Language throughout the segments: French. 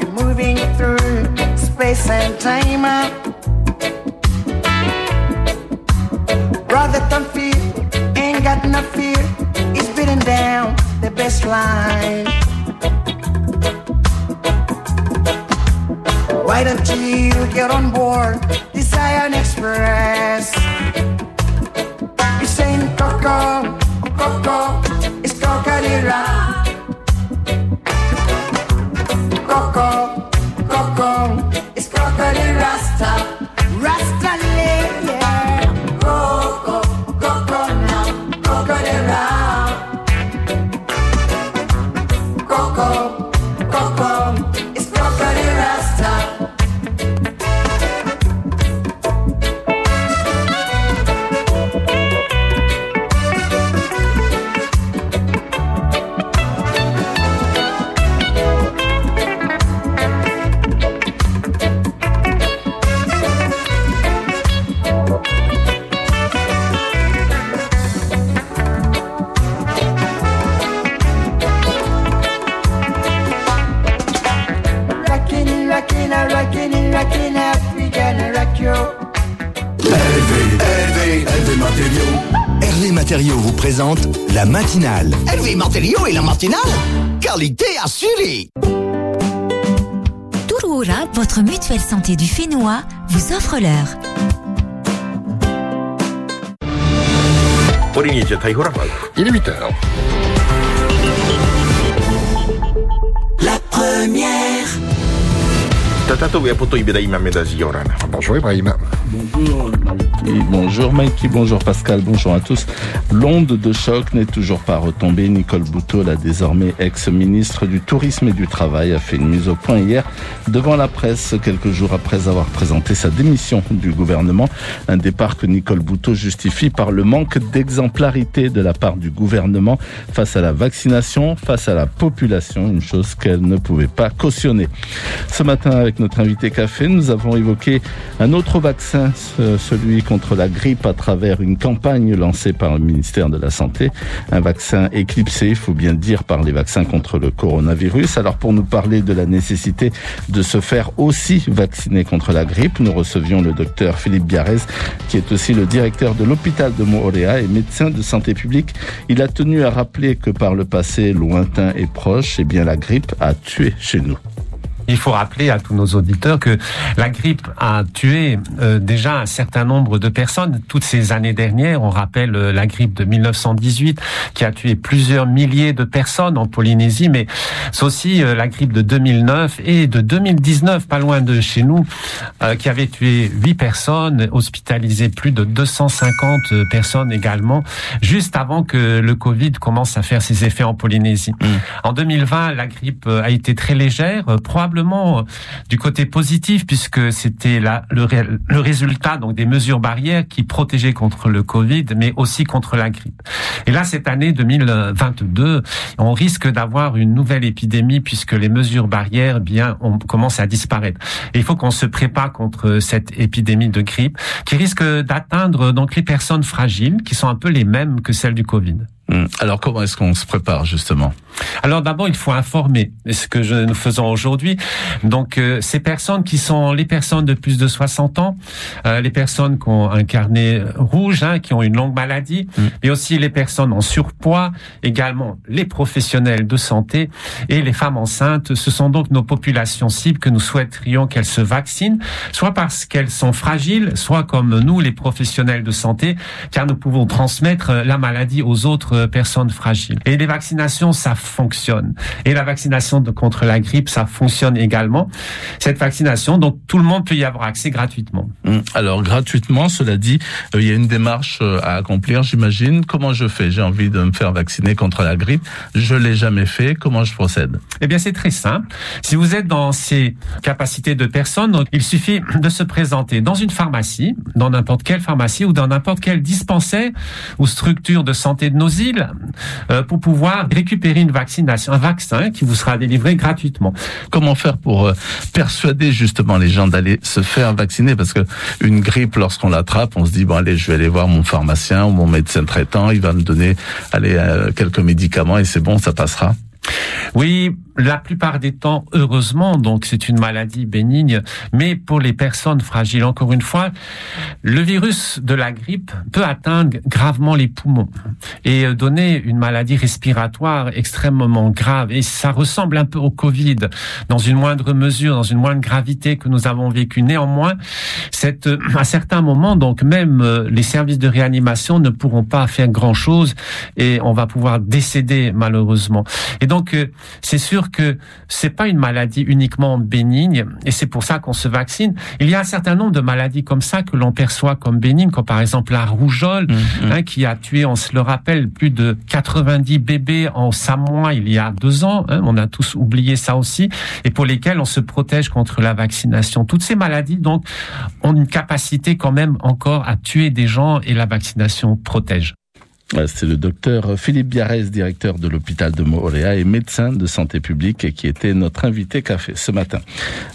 You're moving through space and time. Brother, don't fear, ain't got no fear. He's beating down the best line. Why don't you get on board this Iron Express? Matinale. Hervé Matériaux et la matinale, qualité assurée. Touroura, votre mutuelle santé du Fénois, vous offre l'heure. Il est 8 heures. La première. Tatato orana. Bonjour Ibrahim. Bonjour Mikey, bonjour Pascal, bonjour à tous. L'onde de choc n'est toujours pas retombée. Nicole Bouteau, la désormais ex-ministre du Tourisme et du Travail, a fait une mise au point hier devant la presse quelques jours après avoir présenté sa démission du gouvernement. Un départ que Nicole Bouteau justifie par le manque d'exemplarité de la part du gouvernement face à la vaccination, face à la population, une chose qu'elle ne pouvait pas cautionner. Ce matin, avec notre invité café, nous avons évoqué un autre vaccin, ce- celui contre la grippe à travers une campagne lancée par le ministère de la Santé. Un vaccin éclipsé, il faut bien dire, par les vaccins contre le coronavirus. Alors pour nous parler de la nécessité de se faire aussi vacciner contre la grippe, nous recevions le docteur Philippe Biarrez, qui est aussi le directeur de l'hôpital de Moorea et médecin de santé publique. Il a tenu à rappeler que par le passé lointain et proche, eh bien la grippe a tué chez nous. Il faut rappeler à tous nos auditeurs que la grippe a tué euh, déjà un certain nombre de personnes toutes ces années dernières. On rappelle euh, la grippe de 1918 qui a tué plusieurs milliers de personnes en Polynésie, mais c'est aussi euh, la grippe de 2009 et de 2019, pas loin de chez nous, qui avait tué huit personnes, hospitalisé plus de 250 personnes également, juste avant que le Covid commence à faire ses effets en Polynésie. En 2020, la grippe a été très légère, euh, euh, du côté positif puisque c'était le résultat donc des mesures barrières qui protégeaient contre le Covid, mais aussi contre la grippe. Et là, cette année 2022, on risque d'avoir une nouvelle épidémie puisque les mesures barrières, eh bien, on commence à disparaître. Et il faut qu'on se prépare contre cette épidémie de grippe qui risque d'atteindre donc les personnes fragiles, qui sont un peu les mêmes que celles du Covid. Hum. Alors comment est-ce qu'on se prépare justement? Alors d'abord, il faut informer. Et ce que je, nous faisons aujourd'hui. Donc euh, ces personnes qui sont les personnes de plus de 60 ans, euh, les personnes qui ont un carnet rouge, hein, qui ont une longue maladie, mais aussi les personnes en surpoids, également les professionnels de santé et les femmes enceintes. Ce sont donc nos populations cibles que nous souhaiterions qu'elles se vaccinent, soit parce qu'elles sont fragiles, soit comme nous, les professionnels de santé, car nous pouvons transmettre euh, la maladie aux autres euh, personnes fragiles. Et les vaccinations, ça fonctionne. Et la vaccination de- contre la grippe, ça fonctionne également. Cette vaccination, donc tout le monde peut y avoir accès gratuitement. Hum. Alors gratuitement, cela dit, euh, il y a une démarche euh, à accomplir, j'imagine. Comment je fais? J'ai envie de me faire vacciner contre la grippe. Je l'ai jamais fait. Comment je procède? Eh bien, c'est très simple. Si vous êtes dans ces capacités de personnes, donc, il suffit de se présenter dans une pharmacie, dans n'importe quelle pharmacie ou dans n'importe quel dispensaire ou structure de santé de nos îles, euh, pour pouvoir récupérer une vaccination, un vaccin qui vous sera délivré gratuitement. Comment faire pour euh, persuader justement les gens d'aller se faire vacciner? Parce que une grippe, lorsqu'on l'attrape, on se dit bon allez, je vais aller voir mon pharmacien ou mon médecin traitant, il va me donner allez euh, quelques médicaments et c'est bon, ça passera. Oui, la plupart des temps, heureusement, donc c'est une maladie bénigne, mais pour les personnes fragiles, encore une fois, le virus de la grippe peut atteindre gravement les poumons et euh, donner une maladie respiratoire extrêmement grave. Et ça ressemble un peu au Covid, dans une moindre mesure, dans une moindre gravité que nous avons vécu. Néanmoins, euh, à certains moments, donc même euh, les services de réanimation ne pourront pas faire grand-chose et on va pouvoir décéder malheureusement. Et donc, c'est sûr que c'est pas une maladie uniquement bénigne et c'est pour ça qu'on se vaccine. Il y a un certain nombre de maladies comme ça que l'on perçoit comme bénignes, comme par exemple la rougeole, mmh, mmh. Hein, qui a tué, on se le rappelle, plus de 90 bébés en Samoa il y a deux ans. Hein, on a tous oublié ça aussi, et pour lesquels on se protège contre la vaccination. Toutes ces maladies, donc, ont une capacité quand même encore à tuer des gens et la vaccination protège. C'est le docteur Philippe Biarès, directeur de l'hôpital de Moréa et médecin de santé publique, qui était notre invité café ce matin.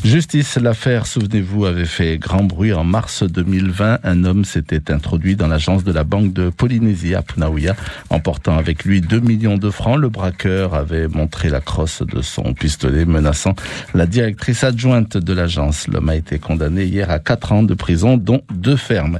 Justice, l'affaire, souvenez-vous, avait fait grand bruit en mars 2020. Un homme s'était introduit dans l'agence de la Banque de Polynésie à Punaouia, emportant avec lui 2 millions de francs. Le braqueur avait montré la crosse de son pistolet, menaçant la directrice adjointe de l'agence. L'homme a été condamné hier à 4 ans de prison, dont deux fermes.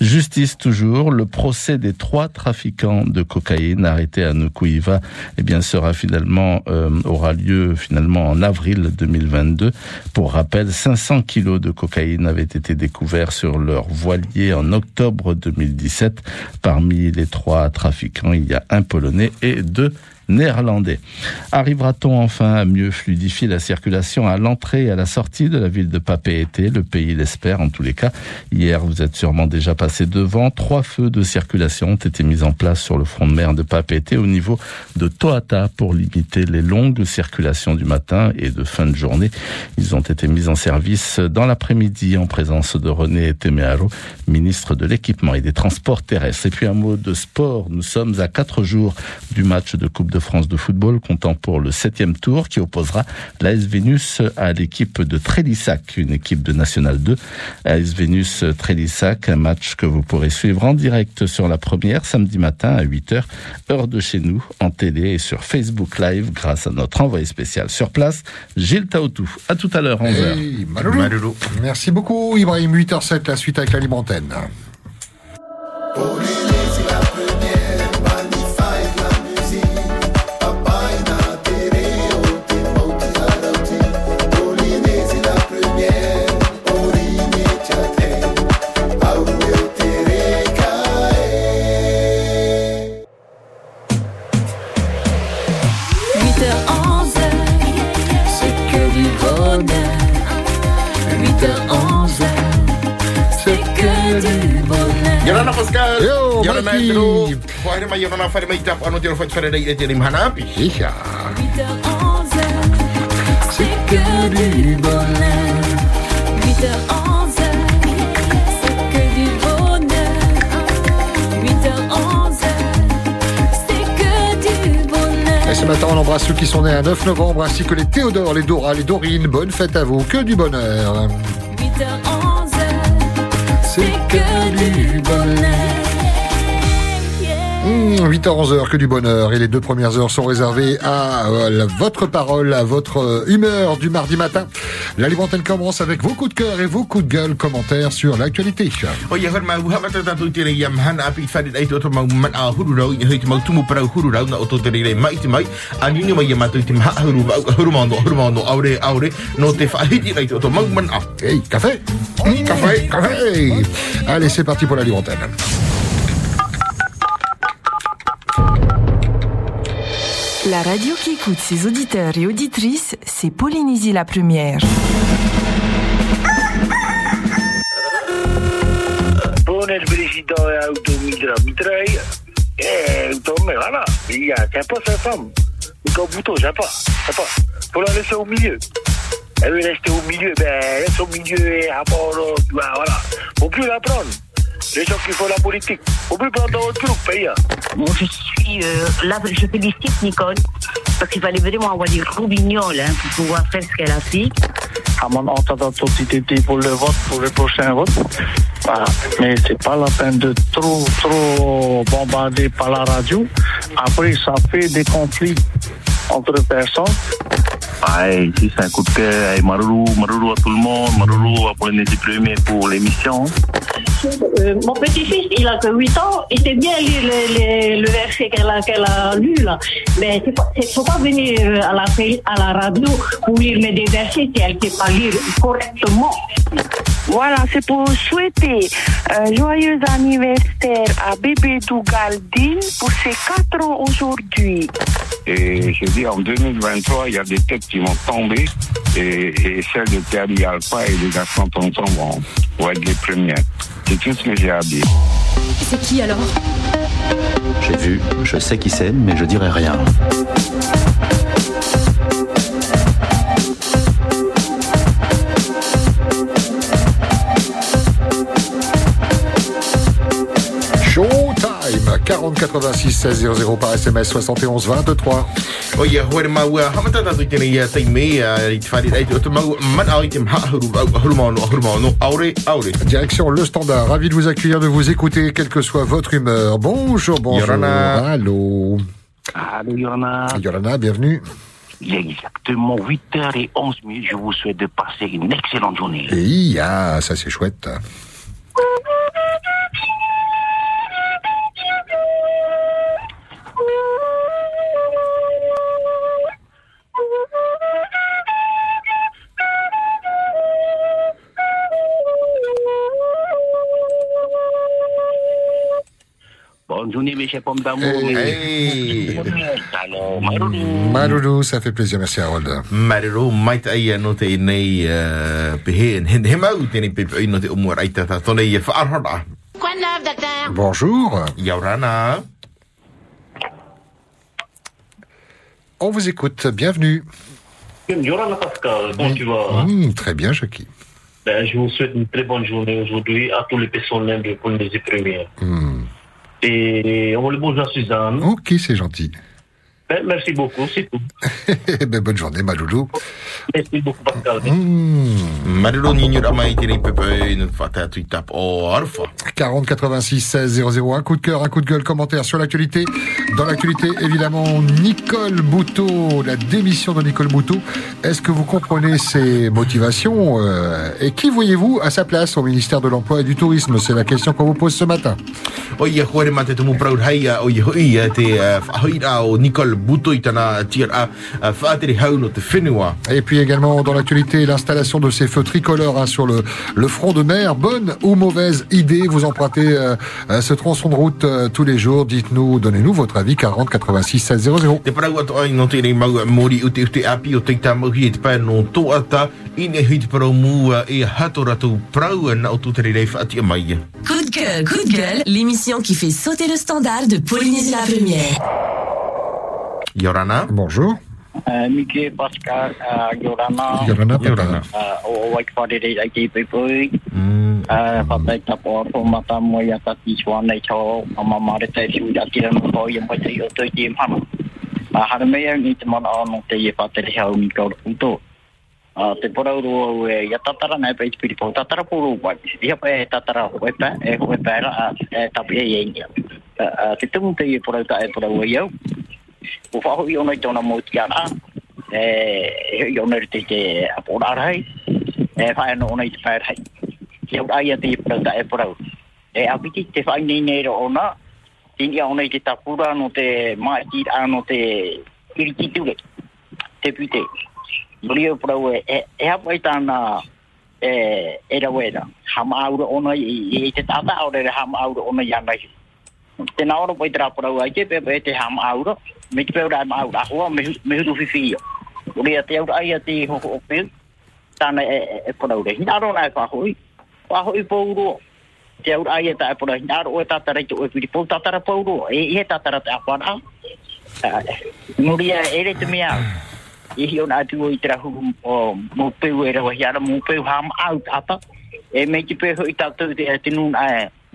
Justice toujours, le procès des trois trafiquants de cocaïne arrêté à Nukuiva eh bien, sera finalement, euh, aura lieu finalement en avril 2022. Pour rappel, 500 kilos de cocaïne avaient été découverts sur leur voilier en octobre 2017. Parmi les trois trafiquants, il y a un Polonais et deux néerlandais. Arrivera-t-on enfin à mieux fluidifier la circulation à l'entrée et à la sortie de la ville de Papeete? Le pays l'espère en tous les cas. Hier, vous êtes sûrement déjà passé devant. Trois feux de circulation ont été mis en place sur le front de mer de Papeete au niveau de Toata pour limiter les longues circulations du matin et de fin de journée. Ils ont été mis en service dans l'après-midi en présence de René Temearo, ministre de l'équipement et des transports terrestres. Et puis un mot de sport. Nous sommes à quatre jours du match de Coupe de de France de football comptant pour le septième tour qui opposera l'AS Vénus à l'équipe de Trélissac, une équipe de National 2. AS Vénus Trélissac, un match que vous pourrez suivre en direct sur la première samedi matin à 8h, heure de chez nous, en télé et sur Facebook Live grâce à notre envoyé spécial sur place, Gilles Taotou. À tout à l'heure, 11h. Merci beaucoup, Ibrahim. 8h07, la suite avec la. Pascal. Yo, Yorana Mikey. Andrew. Wahai mai Yorana Fare mai tap anu tiro fat fare dai dai mana api. Iya. C'est que du bonheur. 8h11, c'est que du bonheur. 8h11, c'est que du bonheur. Et ce matin, on embrasse ceux qui sont nés un 9 novembre, ainsi que les Théodore, les Dora, les Dorine. Bonne fête à vous, que du bonheur. 8h11, c'est que du bonheur. Mmh, 8h-11h, que du bonheur. Et les deux premières heures sont réservées à euh, votre parole, à votre euh, humeur du mardi matin. La Libre commence avec vos coups de cœur et vos coups de gueule, commentaires sur l'actualité. Hey, café Mmh, Café, café Allez, c'est parti pour la Libre. Radio qui écoute ses auditeurs et auditrices, c'est Polynésie la première. Poner président auto mitra mitraille. Eh, mais voilà. Il y a pas sa femme. Gars bouton, j'ai pas. J'ai pas. Faut la laisser au milieu. Elle veut rester au milieu, ben, reste au milieu et à euh, ben, voilà. Faut plus la prendre. Les gens qui font la politique. Faut plus prendre dans votre groupe, pays. Bon, je suis euh, là, je félicite Nicole parce qu'il fallait vraiment avoir des roubignoles hein, pour pouvoir faire ce qu'elle a fait. Ramon entend tout été pour le vote, pour le prochain vote. Voilà. Mais c'est pas la peine de trop, trop bombarder par la radio. Après, ça fait des conflits entre personnes. Ouais, ici c'est un coup de cœur. Maruru, Maruru à tout le monde, Maruru à Polynésie Premier pour l'émission. Euh, mon petit-fils, il a que 8 ans, il sait bien lire le, le- le verset qu'elle a, qu'elle a lu là. Mais il ne faut pas venir euh, à la, à la radio pour lire des versets si elle ne sait pas lire correctement. Voilà, c'est pour souhaiter un joyeux anniversaire à bébé Dougaldine pour ses 4 ans aujourd'hui. Et je dis, en 2023, il y a des têtes qui vont tomber et, et celles de Terry Alpha et de Gaston Tonton vont, vont être les premières. C'est tout ce que j'ai à dire. C'est qui alors? J'ai vu, je sais qui c'est, mais je dirai rien. 40 86 16 00 par SMS 71 23. Direction le standard. Ravi de vous accueillir, de vous écouter, quelle que soit votre humeur. Bonjour, bonjour. Allô. Allô, Yorana. Yorana, bienvenue. Il est exactement 8h11. Je vous souhaite de passer une excellente journée. Et ah, ça c'est chouette. Hey. Alors, Maruru. Ça fait plaisir, merci Harold. Marero, mai te aia no te nei, uh, pehe, he, he mau tēnei pepe ai no te umua raita, tā tone de neuf, docteur Bonjour. Yaurana. On vous écoute, bienvenue. Yorana Pascal, comment tu vas? Hmm, très bien, Jackie. ben, Je vous souhaite une très bonne journée aujourd'hui à tous les personnels de Polynésie Première. Hmm. Et on le bonjour à Suzanne. Ok, c'est gentil. Ben, merci beaucoup, c'est tout. ben, bonne journée, Maloulou. Merci beaucoup, Pascal. Marero ni nyura mai tēnei pepe ai no te whātatu i tap o arfa. 40 86 16 00. Un coup de cœur, un coup de gueule, commentaire sur l'actualité. Dans l'actualité, évidemment, Nicole Bouteau, la démission de Nicole Bouteau. Est-ce que vous comprenez ses motivations euh, Et qui voyez-vous à sa place au ministère de l'Emploi et du Tourisme? C'est la question qu'on vous pose ce matin. Nicole Et puis également dans l'actualité, l'installation de ces feux tricolores hein, sur le, le front de mer. Bonne ou mauvaise idée Vous empruntez euh, euh, ce tronçon de route euh, tous les jours. Dites-nous, donnez-nous votre avis. 40 86 16 00. Te parau atu ai no tēnei mau mori u te ute api o te tamauhi e te pai no tō ata i ne hui te parau mua e hato ratu prau na o tūtere rei whaatia mai. Coup de cœur, coup de gueule, l'émission qui fait sauter le standard de Polynésie la Première. Yorana. Bonjour. Uh, Pascal, uh, Yorana. Yorana, Yorana. Uh, oh, like what it is, I keep it going. Mm. Uh, but I tap off from Mata Moya Tatis one night hall. I'm a marita, if you got it on the boy, and what you're doing, I'm. Uh, how do you need to man on te i e it's hau we got it Uh, te pora uru au e ia tatara nei pei tipiripo. Tatara pōru wai. Ia pa e tatara hoepa, e hoepa era a tapia i e ingia. Te tungu te ia pora uta e pora ua iau o fa ho i ona tona mo ti ana eh i ona te te a pora rai e fa ana ona te fair hai ke ora ia te pelta e pro e a piti te fa ni nei ro ona tinia ona te tapura no te ma ti ano te iri ti tuke te pite Brio pro e, e, e hapai tāna e, e rawera. Hama aura ona i, te tata aurere hama aura ona i anai. Tēnā ora pai tāra Prau aike, pepe e te hama aura me te peo rai maura, oa me hudu fifi ia. Uri a te au ai a te hoho o peo, tāna e konaure. Hina aro nai pa hoi, kwa hoi pō uroa. Te au ai ta tā e na hina aro o e tātara i te oe piri pō tātara pō uroa. E i e tātara te akwana. Nuri a ere te mea, i hi ona atu o i te rahu o mō peo e rawa hiara, mō peo hama au tāta. E me te peo i tātou te nūna ai.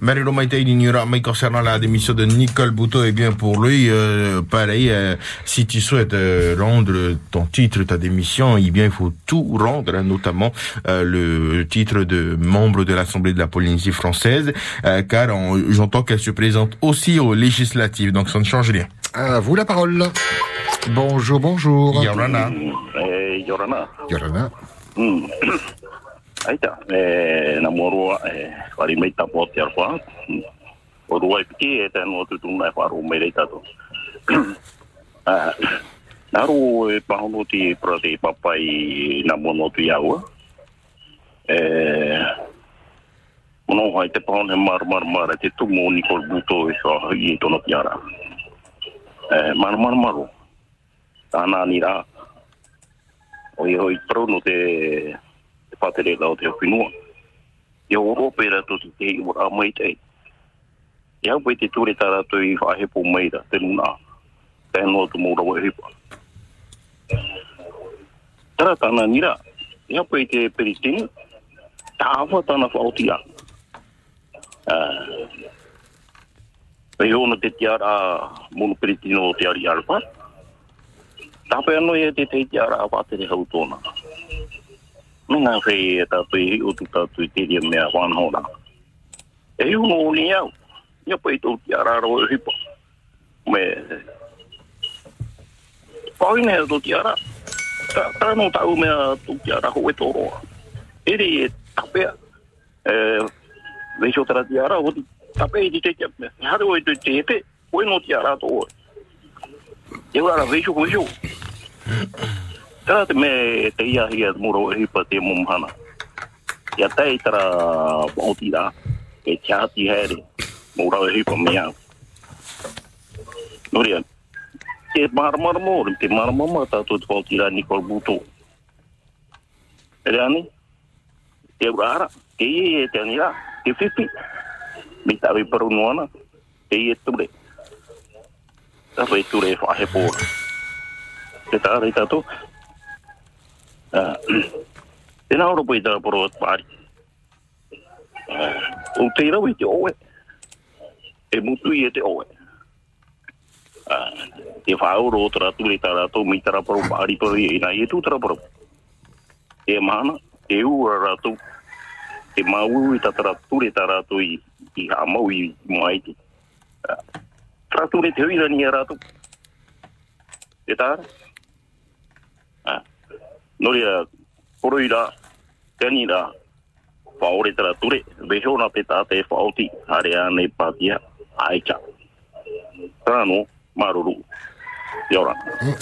Marilo Maïté Ignora, mais concernant la démission de Nicole Bouteau, eh bien pour lui, euh, pareil, euh, si tu souhaites euh, rendre ton titre, ta démission, eh bien il faut tout rendre, hein, notamment euh, le titre de membre de l'Assemblée de la Polynésie française, euh, car on- j'entends qu'elle se présente aussi aux législatives, donc ça ne change rien. À vous la parole. Bonjour, bonjour. Yorana. Eh, Yorana. Yorana. Hmm. Aita, eh, na morua, eh, wari mai tapo te arwa. O rua i piki e tēnu o tutu mai wharu mai rei tato. nā Naru e pahono ti prate papai na mono tu iaua. Eh, mono hai te pahone mar mar mar te tumo ni kol buto e so i e tono piara. Eh, mar mar maru. Tāna ni rā. Oi hoi prono te te whatere lau te whinua. I o ropera to te te i ora mai te. I hau te ture tā tu i whahepo meira te luna. Tēnua tu mō rawa hepa. Tara tāna nira. I hau te peritini. Tā awa tāna whaotia. Pei hona te tiara mono peritino o te ari arpa. Tāpai anō e te te tiara a wātere hau tōna. Mina whei e tātou i o tu tātou i tiri mea wānhora. E hiu ngō ni au, ia pa tō ki a e hipa. Me... poi ne tō ki ta no Tāno tāu mea tō ki a rā e tō roa. E rei e tapea. Leisho tera ki o tu tapea i te kia mea. Hare e tō te epe, oi nō ki a rā tō oi. Ewa rā. Te me te ia hia muro e hipa te mumhana. Ia tara. E e hipa. Te maramara maramama tātou rā Nicole Buto. E. Te. Te ie e rā. Te noana. Te whahe pōra. Te tātou. e Ena ora pui tāra poro atpāri. O te irau i te oe, e mutu i e te oe. E whāuro o tāra tūre tāra tō, mi tāra poro pāri poro i nā i e tū tāra poro. E mana, e ura rātou, e māu i tāra tūre tāra tō i, i hā mau i mai te. Tāra tūre te huirani a rātou. E tāra? Ah. Noria, poro i rā, tēni rā, whaore tara ture, veho na te tāte whaoti, hare ane pātia, aicha. Tāno, maruru, yora.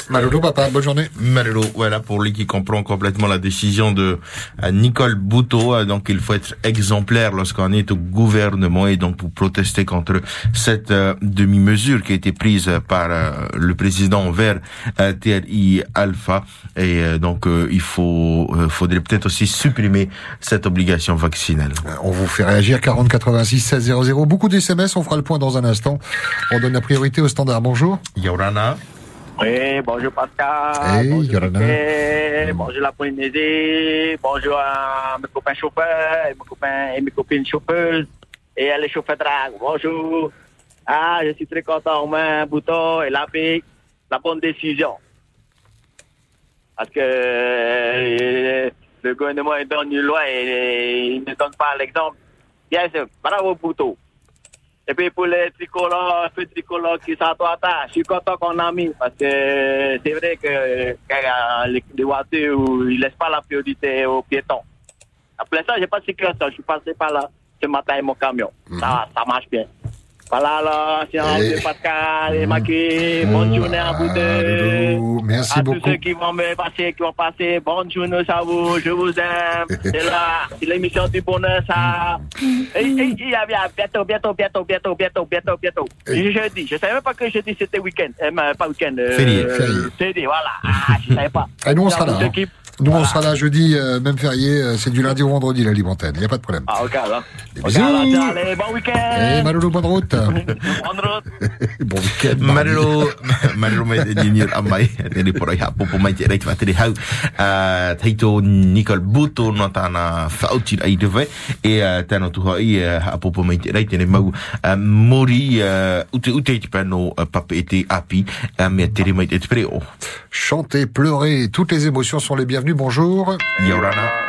Malolo, papa, bonne journée. Malolo, voilà, pour lui qui comprend complètement la décision de euh, Nicole Bouteau. Donc, il faut être exemplaire lorsqu'on est au gouvernement et donc pour protester contre cette euh, demi-mesure qui a été prise par euh, le président envers euh, TRI Alpha. Et euh, donc, euh, il faut, euh, faudrait peut-être aussi supprimer cette obligation vaccinale. On vous fait réagir 40 86 16 00. Beaucoup d'SMS, on fera le point dans un instant. On donne la priorité au standard. Bonjour. Yorana. Oui, bonjour Pascal. Hey, bonjour. Mickey, bonjour la Polynésie. Bonjour à mes copains chauffeurs, et mes copains et mes copines chauffeuses. Et les chauffeurs drag. Bonjour. Ah, je suis très content, main, bouton et la pique. La bonne décision. Parce que euh, le gouvernement il donne une loi et, et il ne donne pas l'exemple. Bien sûr, bravo Bouto. Et puis pour les tricolores, peu tricolores qui s'attendent, je suis content qu'on a mis parce que c'est vrai que que, les, voitures, ils laissent pas la priorité aux piétons. Après ça, j'ai pas de sécurité, je suis passé par là ce matin avec mon camion. Ça, ça marche bien. Voilà, là, c'est un peu Pascal et Maki. Bonne journée à vous deux. Merci à beaucoup. tous ceux qui vont me passer, qui vont passer. Bonne journée à vous. Je vous aime. C'est là. C'est l'émission du bonheur, ça. Et, et, et, bien, bientôt, bientôt, bientôt, bientôt, bientôt, bientôt, bientôt. Et jeudi. Je savais même pas que jeudi c'était week-end. Euh, pas week-end. Euh, Férié. Férié. Voilà. Ah, je savais pas. Et nous, on sera là, Nous, on sera là jeudi, euh, même férié. euh, c'est du lundi au vendredi, la libre antenne. Il n'y a pas de problème. Ah, ok, alors. Des Ok, bisous. alors, tiens, allez, bon Et week-end. Malolo, bonne route. Bonne route. bon week-end. Marilo, marilo mai te junior amai, te re porai ha popo te reit wa te re hau. Uh, teito Nicole Buto no tāna whautir ai te wai, e uh, tēnā tuha i uh, ha popo mai te reit, tēne mau uh, mori uh, ute ute te pēno uh, papa e te api, uh, mea tere mai te te preo. Chanter, pleurer, toutes les émotions sont les bienvenues. Bonjour. Yorana.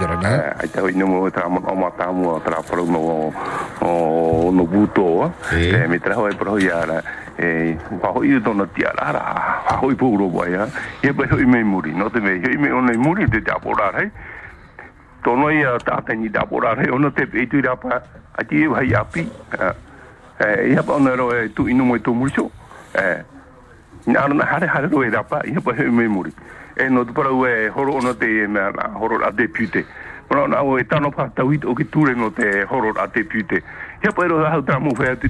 Yorana. ai tau inu mo tra mo mo ta mo tra pro no o no buto e me tra ho pro ya la e pa ho yu no tia la ra pa ho pu ro bo ya e pa ho me muri no te me he me on muri te ta po ra hai to no ya ta ta ni da po ra hai ono te pe tu ra pa a ti ha ya pi e ya pa no ro e tu inu mo tu muri so e na na hare hare ro e ra pa e pa ho me muri e no te parau horo ono te na, horo a depute. Pono na o e tano pa tawit o ki ture no te horo a depute. Hea pa ero hau tamo fea te.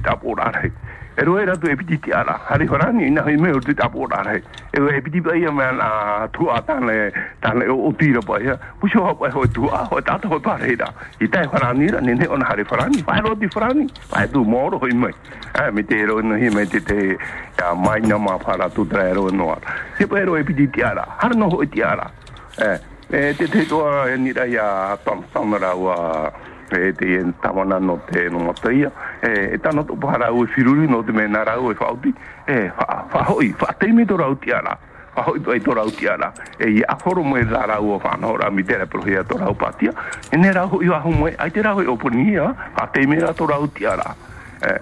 Ra re Ero era tu epiti ala, hari horani ina hi me o te tapo ra re E o epiti pa ia man a tu a tane tane o tira pa ia. Puso ha pa ho tu a ho tata ho pa re da. I tai horani ra ne ne on hari horani, pa ro di horani, pa tu moro ho mai. Ah me te ro no hi me te te ya mai na ma para tu tra ro no. Se pa ero epiti ala, har no ho ti ala. Eh, e te te toa e ni rai a tam samara wa e te e tamana no te no mataia e e tano to para o firuri no te mena ra o e fauti. E fa hoi fa te me to ra uti ala fa hoi to e to ra uti ala e i a foro mo e ra ra o fa no ra mi te pro hia to ra o patia e ne ra ho i a ho mo ai te ra ho o ponia fa te me ra to ra uti ala e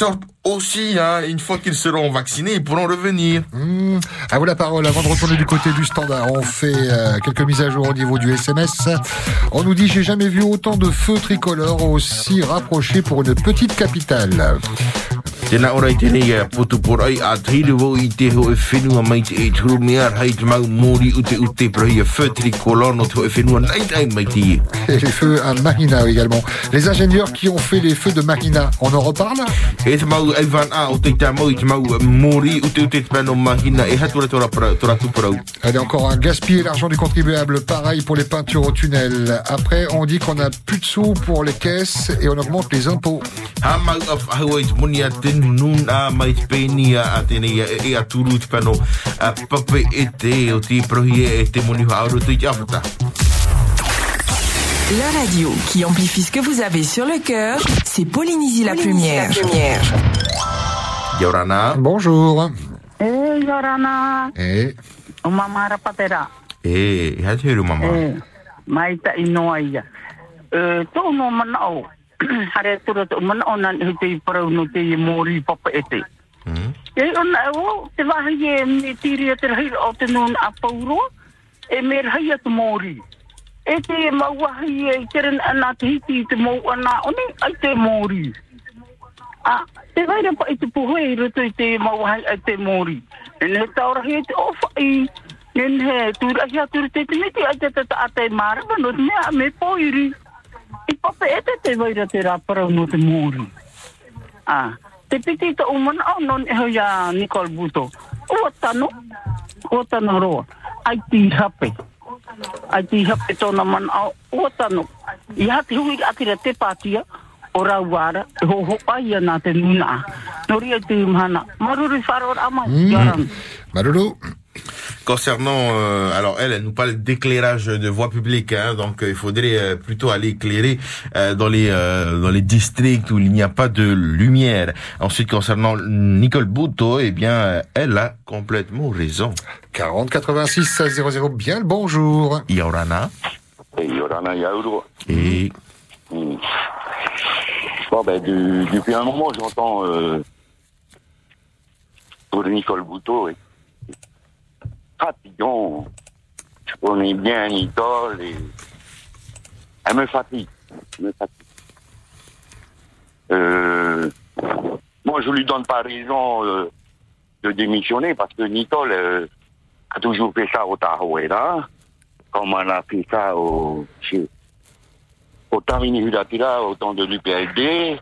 aussi, hein, une fois qu'ils seront vaccinés, ils pourront revenir. Hmm. À vous la parole. Avant de retourner du côté du standard, on fait euh, quelques mises à jour au niveau du SMS. On nous dit j'ai jamais vu autant de feux tricolores aussi rapprochés pour une petite capitale. Tēnā ora i tēnei uh, putu porai a teiri wo i te ho e whenua mai te e turu mea hei te mau mōri ute ute prahi a whētiri kolono te ho e whenua nei nei mai te i. Et les feux à Marina également. Les ingénieurs qui ont fait les feux de Marina, on en reparle? E te mau e van a o te tā mau i te mau uh, mōri ute ute te pēno mahina e hatura tora para- tora tuparau. Allez, encore un gaspiller l'argent du contribuable. Pareil pour les peintures au tunnel. Après, on dit qu'on a plus de sous pour les caisses et on augmente les impôts. Ha mau muni a nun a mai te pēni a a tēnei e, e a turu te pēno a pape e te o te prohi e te muni hauru te i te awhata. La radio qui amplifie ce que vous avez sur le cœur, c'est Polynésie la première. Yorana. Bonjour. E Yorana, E o mamara patera. E, ha te heru mama. Mai ta inoa ia. Tō no mana o. Hare tura tō mana o nan he te parau no te i mōri papa e te. E ona e o, te wahi e me tiri e te rahi o te nun a pauro, e me rahi a te mōri. E te mauahi e i ana te hiti i te mou ana, one ai te mōri. A, te vaira pa i te puhe i roto i te mauahi ai te mōri. E ne taura he te ofa i, ne he tūra hi a tūra te te miti ai te tata a te marama no te mea me poiri. Te papa e te te vaira te rāparau no te mōri. Ah, te piti ta umana au non e hoi a Nicole Buto. Ua tano, ua tano roa. Ai ti hape. Ai ti hape tōna mana au, ua tano. I te hui atira te pātia, o rauara, e ho ho ai ana te nuna. Nori ai te umhana. Maruri wharo ama, yaran. Malolo. Concernant, euh, alors elle, elle nous parle d'éclairage de voie publique, hein, donc euh, il faudrait euh, plutôt aller éclairer euh, dans les euh, dans les districts où il n'y a pas de lumière. Ensuite, concernant Nicole Bouto, eh bien, euh, elle a complètement raison. 40 86 16 00, bien le bonjour. Yorana. e Yorana Yauro et Bon, ben, depuis un moment, j'entends euh, pour Nicole Bouteau, et fatigant. connais bien Nicole et elle me fatigue. Elle me fatigue. Euh, moi, je lui donne pas raison euh, de démissionner parce que Nicole euh, a toujours fait ça au Tahoe, comme elle a fait ça au, chez, au Hudatira, au temps de l'UPLD.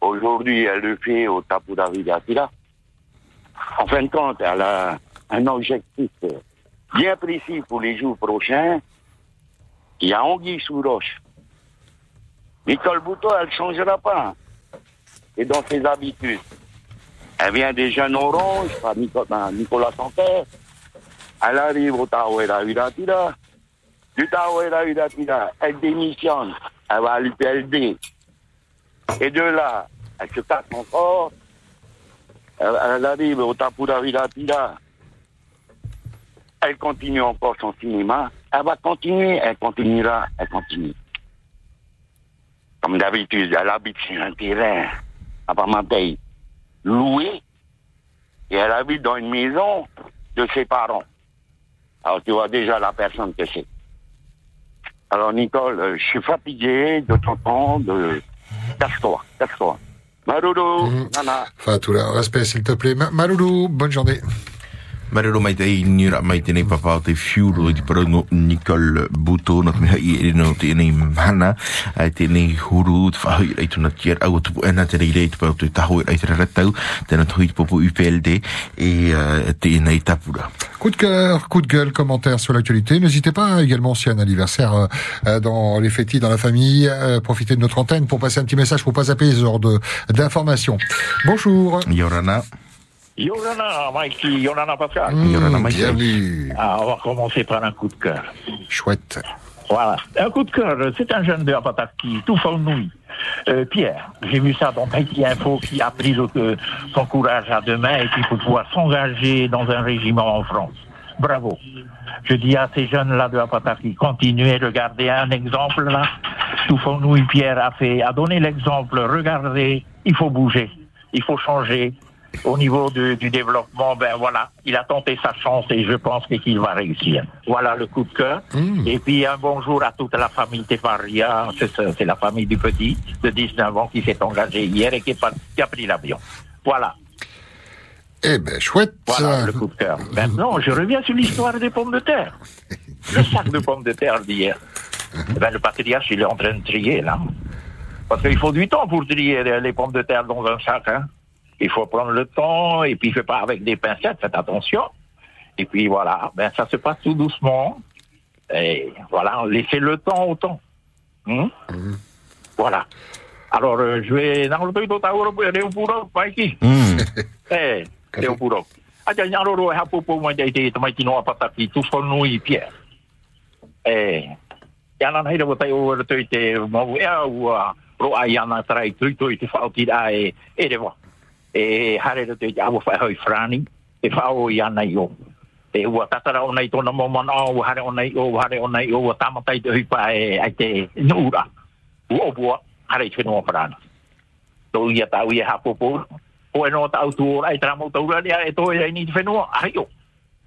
Aujourd'hui, elle le fait au Tapura Hudatira. En fin de compte, elle a un objectif bien précis pour les jours prochains. Il y a Anguille sous roche. Nicole Bouteau, elle ne changera pas. Et dans ses habitudes. Elle vient des jeunes oranges, par ben, Nicolas Santerre. Elle arrive au Taouera Uratira. Du Taouera Uratira, elle démissionne. Elle va à l'UPLD. Et de là, elle se casse encore. Elle, arrive au Tapura Uratira. Elle continue encore son cinéma. Elle va continuer, elle continuera, elle continue. Comme d'habitude, elle habite sur un terrain à Pamanteil, loué, et elle habite dans une maison de ses parents. Alors tu vois déjà la personne que c'est. Alors Nicole, euh, je suis fatigué de t'entendre. Casse-toi, casse-toi. Maroulou, nana. Enfin, tout le respect, s'il te plaît. Ma- Maloulou, bonne journée. Marero mai te i nira mai te nei papa o te fiuro i te parango Nicole Buto na me hai e no te nei mana ai te nei huru te whahui rei tuna tier au tupu ena te rei rei te pau te taho rei te ratau te na tuhi te popo UPLD te nei tapura. Coup de cœur, coup de gueule, commentaire sur l'actualité. N'hésitez pas également si un anniversaire euh, euh, dans les fétis, dans la famille, euh, profitez de notre antenne pour passer un petit message pour pas zapper ce genre de d'informations. Bonjour. Yorana. Yorana, Mikey, Yorana Pascal. Mmh, bienvenue. Ah, on va commencer par un coup de cœur. Chouette. Voilà. Un coup de cœur, c'est un jeune de Apataki, tout nouille. Euh, Pierre, j'ai vu ça dans Tahiti Info qui a pris euh, son courage à deux mains et qui peut pouvoir s'engager dans un régiment en France. Bravo. Je dis à ces jeunes-là de Apataki, continuez, regardez un exemple là. Tout nouille Pierre a fait, a donné l'exemple. Regardez, il faut bouger, il faut changer. Au niveau de- du développement, ben voilà, il a tenté sa chance et je pense qu'il va réussir. Voilà le coup de cœur. Et puis un bonjour à toute la famille Tefaria, c'est la famille du petit de 19 ans qui s'est engagé hier et qui, est pas- qui a pris l'avion. Voilà, Eh ben, chouette. voilà le coup de cœur. Maintenant, je reviens sur l'histoire des pommes de terre. Le sac de pommes de terre d'hier. Eh Ben, le patriarche, il est en train de trier, là. Parce qu'il faut du temps pour trier les les pommes de terre dans un sac, hein. Il faut prendre le temps, et puis fait pas avec des pincettes, faites attention. Et puis voilà, ben ça se passe tout doucement. Et voilà, laissez le temps au temps. Hmm? Voilà. Alors, euh, je vais dans le pays d'Ottawa, Léopuro, Mikey. Eh, Léopuro. Aja nyaroro e hapopo mai dei te tamai tino apataki tu whanu i pia. Eh, yana nei rewa tai o re tui te mau ea ua ro ai ana tarai tui tui te whaoti da e e rewa. E hare re te awa whai hoi frani e whao i ana i o. E ua tatara o nei tona momana o hare o nei o hare o nei o ua tamatai te huipa e ai te nuura. Ua bua hare i whenua frani. Tau ia tau ia hapopo o e no tau tu ora e tramo tau ra e to e ni te whenua ahi o.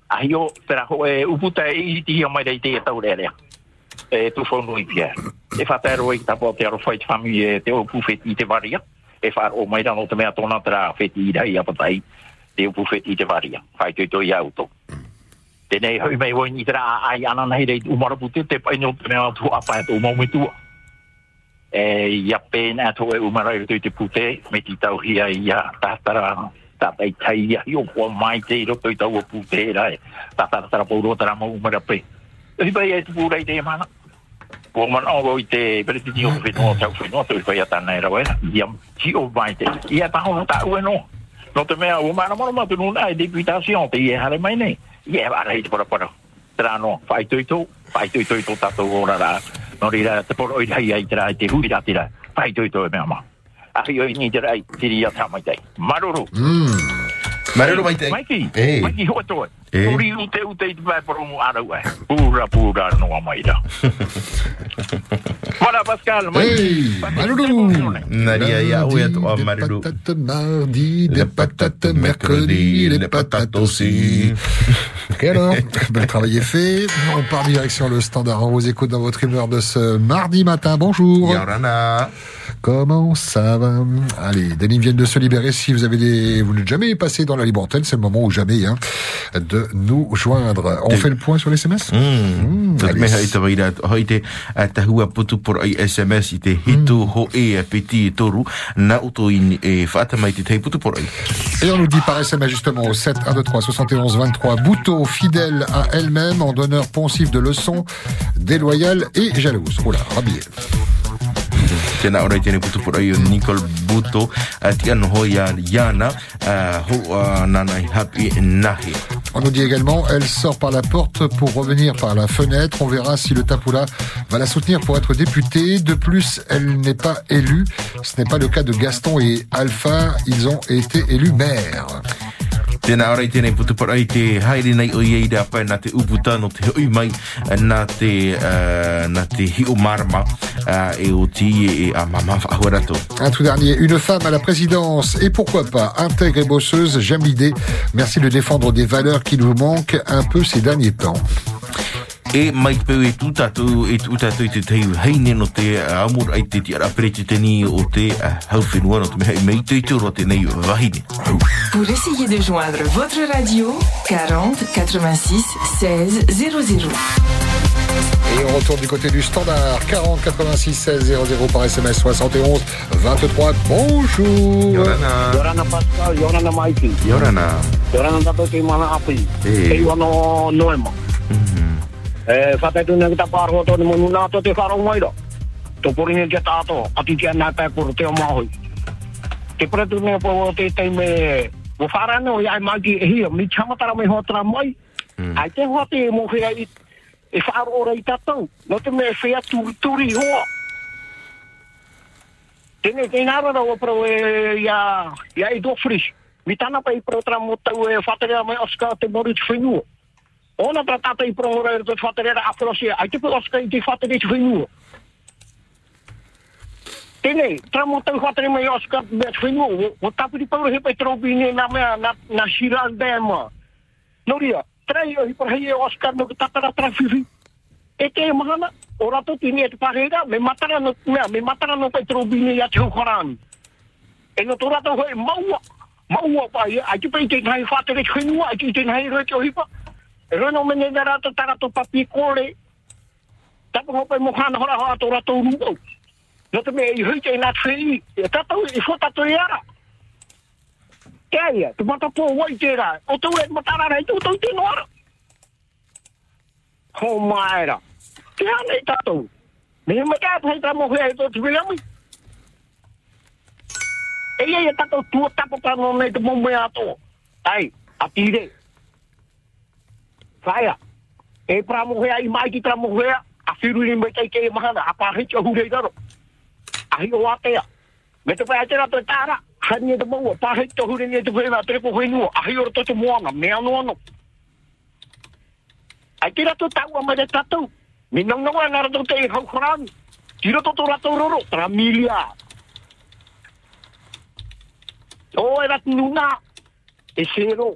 Ahi o, tera ho e uputa e i ti o mai rei te tau re rea e tu whonu i pia e whatero i tapo te aro whait whami e te o pufeti i te varia e far o mai rano te mea tona tera wheti i rai apatai. Te upu pufeti te varia whai tui tui auto Tēnei hau mei woi ni tera ai ana nei rei umarapu te paino te mea tu apa e tu maume tua e ia pēna ato e umarai tu te pute me ti tau hia ia tātara tātai tai ia i o kua mai te iro toi tau o pute rai tātara tara pauro tara mo umara pe. E pai e tupu te mana. Ko man o go i te pere ti o whenua tau whenua toi pai atana e rawe ia ti o mai ta no no te e deputation te ia hare mai nei ia vara i te para para tera no no te i rai ai tera te hui ra tira to e mea ma ni Marero mai te. Maiki. Eh. Maiki ho to. Eh. Uri ute ute i te vai promo ara wa. Pura pura no mai da. Voilà Pascal. Hey, Malulu Naria ya o ya to Marero. Patates mardi, des patates mercredi, des patates aussi. Et alors, le travail est fait. On part direction le standard. On vous écoute dans votre humeur de ce mardi matin. Bonjour. Yorana. Comment ça va? Allez, des lignes viennent de se libérer. Si vous avez des, vous n'êtes jamais passé dans la libre antenne, c'est le moment ou jamais hein, de nous joindre. On fait le point sur les SMS. Mm. putu por ai SMS ho e. Et on nous dit par SMS justement au 7 1 2 3 71 23 Bouteau fidèle à elle-même en donneur poncif de leçons déloyale et jalouse. Oula, rhabillé. On nous dit également, elle sort par la porte pour revenir par la fenêtre. On verra si le Tapoula va la soutenir pour être député. De plus, elle n'est pas élue. Ce n'est pas le cas de Gaston et Alpha. Ils ont été élus maires. Te, uh, uh, e e. Un tout dernier, une femme à la présidence et pourquoi pas intègre et bosseuse, j'aime l'idée. Merci de défendre des valeurs qui nous manquent un peu ces derniers temps. E mai peu e tū tātou, e tū tātou i te teiu heine no te uh, amur ai te tiara o te uh, hau whenua no te mea mei te tūro te nei wahine. Pour essayer de joindre votre radio, 40 86 16 00. Et on retourne du côté du standard 40 86 16 00 par SMS 71 23. Bonjour. Yorana. Yorana Pascal, Yorana Maiki. Yorana. Yorana tato te mana api. Eh. Te wano noema. e fate tu ne ta parho to mo nu na te faro mai ro. To pori ne ja ta to ati ja na ta por te ma hoi te pre tu ne po te te me wo fara o ai magi e hi mi chama tara mai ho tra mai ai te ho te mo hi ai e faro ora i ta to no te me se ya tu tu ri ho te ne te pro e ya ya i do fris mi tana pa i pro tra mo ta u e fate ne mai oska te mo ri Ona tra tata i pro ora e te whaterea afrosia. Ai te pe oska i te whaterea te whenua. Tēne, tra mo tau whaterea mai oska me te whenua. O, o tapiri paura he pai tropi ne na mea, na, na Dam. Noria, trai o hipa hei e oska no ki tatara tra whiwhi. E te mahana, o rato tini e te pahera, me matara no, mea, me matara no pai tropi ne ia te hukarani. E no tō rato hoi maua, maua pa ai te pai te ngai whatere te whenua, ai te te ngai roe te o hipa. E roe no mene na rato tarato papi kore, tapu hopai mo hana hora hoa tō rato rumo. No te mea i hui te nā twei, e tatau i whota to i ara. Kia ia, te mata pō wai te rā, o e matara rei tō tau te noara. Ho maera. Kia nei tatau. Me me kia pai i tō te wea mai. E ia ia tato tua tapo ka no nei to. Tire. Whaia. E pra mo hea i mai ki pra mo hea. A whiru ni me tei kei mahana. A pa hichi a hurei daro. A hi o atea. Me te pai atera to tāra. Hani te maua. Pa hichi a hurei ni e te whena. Trepo whenua. A hi ora to te moana. Me anu anu. Ai tira to tau a mai te tatou. Me nang nang a nara to te hau korani. Tira to to rato roro. Tra milia. O rati nuna. E sero.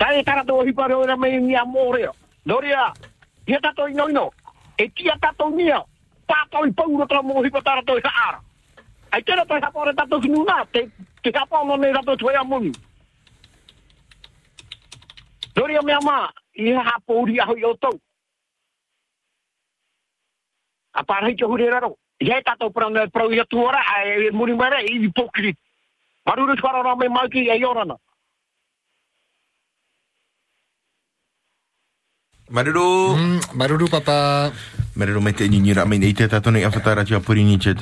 ora aure. E ha maang me ni hoa rato ki nuna. Nori a paura tra mo hea. Kia waru pauro i rapa. Ai tēnā, e riro paura tō tato whenua e atra mpara whea mun. Tai e tara tō hipa reo era mei mia mōrea. Noria, ia tato ino ino. E tia tato nia. Pātau i paura tō mō hipa tara tō i haara. Ai tēnā tō hapa ore tato hinuna. Te, te hapa ono nei tato tuea mun. Noria mea mā, i hapa uri aho i o tau. A pārhei te hure raro. Ia e tato prau nei prau i atuara, e muri mare, i hipokrit. Maruru twarara me mauki e yorana. Maruru. Maruru, papa. Maruru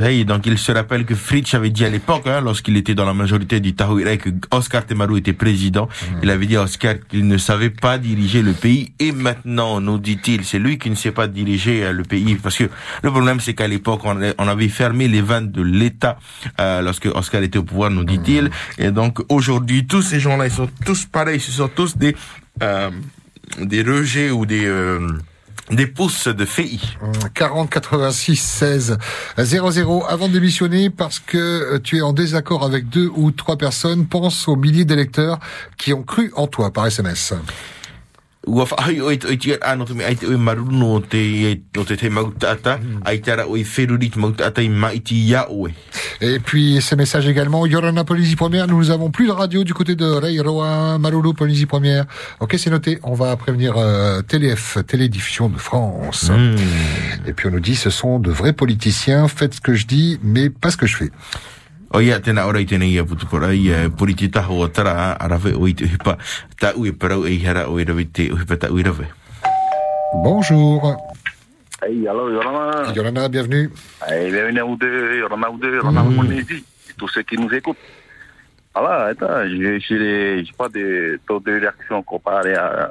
Hey, donc il se rappelle que Fritsch avait dit à l'époque, hein, lorsqu'il était dans la majorité du Tahoe, que Oscar Temaru était président. Il avait dit à Oscar qu'il ne savait pas diriger le pays. Et maintenant, nous dit-il, c'est lui qui ne sait pas diriger euh, le pays. Parce que le problème, c'est qu'à l'époque, on, avait fermé les vannes de l'État euh, lorsque Oscar était au pouvoir, nous dit-il. Et donc aujourd'hui, tous ces gens-là, ils sont tous pareils. Ce sont tous des euh, des rejets ou des euh, des pousses de FEI. 40 86 16 00 avant de démissionner parce que euh, tu es en désaccord avec deux ou trois personnes pense aux milliers d'électeurs qui ont cru en toi par SMS. Ua whaahi o te oiti ano te me ai te oe marunu o te, o te te mautata, ai te ara oe wheruri te mautata i maiti ia oe. Et puis ces messages également, Yorana Polynésie Première, nous avons plus de radio du côté de Reiroa, Marulu Polynésie Première. Ok, c'est noté, on va prévenir euh, TLF, Télédiffusion de France. Et puis on nous dit, ce sont de vrais politiciens, faites ce que je dis, mais pas ce que je fais. O ia tēnā ora i tēnei ia putu kora i uh, puriti taho o tara a rawe o i te uhipa ta ue parau e hara o i rawe te uhipa ta ue rawe. Bonjour. Hey, allô, Yorana. Yorana, bienvenue. Hey, bienvenue à vous deux, Yorana, vous deux, Yorana, Mm. Tous ceux qui nous écoutent. Voilà, attends, je n'ai pas de taux de réaction comparé à,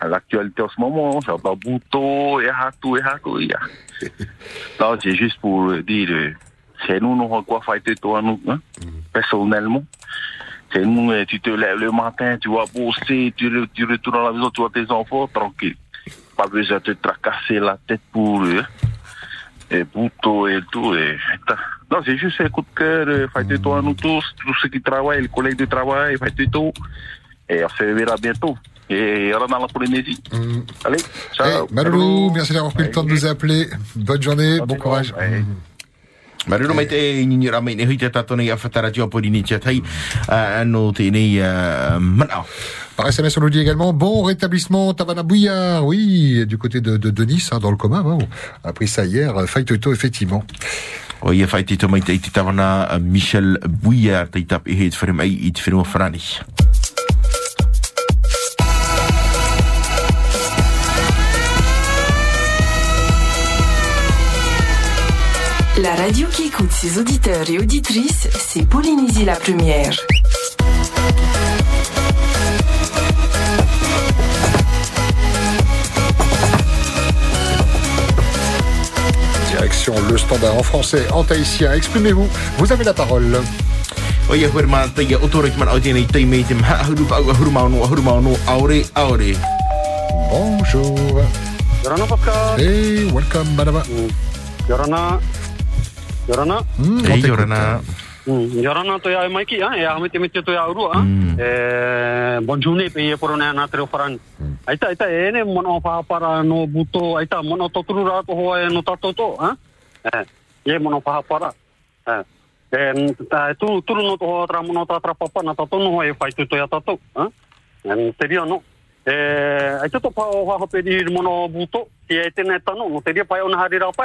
à l'actualité en ce moment. J'ai pas Bouto, et Hatou, et et Non, c'est juste pour dire, euh, c'est nous, nous, quoi fighter toi, nous, hein, personnellement. C'est nous, euh, tu te lèves le matin, tu vas bosser, tu, re- tu retournes à la maison, tu vois tes enfants, tranquille. Pas besoin de te tracasser la tête pour eux. Et Bouto et tout. Et, non, c'est juste un coup de cœur, euh, fighter toi, nous tous, tous ceux qui travaillent, les collègues de travail, fighter tout. Et on se verra bientôt. Et on dans la Polynésie. Allez, ciao. Malou, merci d'avoir pris le temps de nous appeler. Bonne journée, bon courage. Mai te ra mai hui te i ni tēnei manao. Par SMS, on nous dit également bon rétablissement Tavana Bouillard, oui, du côté de, de, de Nice, hein, dans le coma. Bon, on a pris ça hier, Fight Toto, effectivement. O ia whai te to mai te i te tawana uh, Michel Bouillard te i tap i he te whare mai i te whenua whanani. Radio qui écoute ses auditeurs et auditrices, c'est Polynésie la première. Direction le standard en français, en tahitien. Exprimez-vous, vous avez la parole. O ia huere mana te ia otore ki mana o tēnei te mei te mha ahuru pa au ahuru maunu ahuru maunu aore aore. Bonjour. Yorana Pascal. Hey, welcome, madame. Yorana. Yorana? Mm, Hey, Yorana. Mm, Yorana to ya maiki ah ya mete mete to ya uru ah. Eh bon journée pe por na na tre faran. Aita aita ene mono pa para no buto aita mono to turu ra to hoa no tato to ah. Eh ye mono pa para. Eh eh ta tu turu no to hoa tra mono ta tra papa na tato no hoa fai to ya tato ah. En serio no. Eh aita to pa hoa pe di mono buto ti aite neta no no teria pa ona hari ra pa.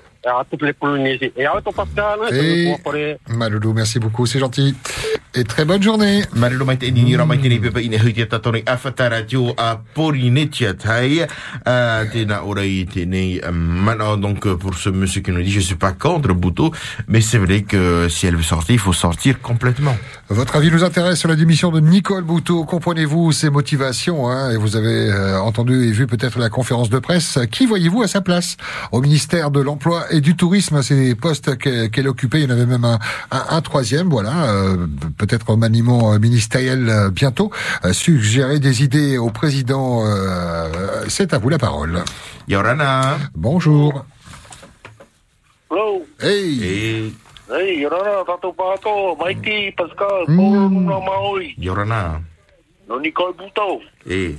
à toutes les Polynésies et à toi Pascal Et pour Maloulou, merci beaucoup, c'est gentil. Et très bonne journée. Maruru mai te nini ra mai tēnei pepa ine hui te tatone tio a Porinetia tai. Uh, tēnā ora i tēnei mana. Donc pour ce monsieur qui nous dit je suis pas contre Bouto, mais c'est vrai que si elle veut sortir, il faut sortir complètement. Votre avis nous intéresse sur la démission de Nicole Bouteau. Comprenez-vous ses motivations hein, Et vous avez euh, entendu et vu peut-être la conférence de presse. Qui voyez-vous à sa place? Au ministère de l'Emploi et du Tourisme, ces postes qu'elle occupait, il y en avait même un, un, un troisième, voilà. euh, peut-être au maniement euh, ministériel euh, bientôt. Euh, suggérer des idées au président, euh, c'est à vous la parole. Yorana. Bonjour. Hello. Hey. Hey. Hey, Yorana, tato pato, Mikey, Pascal, Paul, Nuna Maui, Yorana. Nicole Buto. Eh.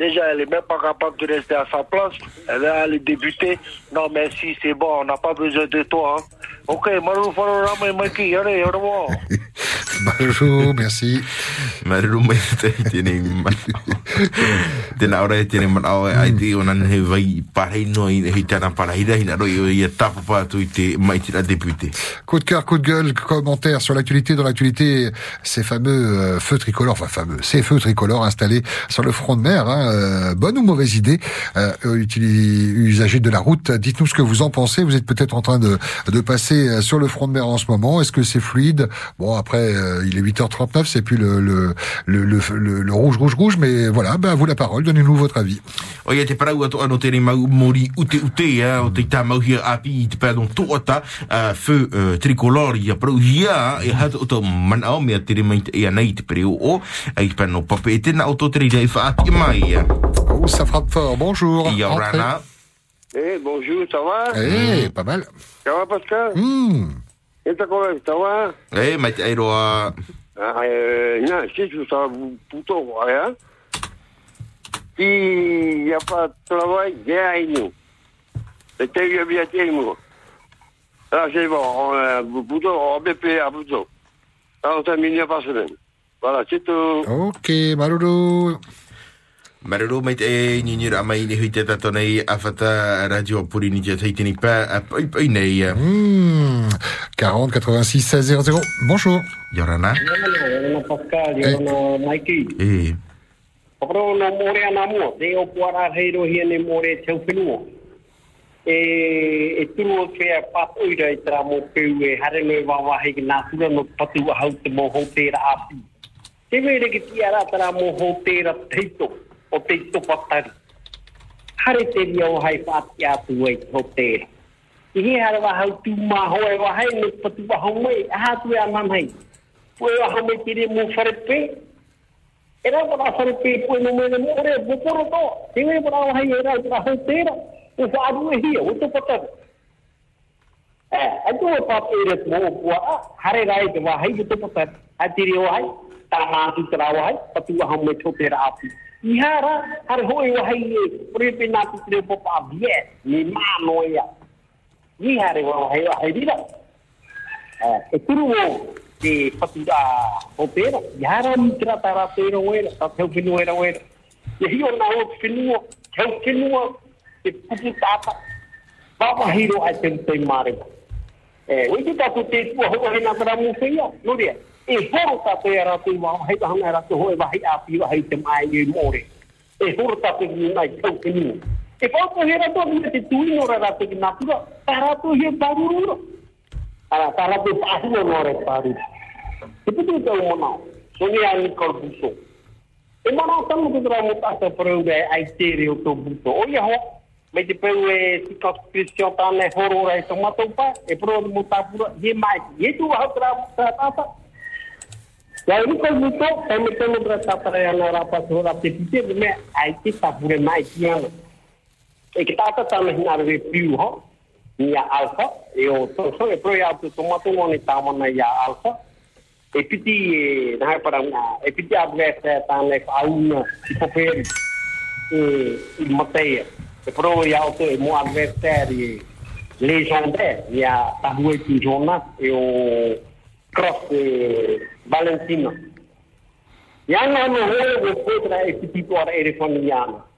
Déjà, elle est même pas capable de rester à sa place. Elle est allée débuter. Non, merci, c'est bon, on n'a pas besoin de toi. Hein. Ok, Maru Faro Rama Maki, allez, au revoir. Bonjour, merci. Tēnei man. Tēnā ora e tēnei man au e ai te o nan he vai parei no i he tana parahira hina roi i e tapa pātu i te mai tira deputé. Coup de cœur, coup de gueule, commentaire sur l'actualité. Dans l'actualité, ces fameux euh, feux tricolores, enfin fameux, ces feux tricolores installés sur le front de mer. hein, euh, bonne ou mauvaise idée euh, Usagers de la route, dites-nous ce que vous en pensez. Vous êtes peut-être en train de, de passer euh, sur le front de mer en ce moment. Est-ce que c'est fluide? Bon, après, euh, il est 8h39, c'est plus le, le, le, le, le- rouge, rouge, rouge. Mais voilà, ben, à vous la parole. Donnez-nous votre avis. O ia te parau atu ano tēnei mau mori ute ute ia o te tā mau hia api i te pēdong tōata uh, feu uh, tricolor ia parau hia e hata o tō manao mea tere mai te ia nei te pere o o ai te pēno pape e tēnā o tō tere rei whaati mai Oh, ça frappe fort. Bonjour. Eh, bonjour, ça va? Eh, pas mal. Ça va, Pascal? Hmm. Et t'as quoi, ça va? E mai te airoa Ah, euh, non, si tu ça va plutôt, hein S'il n'y a pas de travail, viens nous. C'était bien bien nous. Là, c'est bon, on a plutôt, on BP à plutôt. Là, on termine par semaine. Voilà, c'est tout. Ok, Maruru. Marero mai te e nyinyira mai ni hui te tato nei a whata radio puri ni te teitini pā a pai pai nei ia. Hmm. 40 86 16 00. Bonjour. Yorana. Yorana Pascal, Yorana Mikey. E. Papro no more ana mo, te o puara heiro hia ne more tau whenua. E, e turu o whea pato i rai tera mo peu e hare me wawahe ki nā tura no patu a hau te mo hou tēra api. Te were ki tiara tera mo hou tēra teito, o te topa tari. Hare te mia o hai whaati atu e ho tēra. I hi hara wa hau tū mā hoa e wa hai me patu wa hau mai, a hātu e anam hai. Pue wa hau mai tiri mō whare pē. E rau wana whare pē pue no mēne mōre, mōkoro tō. Te wē wana wa hai e rau tā hau tēra. O wha adu e hia, o topa tari. E, a tū e pāpē e mō pua, hare rai te wa hai ki topa tari. A tiri o hai. Hai patu wa ham me chotera api ihara har hoi wa hai pre pe na tu tre po pa bie ni ma no ya ni hare wa hai wa hai dira eh e turu wo de patura opera yara mitra tara pero wera ta teu finu era wera e hio na o finu teu finu e pupu tata baba hiro a tem tem mare e o que tá tu te tu ho ho na tra mu feia no dia e horo ta te era tu wa hai ta hana era tu ho va hai a pi va hai tem ai ni more e horo ta te ni nai teu finu e pa ko hera to ni te tu no ra te na tu tara tu he Ara no re paru itu tu tahu mana. Sonia ni kau buso. E tu o. O te e. E mai. Ini kau buso. Kami temu berasa pada yang orang apa surat tipis. Me ai ti tak boleh mai kian. E kita akan tanah nak review ho. Nia alfa. E o to so e ya tu tomato ni taman na ya alfa e piti na para una e piti avversa tane fauna i poperi e il mateia e ya auto e mo avversari legende ya tabue ti giorna e o cross Valentino ya no no ho e potra e piti to ara ere faniana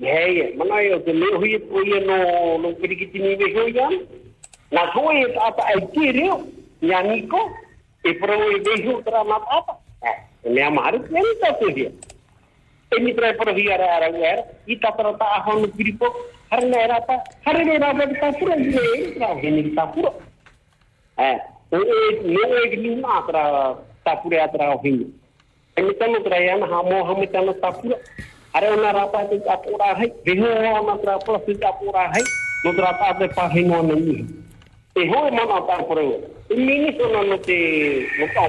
Hei, mana yo te leo hui po ia no no pirikiti ni ve ho ya. Na ko e ata ai kire ya niko e pro e vejo tra matata. E me amar e me ta tu dia. E mi tra pro dia ara ara era i ta tra ta ho no gripo har ne era ta har ne era ta ta pura ne tra he ni ta pura. Eh, o e no e ni na tra ta pura tra ho hin. E mi ta no tra ya na ha mo ha mi ta no ta pura. Are ona rapa te ta pura hai, vejo ona tra pro te ta pura hai, no tra ta te pa hin ona ni. E ho e mana ta pro. E mini sono no te no ta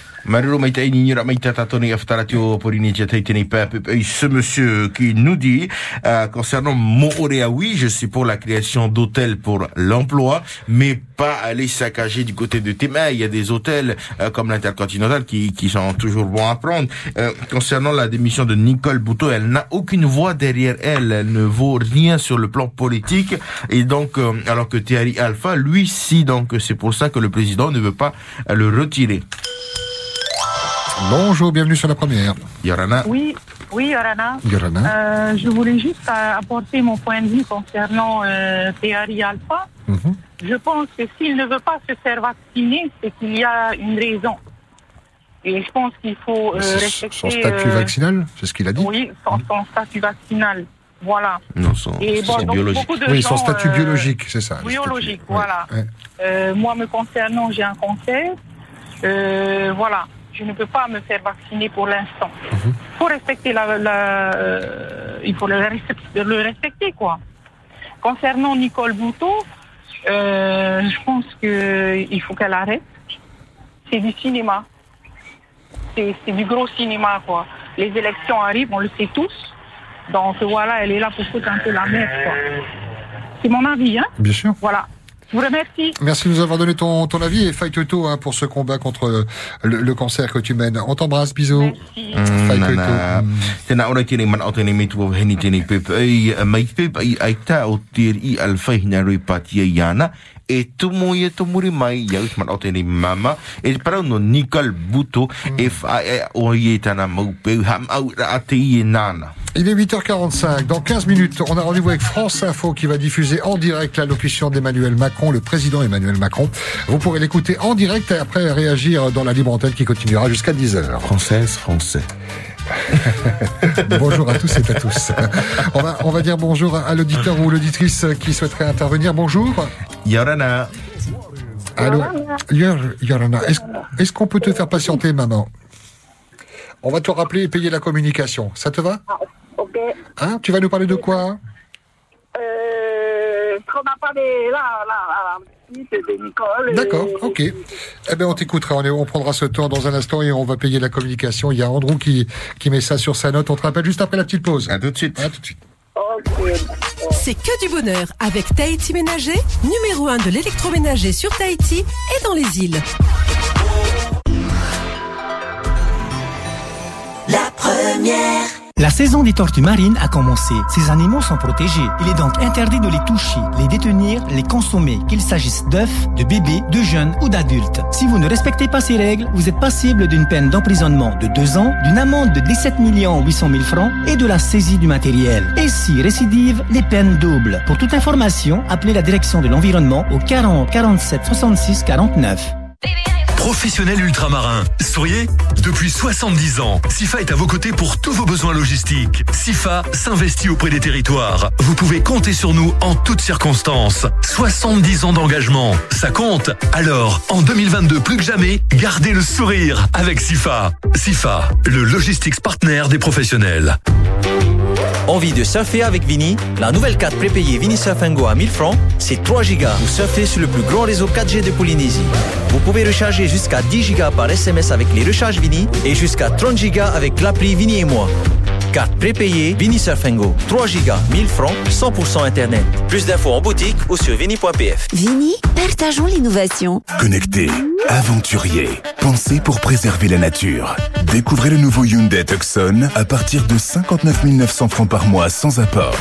Maruru mai te ni ra mai te tatoni aftaratio Polynésia Taitini Pep. Et ce monsieur qui nous dit, euh, concernant Moorea, oui, je suis pour la création d'hôtels pour l'emploi, mais pas aller saccager du côté de Téma. Il y a des hôtels euh, comme l'Intercontinental qui, qui sont toujours bons à prendre. Euh, concernant la démission de Nicole Bouteau, elle n'a aucune voix derrière elle. Elle ne vaut rien sur le plan politique. Et donc, euh, alors que Thierry Alpha, lui, si. Donc, c'est pour ça que le président ne veut pas le retirer. Bonjour, bienvenue sur la première. Yorana. Oui, oui, Yorana. Yorana. Euh, je voulais juste euh, apporter mon point de vue concernant euh, Théari Alpha. Mhm. Je pense que s'il ne veut pas se faire vacciner, c'est qu'il y a une raison. Et je pense qu'il faut euh, respecter... son statut euh, vaccinal, c'est ce qu'il a dit Oui, son, son statut vaccinal. Voilà. Non, son, Et bon, son donc, biologique. beaucoup de Oui, gens, son statut euh, biologique, c'est ça. Biologique, statut. voilà. Ouais. Euh, moi, me concernant, j'ai un cancer. Euh, voilà. Je ne peux pas me faire vacciner pour l'instant. Il faut respecter la, la- euh, il faut le, respect- le respecter quoi. Concernant Nicole Bouteau, euh, je pense que il faut qu'elle arrête. C'est du cinéma. C'est c'est du gros cinéma quoi. Les élections arrivent, on le sait tous. Donc voilà, elle est là pour foutre un peu la merde quoi. C'est mon avis hein. Bien sûr. Voilà. Je vous remercie. Merci de nous avoir donné ton, ton avis et fight Toto hein, pour ce combat contre euh, le, le cancer que tu mènes. On t'embrasse, bisous. Fight nana. Toto. E tumo i e tumuri mai i au mana o tēnei mama. E parau no Nicole Buto e whae e o i e tāna maupeu. Ham au ra a te i e nāna. Il est 8h45. Dans 15 minutes, on a rendez-vous avec France Info qui va diffuser en direct l'allocution d'Emmanuel Macron, le président Emmanuel Macron. Vous pourrez l'écouter en direct et après réagir dans la libre antenne qui continuera jusqu'à 10h. Française, français. bonjour à tous et à tous. On va, on va dire bonjour à l'auditeur ou l'auditrice qui souhaiterait intervenir. Bonjour. Yorana. Allô. Yor- Yorana, est-ce qu'on peut te faire patienter, maman? On va te rappeler et payer la communication. Ça te va? Ok. Hein Tu vas nous parler de quoi? Euh, qu'on a parlé là, là, à la petite de Nicole. D'accord, ok. Eh bien, on t'écoutera. On, on prendra ce temps dans un instant et on va payer la communication. Il y a Andrew qui, qui met ça sur sa note. On te rappelle juste après la petite pause. À tout de suite. À tout de suite. C'est que du bonheur avec Tahiti Ménager, numéro 1 de l'électroménager sur Tahiti et dans les îles. La première. La saison des tortues marines a commencé. Ces animaux sont protégés. Il est donc interdit de les toucher, les détenir, les consommer, qu'il s'agisse d'œufs, de bébés, de jeunes ou d'adultes. Si vous ne respectez pas ces règles, vous êtes passible d'une peine d'emprisonnement de 2 ans, d'une amende de 17 800 000 francs et de la saisie du matériel. Et si récidive, les peines doubles. Pour toute information, appelez la direction de l'environnement au 40 47 66 49. Professionnel ultramarin, souriez Depuis 70 ans, SIFA est à vos côtés pour tous vos besoins logistiques. SIFA s'investit auprès des territoires. Vous pouvez compter sur nous en toutes circonstances. 70 ans d'engagement, ça compte. Alors, en 2022 plus que jamais, gardez le sourire avec SIFA. SIFA, le logistics partner des professionnels. Envie de surfer avec Vini? La nouvelle carte prépayée Vini Surf à 1000 francs, c'est 3 gigas. Vous surfez sur le plus grand réseau 4G de Polynésie. Vous pouvez recharger jusqu'à 10 gigas par SMS avec les recharges Vini et jusqu'à 30 gigas avec l'appli Vini et moi. Carte prépayée Vini Surf Go. 3 gigas, 1000 francs, 100% Internet. Plus d'infos en boutique ou sur vini.pf. Vini, partageons l'innovation. Connecté, aventurier, pensé pour préserver la nature. Découvrez le nouveau Hyundai Tucson à partir de 59 900 francs par mois sans apport.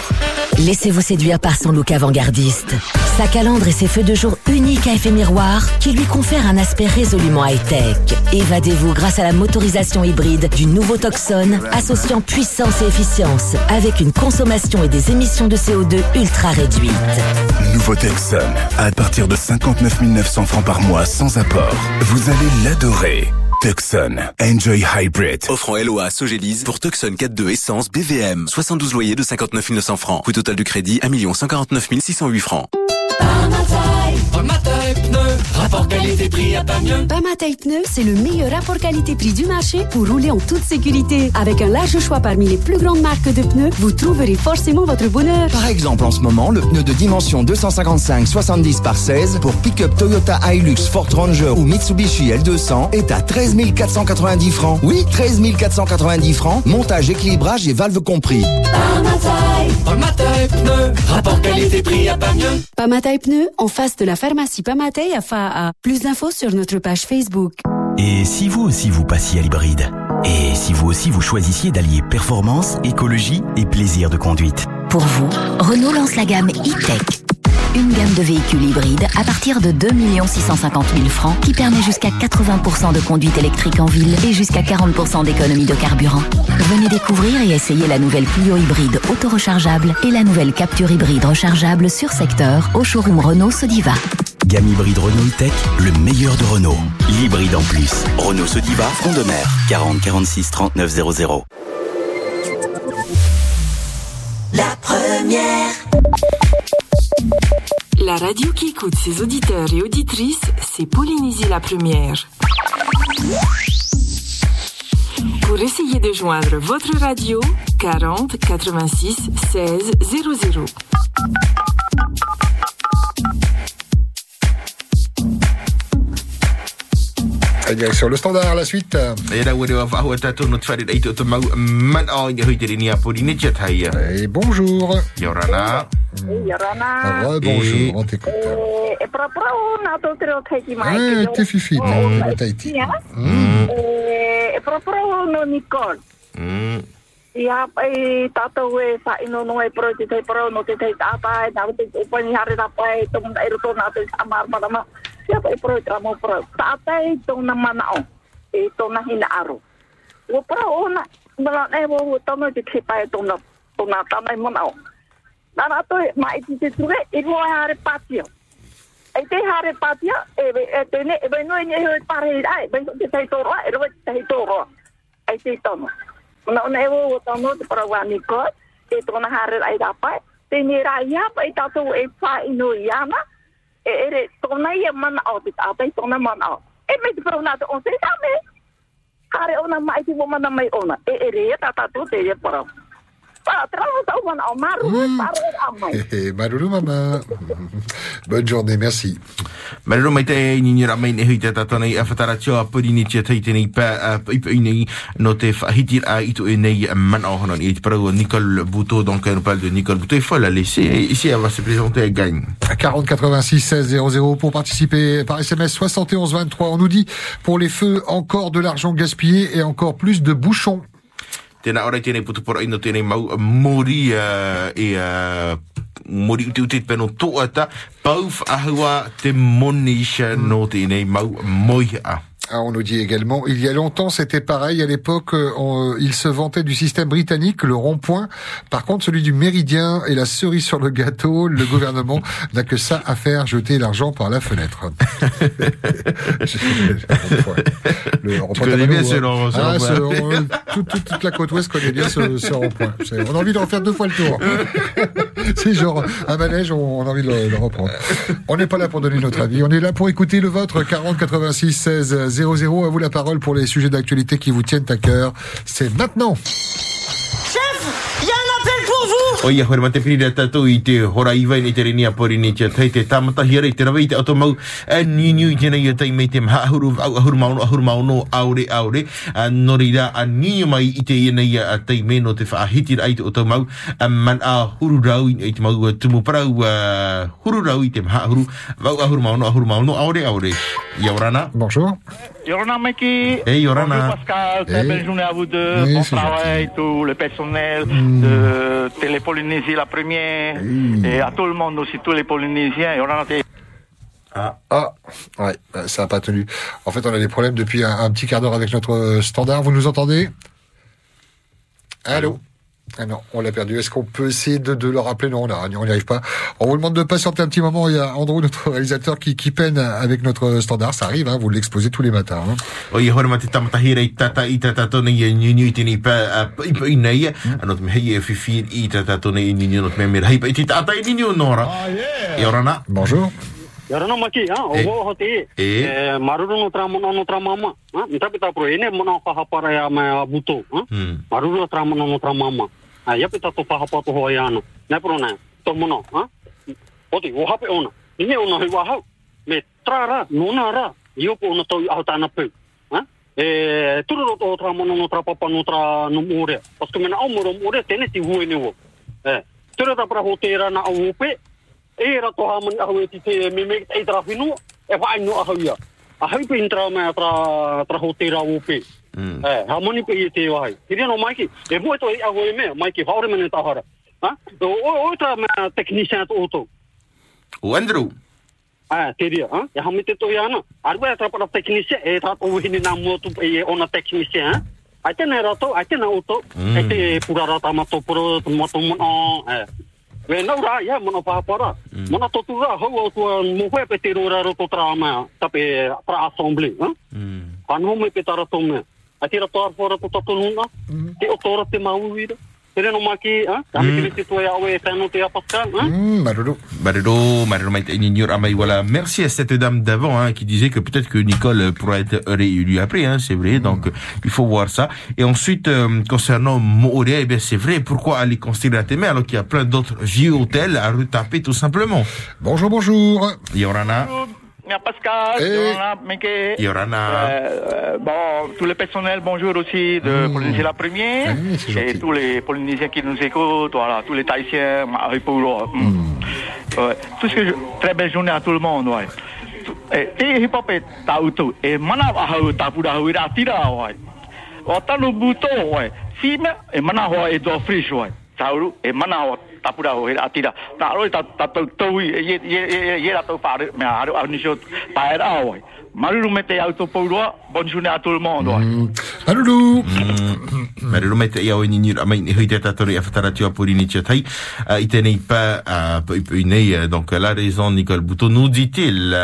Laissez-vous séduire par son look avant-gardiste. Sa calandre et ses feux de jour uniques à effet miroir qui lui confèrent un aspect résolument high-tech. Évadez-vous grâce à la motorisation hybride du nouveau Tucson associant puissance et efficience avec une consommation et des émissions de CO2 ultra réduites. Nouveau Tucson à partir de 59 900 francs par mois sans apport. Vous allez l'adorer. Tucson, Enjoy Hybrid. Offrant LOA à pour Tucson 4.2 essence BVM. 72 loyers de 59 900 francs. Coût total du crédit 1 149 608 francs. Rapport qualité-prix à pas mieux. Pamataï Pneus, c'est le meilleur rapport qualité-prix du marché pour rouler en toute sécurité. Avec un large choix parmi les plus grandes marques de pneus, vous trouverez forcément votre bonheur. Par exemple, en ce moment, le pneu de dimension 255 70 par 16 pour pick-up Toyota Hilux, Ford Ranger ou Mitsubishi L200 est à 13 490 francs. Oui, 13 490 francs, montage, équilibrage et valve compris. Pamataï Pneus, rapport qualité-prix à pas mieux. Pamataï Pneus, en face de la pharmacie Pamataï à Fa'a. Plus d'infos sur notre page Facebook. Et si vous aussi vous passiez à l'hybride Et si vous aussi vous choisissiez d'allier performance, écologie et plaisir de conduite Pour vous, Renault lance la gamme e-Tech. Une gamme de véhicules hybrides à partir de 2 650 000 francs qui permet jusqu'à 80% de conduite électrique en ville et jusqu'à 40% d'économie de carburant. Venez découvrir et essayer la nouvelle Clio hybride auto-rechargeable et la nouvelle Capture hybride rechargeable sur secteur au showroom Renault Sodiva. Gamme hybride Renault e-Tech, le meilleur de Renault. L'hybride en plus. Renault Sodiva, front de mer. 40 46 39 00. La première. La radio qui écoute ses auditeurs et auditrices, c'est Polynésie la première. Pour essayer de joindre votre radio, 40 86 16 00. Rini a pori netia tai. Et bonjour. Yorana. Yorana. Rebonjour, on t'écoute. E. Eh, t'es fifi, le Tahiti. E Nicole. Ia pai tātou e sa ino no e pro te pro no te te tāta e nau te upani hare na pai tō muna e roto nā te amar marama. Ia pai pro e tramo pro. Tāta e tōna mana o. E tōna hina aro. Ua pro o na. Mala e wo wo tono te te pai tōna tōna tāna i mana o. Nara to mai ti te tuwe i mo hare patio. E te hare patio e e te ne e no e he pare ai ben te te toro e ro te te toro. E te tono. Ona ona e wo tono te para wa ni ko e tona hare ai da pai. Te ni ra ia pa i e pa no. E ere tona ia mana o te ata i tona mana o. E me te para na te on se sa me. Hare ona mai ti mo mana mai ona. E ere ia tatu te. Amai. Eh, maman. Bonne journée, merci. Marero mai te ni ra mai ne hui te tatana i a whatara tio a puri ni tia teite nei pa a ipa nei no te whahitir a ito e nei man o honon i te parau Nicole Bouteau donc on parle de Nicole Bouteau il faut la laisser ici elle va se présenter elle gagne 40 86 16 00 pour participer par SMS 71 23. On nous dit pour les feux encore de l'argent gaspillé et encore plus de bouchons. Tēnā ora tēnei putupora ino tēnei mau mori uh, e uh, mori uti uti peno toata pauf ahua te monisha no tēnei mau moia. Ah, on nous dit également, il y a longtemps c'était pareil, à l'époque euh, on- il se vantait du système britannique, le rond-point. Par contre celui du méridien et la cerise sur le gâteau, le gouvernement n'a que ça à faire, jeter l'argent par la fenêtre. Le rond-point connais bien ce rond- ce Ah, rond-point. ce rond- toute, la côte ouest connaît bien ce, ce rond-point. On a envie d'en faire deux fois le tour. C'est genre un manège, on on a envie de le, le reprendre. On n'est pas là pour donner notre avis, on est là pour écouter le vôtre. 40 86 16 00. À vous la parole pour les sujets d'actualité qui vous tiennent à cœur. C'est maintenant. O ia hore mate piri rea tātou i te hora iwa i te renia pori ni te tei te tamata hiara i te rawa i te ato mau e niu niu i tēnei i tei mei te maha ahuru au ahuru maono ahuru maono aure aure. A nori rā a niu mai i te ienei a tei me no te whaahitira ai te o tau mau a man a huru rau i te mau tumu parau a huru rau i te maha ahuru. Au ahuru maono ahuru maono aure aure. Ia orana Bonjour. Yorana Meki. Hey, Yorana. Bonjour Pascal, très belle journée à vous deux. Bon travail, tout le personnel de Télépolynésie la première. Et à tout le monde aussi, tous les Polynésiens. Yorana, Ah, ah, ouais, euh, ça n'a pas tenu. En fait, on a des problèmes depuis un, un petit quart d'heure avec notre euh, standard. Vous nous entendez? Allô? Ah non, on l'a perdu. Est-ce qu'on peut essayer de, de le rappeler? Non, on n'y arrive pas. On vous demande de patienter un petit moment. Il y a Andrew, notre réalisateur, qui, qui peine avec notre standard. Ça arrive, hein, vous l'exposez tous les matins. hein. Bonjour. Ya rana maki, ha, o ho ho te. Eh. Maruru no tra mono no tra mama. Ha, mita pita pro ene mono whahapara ya mai a buto, ha. Maruru no tra mono no tra mama. a ya pita to paha pato ho ayano na pro na to mono ha? Oti wo hape ona. Ni ne ona wa ha me trara no na ra yo ko ona to au na pe ha? E turu ro to tra mono no tra papa no tra no mure pasku me na o mure mure tene ti hu ene wo e turu ta pra hotera na au pe e ra to ha mon au ti te me me e tra finu e fa ai no a ha ya a pe intra me tra tra hotera upe. pe upe. E, ha mani pe i te wahai. Tiri no maiki. E mua to i e me, maiki haore mene tahara. Ha? O, o, o tra me teknisien to oto. O Andrew. Ah, te ria, ha? Ya hamite to yana. Arba tra para teknisien e tra to hini na mo tu e ona teknisien, ha? Ai tēnei rato, ai tēnei auto, Mm. ai te purara tamato puro, tamato mono, e. We nau rā, ia, mono pāpara. Mono totu rā, hau au tua mohoe pe te rora roto tra mea, tape tra assembly, ha? Whanau me pe tara tō mea. Ai te rato arwhara to tato nuna, te te mau ira. Te reno maki, ha? Ka me te te toi awe e tēno te apaskan, ha? Hmm, Maruru. Marero, Marero Maïta Ignor Amaï, voilà. Merci à cette dame d'avant hein, qui disait que peut-être que Nicole pourra être réélue après, hein, c'est vrai. Donc euh, il faut voir ça. Et ensuite, euh, concernant Moorea, eh bien c'est vrai. Pourquoi aller construire à Témé alors qu'il y a plein d'autres vieux hôtels à retaper tout simplement? Bonjour, bonjour. Yorana. Bien Pascal, Yorana, Meke. Yorana. Euh, euh, bon, tout le personnel, bonjour aussi de Polynésie la Première. et tous les Polynésiens qui nous écoutent, voilà, tous les Tahitiens, Mahipuro. Ouais. Tout ce que je- Très belle journée à tout le monde, ouais. Eh, te hip hop e tautu, e mana ahau tapura hau ira tira, ouais. O tanu buto, ouais. Sime, e mana hoa e do frish, ouais. Tauru, e mana hoa tapura. Ta ta ta tau tau tau pare, me. Maruru bonne journée à tout le monde, ouais. Maruru. Marero Maïta Iao Ignor Amaï, ni hui te tatori a whataratu a puri ni tia tai. I tenei pas à peu nei, donc la raison Nicole Boutot nous dit-il.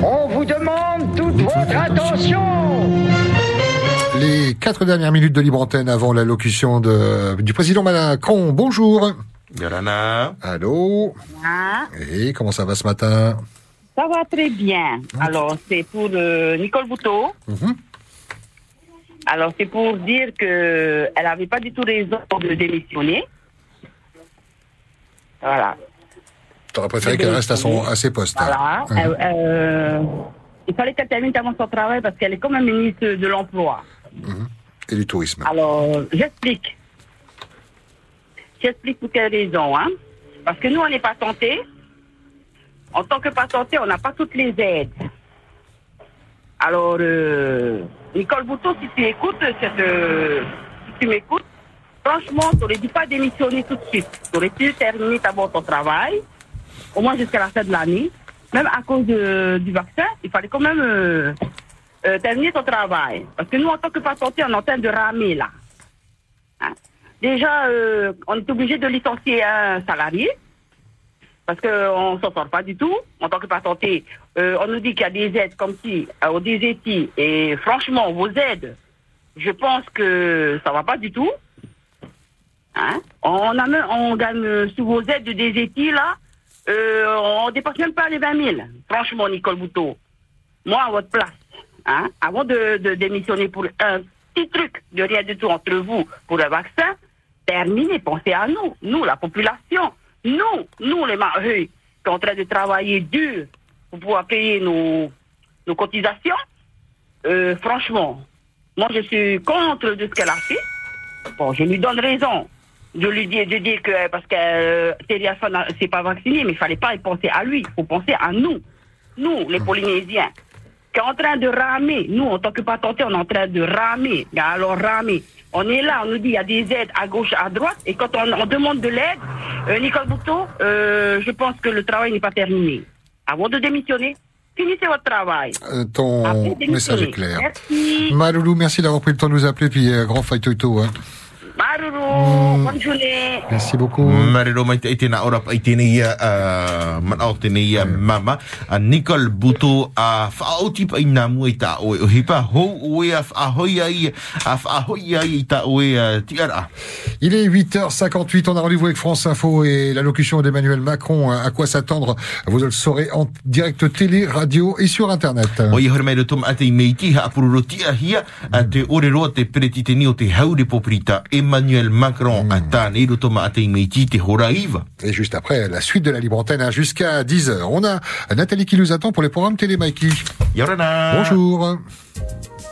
On vous demande toute votre attention. Les quatre dernières minutes de libre antenne avant l'allocution de, du président Macron. Bonjour. Yorana. Allô? Ah, Et comment ça va ce matin? Ça va très bien. Alors, c'est pour euh, Nicole Bouteau. Mhm. Alors, c'est pour dire que elle n'avait pas du tout raison de démissionner. Voilà. T'aurais préféré qu'elle reste à, son, à ses postes. Voilà. hein. Euh, euh, il fallait qu'elle termine avant son travail parce qu'elle est quand même ministre de l'Emploi. Et du tourisme. Alors, j'explique. J'explique pour quelle raison. Hein? Parce que nous, on n'est pas tentés. En tant que patenté, on n'a pas toutes les aides. Alors, euh, Nicole Bouton, si tu écoutes, cette, euh, si tu m'écoutes, franchement, tu n'aurais dû pas démissionner tout de suite. Tu aurais pu terminer d'abord ton travail, au moins jusqu'à la fin de l'année. Même à cause du vaccin, il fallait quand même euh, euh, terminer ton travail. Parce que nous, en tant que patenté, on est en train de ramer là. Hein? Déjà, euh, on est obligé de licencier un salarié parce qu'on ne s'en sort pas du tout. En tant que patenté, euh, on nous dit qu'il y a des aides comme si, euh, au DZT, et franchement, vos aides, je pense que ça va pas du tout. Hein? On, a on gagne sous vos aides de DZT, là, euh, on dépasse même pas les 20 000. Franchement, Nicole Bouteau, moi, à votre place, hein, avant de démissionner pour un petit truc de rien du tout entre vous pour le vaccin, terminez, pensez à nous, nous, la population, nous, nous, les mareux, qui sont en train de travailler dur pour pouvoir payer nos, nos cotisations. Euh, franchement, moi, je suis contre de ce qu'elle a fait. Bon, je lui donne raison. Je lui dis de dire que parce que euh, n'a- s'est pas vacciné, mais il fallait pas y penser à lui. Il faut penser à nous, nous, les Polynésiens, qui est en train de ramer. Nous, en tant que patentés, on est en train de ramer. Alors ramer. On est là, on nous dit il y a des aides à gauche, à droite, et quand on, on demande de l'aide, euh, Nicole Bouteau, euh, je pense que le travail n'est pas terminé. Avant de démissionner, finissez votre travail. Euh, ton Après, message est clair. Merci. Maloulou, merci d'avoir pris le temps de nous appeler, puis euh, grand fight. Hein. Maruru, bonne journée. Merci beaucoup. Marero mai te tēnā ora pai tēnei ia manao tēnei ia mama a Nicole Buto a whaoti pai nā mua i tā oe o hipa hou oe a whahoi ai a whahoi ai i tā oe tiara. Il est 8h58, on a rendez-vous avec France Info et l'allocution d'Emmanuel Macron. À quoi s'attendre? Vous le saurez en direct télé, radio et sur Internet. A te meiti ha apururo tia hia a te ore roa te pereti te ni o te haure poprita Emmanuel Macron a tā nei rotom a te meiti te hora iwa. Et juste après, la suite de la libre antenne hein, jusqu'à 10h. On a Nathalie qui nous attend pour les programmes télé Mikey. Yorana. Bonjour.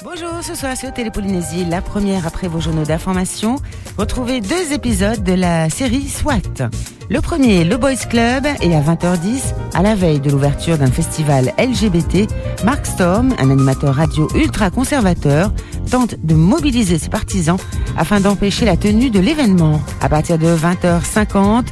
Bonjour, ce soir sur Télépolynésie, la première après vos journaux d'information. Retrouvez deux épisodes de la série SWAT. Le premier, le Boys Club, et à 20h10, à la veille de l'ouverture d'un festival LGBT, Mark Storm, un animateur radio ultra conservateur, tente de mobiliser ses partisans afin d'empêcher la tenue de l'événement. À partir de 20h50,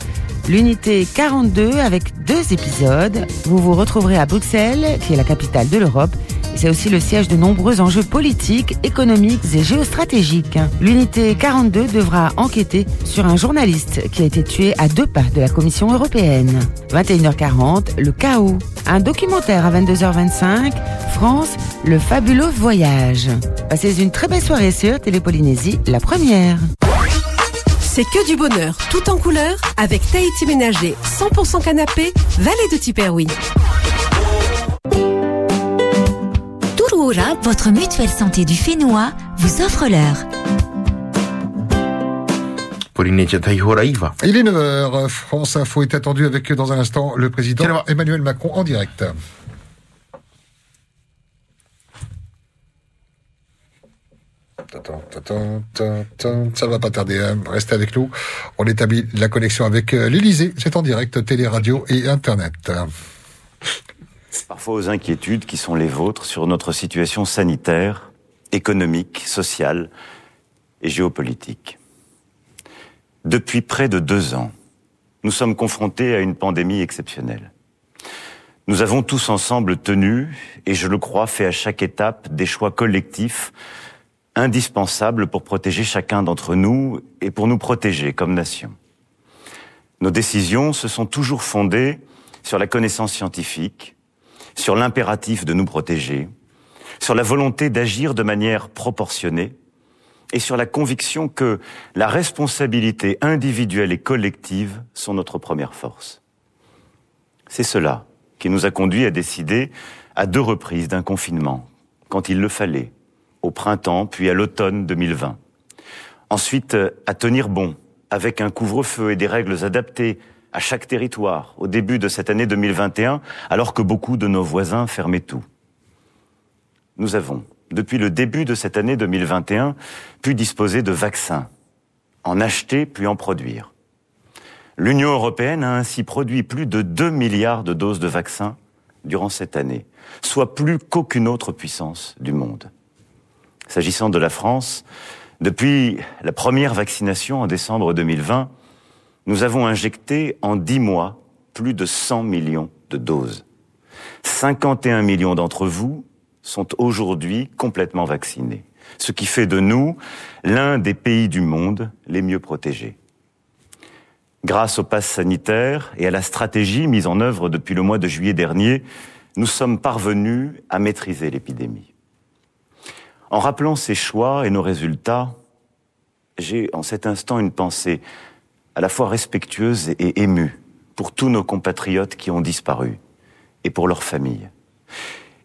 L'unité 42 avec deux épisodes. Vous vous retrouverez à Bruxelles, qui est la capitale de l'Europe. C'est aussi le siège de nombreux enjeux politiques, économiques et géostratégiques. L'unité 42 devra enquêter sur un journaliste qui a été tué à deux pas de la Commission européenne. 21h40, le chaos. Un documentaire à 22h25, France, le fabuleux voyage. Passez une très belle soirée sur Télépolynésie, la première. C'est que du bonheur, tout en couleur, avec Tahiti Ménager, 100% canapé, vallée de Tiperoui. Touroura, votre mutuelle santé du Fénois, vous offre l'heure. Il est 9h. France Info est attendu avec dans un instant le président Emmanuel Macron en direct. Attends, attends, attends, ça va pas tarder, hein. restez avec nous. On établit la connexion avec euh, l'Elysée. C'est en direct, télé, radio et Internet. Parfois aux inquiétudes qui sont les vôtres sur notre situation sanitaire, économique, sociale et géopolitique. Depuis près de deux ans, nous sommes confrontés à une pandémie exceptionnelle. Nous avons tous ensemble tenu, et je le crois, fait à chaque étape des choix collectifs indispensables pour protéger chacun d'entre nous et pour nous protéger comme nation. Nos décisions se sont toujours fondées sur la connaissance scientifique, sur l'impératif de nous protéger, sur la volonté d'agir de manière proportionnée et sur la conviction que la responsabilité individuelle et collective sont notre première force. C'est cela qui nous a conduit à décider à deux reprises d'un confinement, quand il le fallait, au printemps puis à l'automne 2020. Ensuite, euh, à tenir bon avec un couvre-feu et des règles adaptées à chaque territoire au début de cette année 2021, alors que beaucoup de nos voisins fermaient tout. Nous avons, depuis le début de cette année 2021, pu disposer de vaccins, en acheter puis en produire. L'Union européenne a ainsi produit plus de 2 milliards de doses de vaccins durant cette année, soit plus qu'aucune autre puissance du monde. S'agissant de la France, depuis la première vaccination en décembre 2020, nous avons injecté en dix mois plus de 100 millions de doses. 51 millions d'entre vous sont aujourd'hui complètement vaccinés, ce qui fait de nous l'un des pays du monde les mieux protégés. Grâce au pass sanitaire et à la stratégie mise en œuvre depuis le mois de juillet dernier, nous sommes parvenus à maîtriser l'épidémie. En rappelant ces choix et nos résultats, j'ai en cet instant une pensée à la fois respectueuse et émue pour tous nos compatriotes qui ont disparu et pour leurs familles.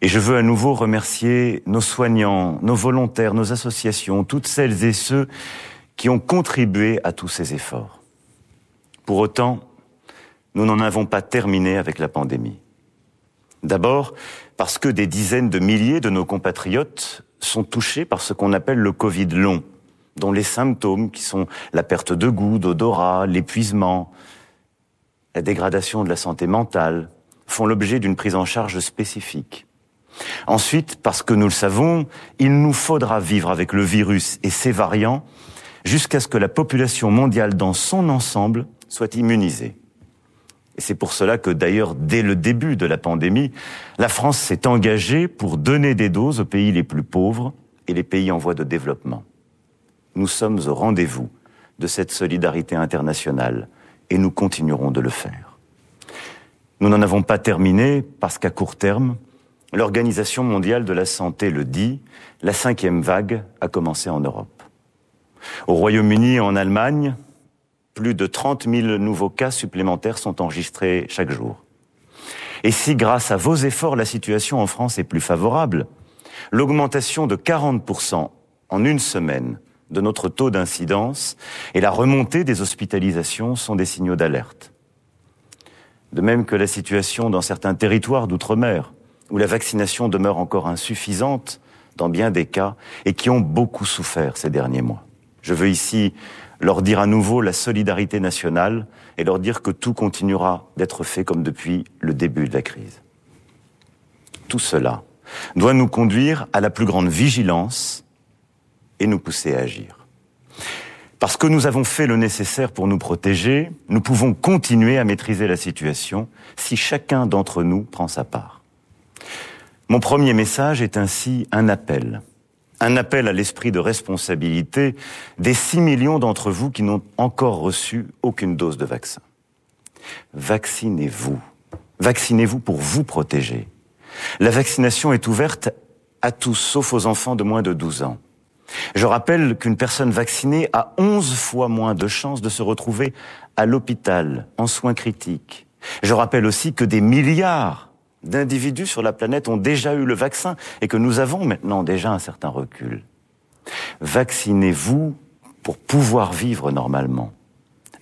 Et je veux à nouveau remercier nos soignants, nos volontaires, nos associations, toutes celles et ceux qui ont contribué à tous ces efforts. Pour autant, nous n'en avons pas terminé avec la pandémie. D'abord, parce que des dizaines de milliers de nos compatriotes sont touchés par ce qu'on appelle le Covid long, dont les symptômes, qui sont la perte de goût, d'odorat, l'épuisement, la dégradation de la santé mentale, font l'objet d'une prise en charge spécifique. Ensuite, parce que nous le savons, il nous faudra vivre avec le virus et ses variants jusqu'à ce que la population mondiale dans son ensemble soit immunisée. Et c'est pour cela que d'ailleurs, dès le début de la pandémie, la France s'est engagée pour donner des doses aux pays les plus pauvres et les pays en voie de développement. Nous sommes au rendez-vous de cette solidarité internationale et nous continuerons de le faire. Nous n'en avons pas terminé parce qu'à court terme, l'Organisation mondiale de la santé le dit, la cinquième vague a commencé en Europe. Au Royaume-Uni et en Allemagne, plus de 30 000 nouveaux cas supplémentaires sont enregistrés chaque jour. Et si, grâce à vos efforts, la situation en France est plus favorable, l'augmentation de 40% en une semaine de notre taux d'incidence et la remontée des hospitalisations sont des signaux d'alerte. De même que la situation dans certains territoires d'outre-mer, où la vaccination demeure encore insuffisante dans bien des cas et qui ont beaucoup souffert ces derniers mois. Je veux ici leur dire à nouveau la solidarité nationale et leur dire que tout continuera d'être fait comme depuis le début de la crise. Tout cela doit nous conduire à la plus grande vigilance et nous pousser à agir. Parce que nous avons fait le nécessaire pour nous protéger, nous pouvons continuer à maîtriser la situation si chacun d'entre nous prend sa part. Mon premier message est ainsi un appel. Un appel à l'esprit de responsabilité des 6 millions d'entre vous qui n'ont encore reçu aucune dose de vaccin. Vaccinez-vous. Vaccinez-vous pour vous protéger. La vaccination est ouverte à tous, sauf aux enfants de moins de 12 ans. Je rappelle qu'une personne vaccinée a 11 fois moins de chances de se retrouver à l'hôpital, en soins critiques. Je rappelle aussi que des milliards d'individus sur la planète ont déjà eu le vaccin et que nous avons maintenant déjà un certain recul. Vaccinez-vous pour pouvoir vivre normalement.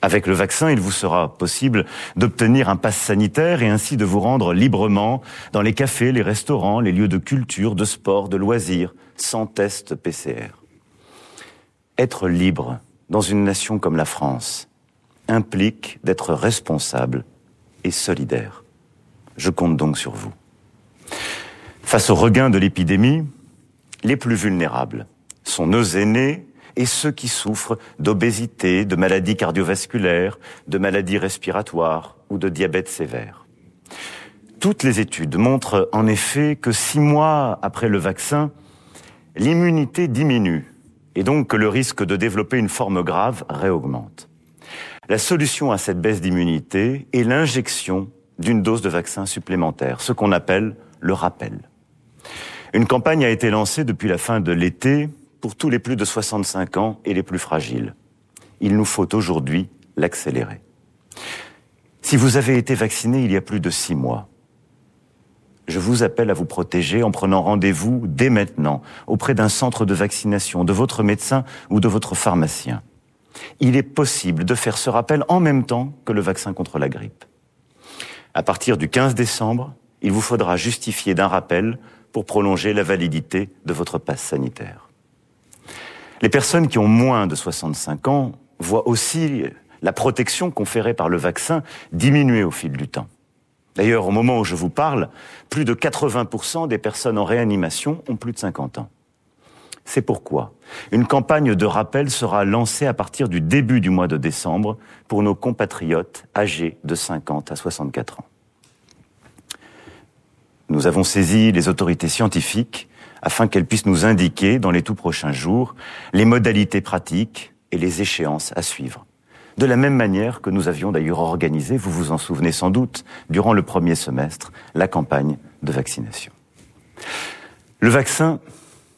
Avec le vaccin, il vous sera possible d'obtenir un pass sanitaire et ainsi de vous rendre librement dans les cafés, les restaurants, les lieux de culture, de sport, de loisirs, sans test PCR. Être libre dans une nation comme la France implique d'être responsable et solidaire. Je compte donc sur vous. Face au regain de l'épidémie, les plus vulnérables sont nos aînés et ceux qui souffrent d'obésité, de maladies cardiovasculaires, de maladies respiratoires ou de diabète sévère. Toutes les études montrent en effet que six mois après le vaccin, l'immunité diminue et donc que le risque de développer une forme grave réaugmente. La solution à cette baisse d'immunité est l'injection d'une dose de vaccin supplémentaire, ce qu'on appelle le rappel. Une campagne a été lancée depuis la fin de l'été pour tous les plus de 65 ans et les plus fragiles. Il nous faut aujourd'hui l'accélérer. Si vous avez été vacciné il y a plus de six mois, je vous appelle à vous protéger en prenant rendez-vous dès maintenant auprès d'un centre de vaccination, de votre médecin ou de votre pharmacien. Il est possible de faire ce rappel en même temps que le vaccin contre la grippe. À partir du 15 décembre, il vous faudra justifier d'un rappel pour prolonger la validité de votre passe sanitaire. Les personnes qui ont moins de 65 ans voient aussi la protection conférée par le vaccin diminuer au fil du temps. D'ailleurs, au moment où je vous parle, plus de 80% des personnes en réanimation ont plus de 50 ans. C'est pourquoi une campagne de rappel sera lancée à partir du début du mois de décembre pour nos compatriotes âgés de 50 à 64 ans. Nous avons saisi les autorités scientifiques afin qu'elles puissent nous indiquer dans les tout prochains jours les modalités pratiques et les échéances à suivre. De la même manière que nous avions d'ailleurs organisé, vous vous en souvenez sans doute, durant le premier semestre, la campagne de vaccination. Le vaccin,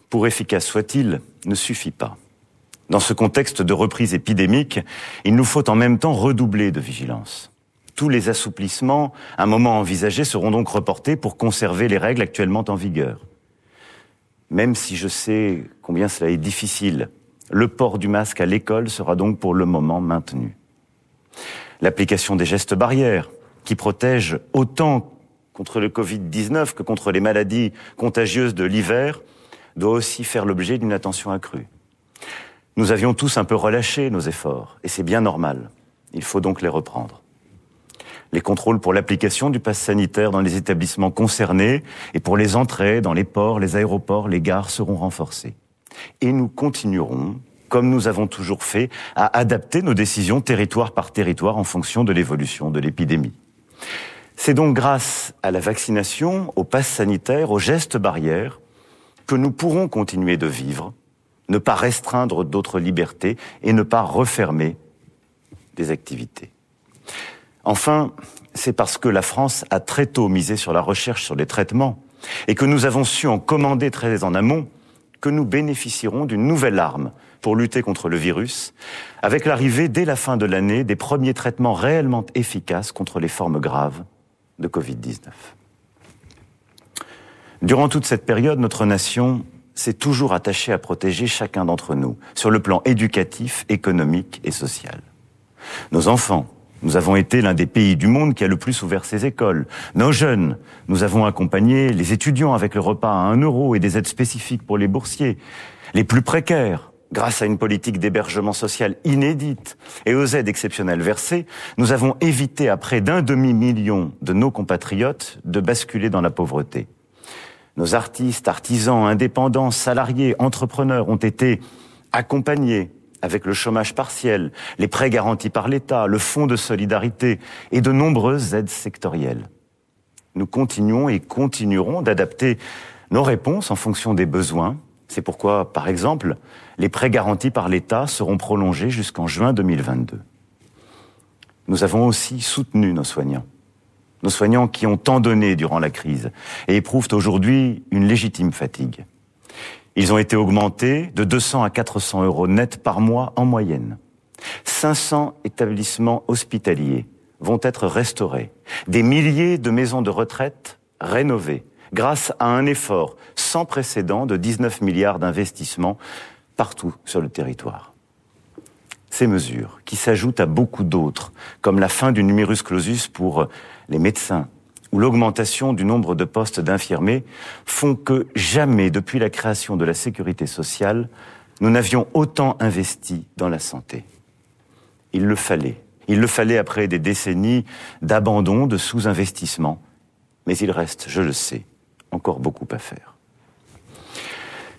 pour efficace soit-il, ne suffit pas. Dans ce contexte de reprise épidémique, il nous faut en même temps redoubler de vigilance. Tous les assouplissements, un moment envisagés, seront donc reportés pour conserver les règles actuellement en vigueur même si je sais combien cela est difficile. Le port du masque à l'école sera donc pour le moment maintenu. L'application des gestes barrières, qui protègent autant contre le Covid-19 que contre les maladies contagieuses de l'hiver, doit aussi faire l'objet d'une attention accrue. Nous avions tous un peu relâché nos efforts, et c'est bien normal. Il faut donc les reprendre. Les contrôles pour l'application du pass sanitaire dans les établissements concernés et pour les entrées dans les ports, les aéroports, les gares seront renforcés. Et nous continuerons, comme nous avons toujours fait, à adapter nos décisions territoire par territoire en fonction de l'évolution de l'épidémie. C'est donc grâce à la vaccination, au pass sanitaire, aux gestes barrières, que nous pourrons continuer de vivre ne pas restreindre d'autres libertés et ne pas refermer des activités. Enfin, c'est parce que la France a très tôt misé sur la recherche sur les traitements et que nous avons su en commander très en amont que nous bénéficierons d'une nouvelle arme pour lutter contre le virus, avec l'arrivée dès la fin de l'année des premiers traitements réellement efficaces contre les formes graves de Covid-19. Durant toute cette période, notre nation s'est toujours attachée à protéger chacun d'entre nous, sur le plan éducatif, économique et social. Nos enfants, nous avons été l'un des pays du monde qui a le plus ouvert ses écoles. Nos jeunes, nous avons accompagné les étudiants avec le repas à un euro et des aides spécifiques pour les boursiers. Les plus précaires, grâce à une politique d'hébergement social inédite et aux aides exceptionnelles versées, nous avons évité à près d'un demi-million de nos compatriotes de basculer dans la pauvreté. Nos artistes, artisans, indépendants, salariés, entrepreneurs ont été accompagnés avec le chômage partiel, les prêts garantis par l'État, le fonds de solidarité et de nombreuses aides sectorielles. Nous continuons et continuerons d'adapter nos réponses en fonction des besoins. C'est pourquoi, par exemple, les prêts garantis par l'État seront prolongés jusqu'en juin 2022. Nous avons aussi soutenu nos soignants nos soignants qui ont tant donné durant la crise et éprouvent aujourd'hui une légitime fatigue. Ils ont été augmentés de 200 à 400 euros net par mois en moyenne. 500 établissements hospitaliers vont être restaurés. Des milliers de maisons de retraite rénovées grâce à un effort sans précédent de 19 milliards d'investissements partout sur le territoire. Ces mesures, qui s'ajoutent à beaucoup d'autres, comme la fin du numerus clausus pour les médecins ou l'augmentation du nombre de postes d'infirmiers font que jamais depuis la création de la sécurité sociale, nous n'avions autant investi dans la santé. Il le fallait. Il le fallait après des décennies d'abandon, de sous-investissement. Mais il reste, je le sais, encore beaucoup à faire.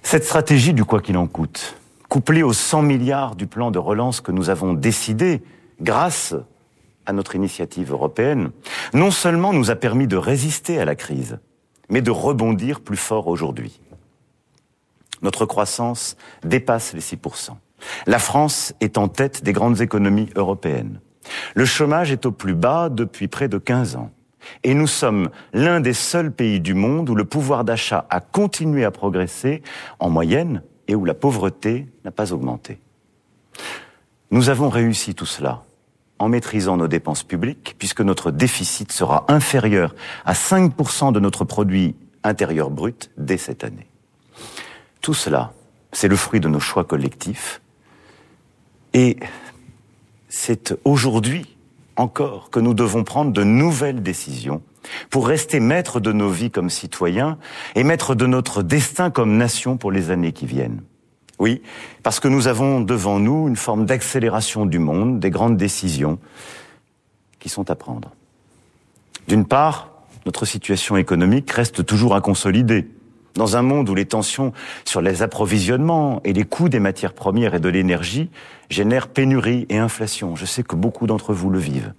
Cette stratégie du quoi qu'il en coûte, couplée aux 100 milliards du plan de relance que nous avons décidé grâce à notre initiative européenne, non seulement nous a permis de résister à la crise, mais de rebondir plus fort aujourd'hui. Notre croissance dépasse les 6%. La France est en tête des grandes économies européennes. Le chômage est au plus bas depuis près de 15 ans. Et nous sommes l'un des seuls pays du monde où le pouvoir d'achat a continué à progresser en moyenne et où la pauvreté n'a pas augmenté. Nous avons réussi tout cela en maîtrisant nos dépenses publiques, puisque notre déficit sera inférieur à 5% de notre produit intérieur brut dès cette année. Tout cela, c'est le fruit de nos choix collectifs. Et c'est aujourd'hui encore que nous devons prendre de nouvelles décisions pour rester maîtres de nos vies comme citoyens et maîtres de notre destin comme nation pour les années qui viennent. Oui, parce que nous avons devant nous une forme d'accélération du monde, des grandes décisions qui sont à prendre. D'une part, notre situation économique reste toujours à consolider. Dans un monde où les tensions sur les approvisionnements et les coûts des matières premières et de l'énergie génèrent pénurie et inflation. Je sais que beaucoup d'entre vous le vivent.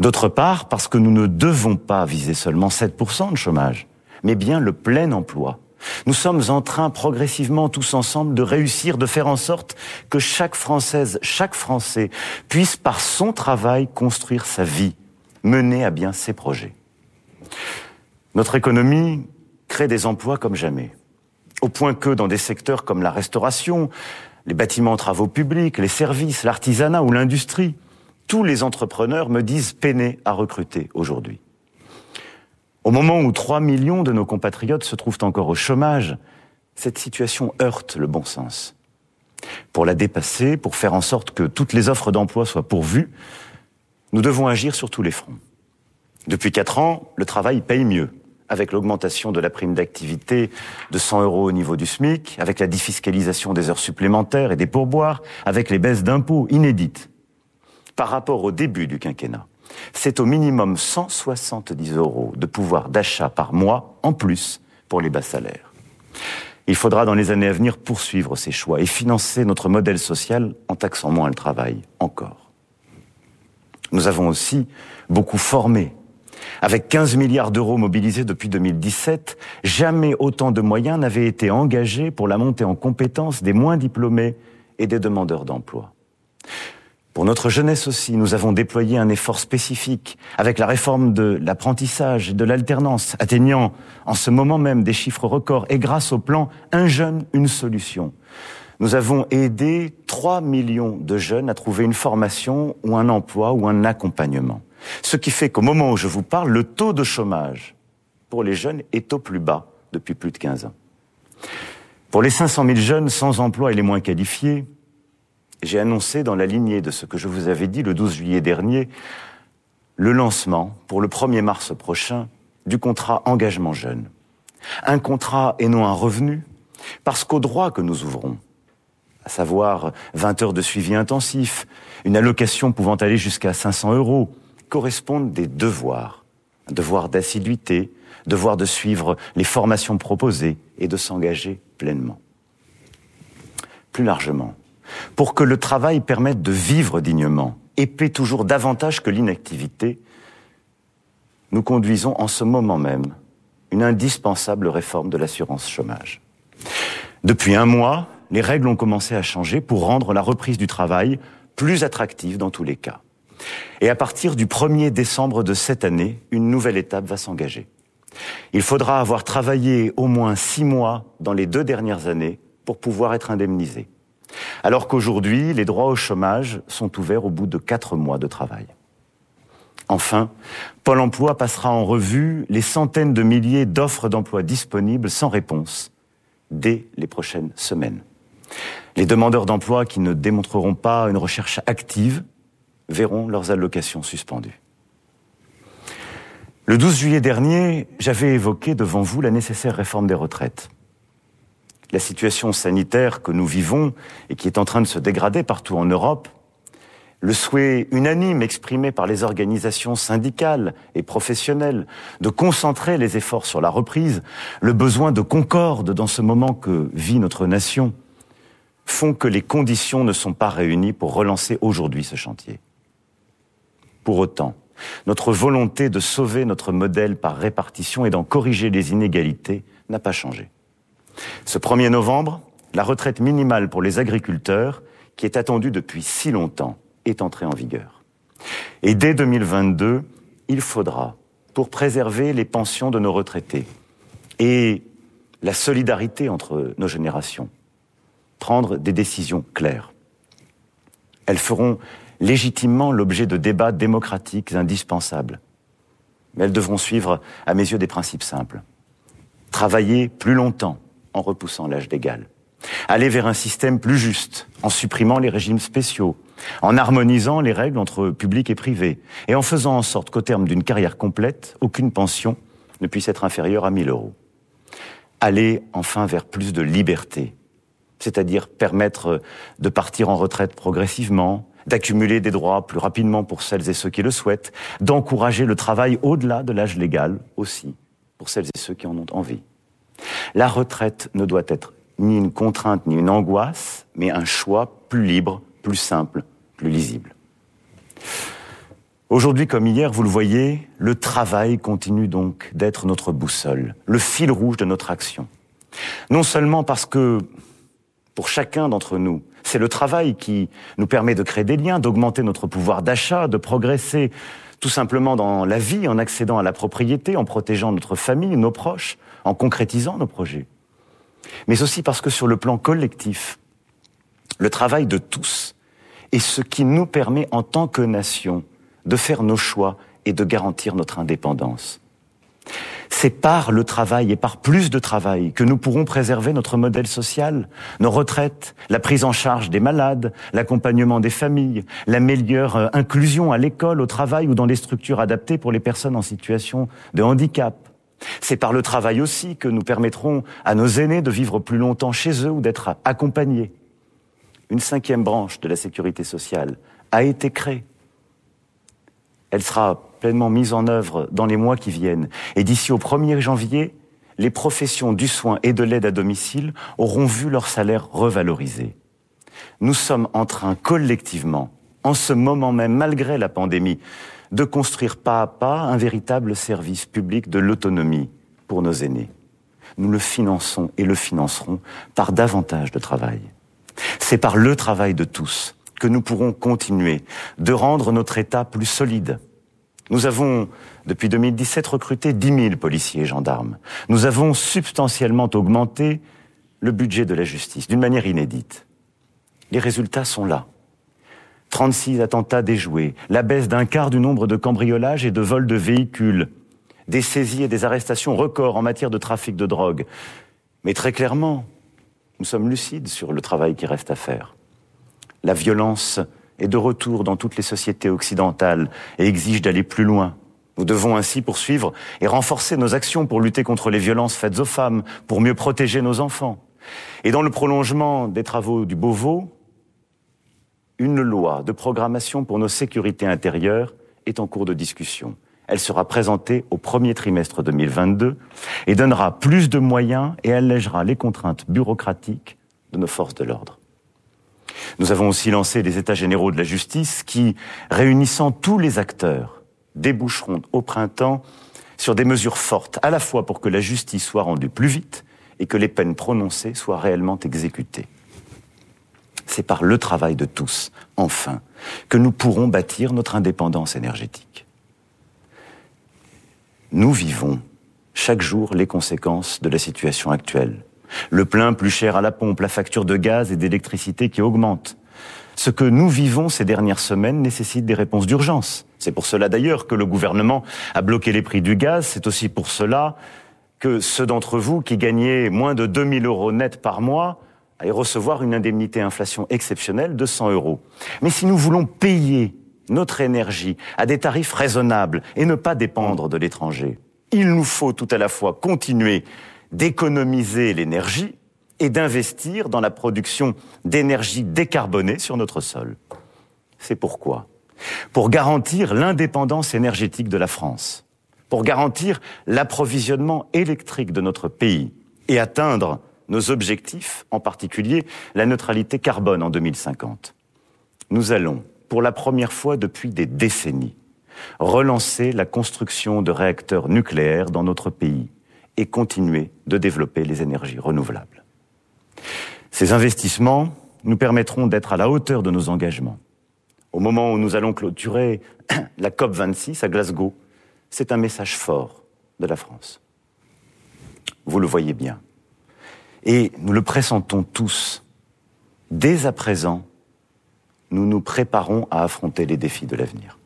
D'autre part, parce que nous ne devons pas viser seulement 7% de chômage, mais bien le plein emploi nous sommes en train progressivement tous ensemble de réussir, de faire en sorte que chaque Française, chaque Français puisse par son travail construire sa vie, mener à bien ses projets. Notre économie crée des emplois comme jamais, au point que dans des secteurs comme la restauration, les bâtiments travaux publics, les services, l'artisanat ou l'industrie, tous les entrepreneurs me disent peiner à recruter aujourd'hui. Au moment où 3 millions de nos compatriotes se trouvent encore au chômage, cette situation heurte le bon sens. Pour la dépasser, pour faire en sorte que toutes les offres d'emploi soient pourvues, nous devons agir sur tous les fronts. Depuis quatre ans, le travail paye mieux, avec l'augmentation de la prime d'activité de 100 euros au niveau du SMIC, avec la défiscalisation des heures supplémentaires et des pourboires, avec les baisses d'impôts inédites par rapport au début du quinquennat c'est au minimum 170 euros de pouvoir d'achat par mois en plus pour les bas salaires. Il faudra dans les années à venir poursuivre ces choix et financer notre modèle social en taxant moins le travail, encore. Nous avons aussi beaucoup formé Avec 15 milliards d'euros mobilisés depuis 2017, jamais autant de moyens n'avaient été engagés pour la montée en compétences des moins diplômés et des demandeurs d'emploi. Pour notre jeunesse aussi, nous avons déployé un effort spécifique avec la réforme de l'apprentissage et de l'alternance, atteignant en ce moment même des chiffres records et grâce au plan Un jeune, une solution. Nous avons aidé 3 millions de jeunes à trouver une formation ou un emploi ou un accompagnement. Ce qui fait qu'au moment où je vous parle, le taux de chômage pour les jeunes est au plus bas depuis plus de 15 ans. Pour les 500 000 jeunes sans emploi et les moins qualifiés, j'ai annoncé dans la lignée de ce que je vous avais dit le 12 juillet dernier, le lancement pour le 1er mars prochain du contrat engagement jeune. Un contrat et non un revenu, parce qu'au droit que nous ouvrons, à savoir 20 heures de suivi intensif, une allocation pouvant aller jusqu'à 500 euros, correspondent des devoirs. Un devoir d'assiduité, devoir de suivre les formations proposées et de s'engager pleinement. Plus largement, pour que le travail permette de vivre dignement paie toujours davantage que l'inactivité, nous conduisons en ce moment même une indispensable réforme de l'assurance chômage. Depuis un mois, les règles ont commencé à changer pour rendre la reprise du travail plus attractive dans tous les cas. Et à partir du 1er décembre de cette année, une nouvelle étape va s'engager. Il faudra avoir travaillé au moins six mois dans les deux dernières années pour pouvoir être indemnisé. Alors qu'aujourd'hui, les droits au chômage sont ouverts au bout de quatre mois de travail. Enfin, Pôle emploi passera en revue les centaines de milliers d'offres d'emploi disponibles sans réponse dès les prochaines semaines. Les demandeurs d'emploi qui ne démontreront pas une recherche active verront leurs allocations suspendues. Le 12 juillet dernier, j'avais évoqué devant vous la nécessaire réforme des retraites la situation sanitaire que nous vivons et qui est en train de se dégrader partout en Europe, le souhait unanime exprimé par les organisations syndicales et professionnelles de concentrer les efforts sur la reprise, le besoin de concorde dans ce moment que vit notre nation, font que les conditions ne sont pas réunies pour relancer aujourd'hui ce chantier. Pour autant, notre volonté de sauver notre modèle par répartition et d'en corriger les inégalités n'a pas changé. Ce 1er novembre, la retraite minimale pour les agriculteurs, qui est attendue depuis si longtemps, est entrée en vigueur. Et dès 2022, il faudra, pour préserver les pensions de nos retraités et la solidarité entre nos générations, prendre des décisions claires. Elles feront légitimement l'objet de débats démocratiques indispensables. Mais elles devront suivre, à mes yeux, des principes simples. Travailler plus longtemps, en repoussant l'âge légal. Aller vers un système plus juste, en supprimant les régimes spéciaux, en harmonisant les règles entre public et privé, et en faisant en sorte qu'au terme d'une carrière complète, aucune pension ne puisse être inférieure à 1000 euros. Aller enfin vers plus de liberté, c'est-à-dire permettre de partir en retraite progressivement, d'accumuler des droits plus rapidement pour celles et ceux qui le souhaitent, d'encourager le travail au-delà de l'âge légal aussi, pour celles et ceux qui en ont envie. La retraite ne doit être ni une contrainte ni une angoisse, mais un choix plus libre, plus simple, plus lisible. Aujourd'hui comme hier, vous le voyez, le travail continue donc d'être notre boussole, le fil rouge de notre action. Non seulement parce que, pour chacun d'entre nous, c'est le travail qui nous permet de créer des liens, d'augmenter notre pouvoir d'achat, de progresser tout simplement dans la vie, en accédant à la propriété, en protégeant notre famille, nos proches, en concrétisant nos projets. Mais aussi parce que sur le plan collectif, le travail de tous est ce qui nous permet en tant que nation de faire nos choix et de garantir notre indépendance. C'est par le travail et par plus de travail que nous pourrons préserver notre modèle social, nos retraites, la prise en charge des malades, l'accompagnement des familles, la meilleure euh, inclusion à l'école, au travail ou dans les structures adaptées pour les personnes en situation de handicap. C'est par le travail aussi que nous permettrons à nos aînés de vivre plus longtemps chez eux ou d'être accompagnés. Une cinquième branche de la sécurité sociale a été créée. Elle sera pleinement mise en œuvre dans les mois qui viennent. Et d'ici au 1er janvier, les professions du soin et de l'aide à domicile auront vu leur salaire revalorisé. Nous sommes en train collectivement, en ce moment même, malgré la pandémie, de construire pas à pas un véritable service public de l'autonomie pour nos aînés. Nous le finançons et le financerons par davantage de travail. C'est par le travail de tous que nous pourrons continuer de rendre notre État plus solide. Nous avons, depuis 2017, recruté 10 000 policiers et gendarmes. Nous avons substantiellement augmenté le budget de la justice d'une manière inédite. Les résultats sont là. 36 attentats déjoués, la baisse d'un quart du nombre de cambriolages et de vols de véhicules, des saisies et des arrestations records en matière de trafic de drogue. Mais très clairement, nous sommes lucides sur le travail qui reste à faire. La violence est de retour dans toutes les sociétés occidentales et exige d'aller plus loin. Nous devons ainsi poursuivre et renforcer nos actions pour lutter contre les violences faites aux femmes, pour mieux protéger nos enfants. Et dans le prolongement des travaux du Beauvau, une loi de programmation pour nos sécurités intérieures est en cours de discussion. Elle sera présentée au premier trimestre 2022 et donnera plus de moyens et allègera les contraintes bureaucratiques de nos forces de l'ordre. Nous avons aussi lancé les États généraux de la justice qui, réunissant tous les acteurs, déboucheront au printemps sur des mesures fortes, à la fois pour que la justice soit rendue plus vite et que les peines prononcées soient réellement exécutées. C'est par le travail de tous, enfin, que nous pourrons bâtir notre indépendance énergétique. Nous vivons chaque jour les conséquences de la situation actuelle. Le plein plus cher à la pompe, la facture de gaz et d'électricité qui augmente. Ce que nous vivons ces dernières semaines nécessite des réponses d'urgence. C'est pour cela d'ailleurs que le gouvernement a bloqué les prix du gaz. C'est aussi pour cela que ceux d'entre vous qui gagnaient moins de 2000 euros net par mois et recevoir une indemnité inflation exceptionnelle de 100 euros. Mais si nous voulons payer notre énergie à des tarifs raisonnables et ne pas dépendre de l'étranger, il nous faut tout à la fois continuer d'économiser l'énergie et d'investir dans la production d'énergie décarbonée sur notre sol. C'est pourquoi, pour garantir l'indépendance énergétique de la France, pour garantir l'approvisionnement électrique de notre pays et atteindre nos objectifs, en particulier la neutralité carbone en 2050. Nous allons, pour la première fois depuis des décennies, relancer la construction de réacteurs nucléaires dans notre pays et continuer de développer les énergies renouvelables. Ces investissements nous permettront d'être à la hauteur de nos engagements. Au moment où nous allons clôturer la COP26 à Glasgow, c'est un message fort de la France. Vous le voyez bien. Et nous le pressentons tous. Dès à présent, nous nous préparons à affronter les défis de l'avenir.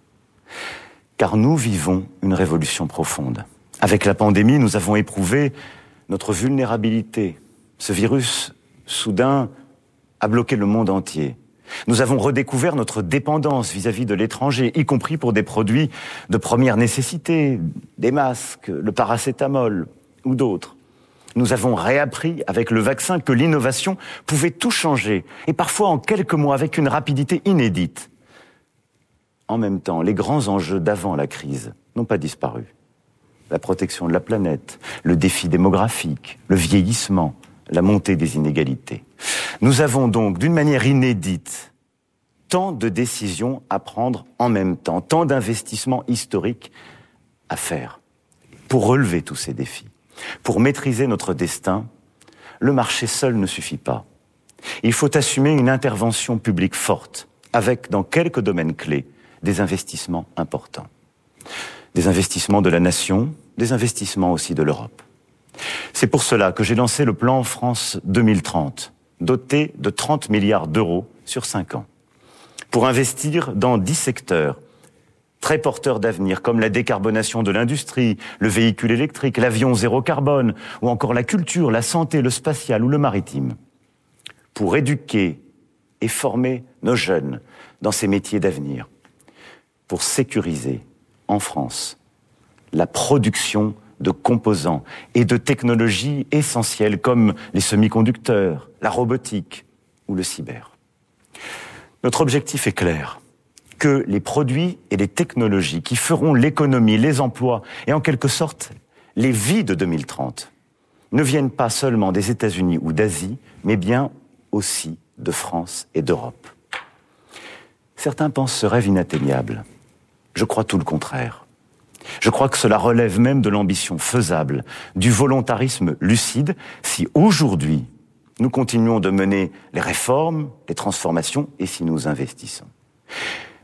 Car nous vivons une révolution profonde. Avec la pandémie, nous avons éprouvé notre vulnérabilité. Ce virus, soudain, a bloqué le monde entier. Nous avons redécouvert notre dépendance vis-à-vis -vis de l'étranger, y compris pour des produits de première nécessité, des masques, le paracétamol ou d'autres. Nous avons réappris avec le vaccin que l'innovation pouvait tout changer, et parfois en quelques mois avec une rapidité inédite. En même temps, les grands enjeux d'avant la crise n'ont pas disparu. La protection de la planète, le défi démographique, le vieillissement, la montée des inégalités. Nous avons donc, d'une manière inédite, tant de décisions à prendre en même temps, tant d'investissements historiques à faire pour relever tous ces défis. Pour maîtriser notre destin, le marché seul ne suffit pas. Il faut assumer une intervention publique forte, avec, dans quelques domaines clés, des investissements importants. Des investissements de la nation, des investissements aussi de l'Europe. C'est pour cela que j'ai lancé le plan France 2030, doté de 30 milliards d'euros sur 5 ans, pour investir dans 10 secteurs très porteurs d'avenir, comme la décarbonation de l'industrie, le véhicule électrique, l'avion zéro carbone, ou encore la culture, la santé, le spatial ou le maritime, pour éduquer et former nos jeunes dans ces métiers d'avenir, pour sécuriser en France la production de composants et de technologies essentielles comme les semi-conducteurs, la robotique ou le cyber. Notre objectif est clair que les produits et les technologies qui feront l'économie, les emplois et en quelque sorte les vies de 2030 ne viennent pas seulement des États-Unis ou d'Asie, mais bien aussi de France et d'Europe. Certains pensent ce rêve inatteignable. Je crois tout le contraire. Je crois que cela relève même de l'ambition faisable, du volontarisme lucide, si aujourd'hui nous continuons de mener les réformes, les transformations, et si nous investissons.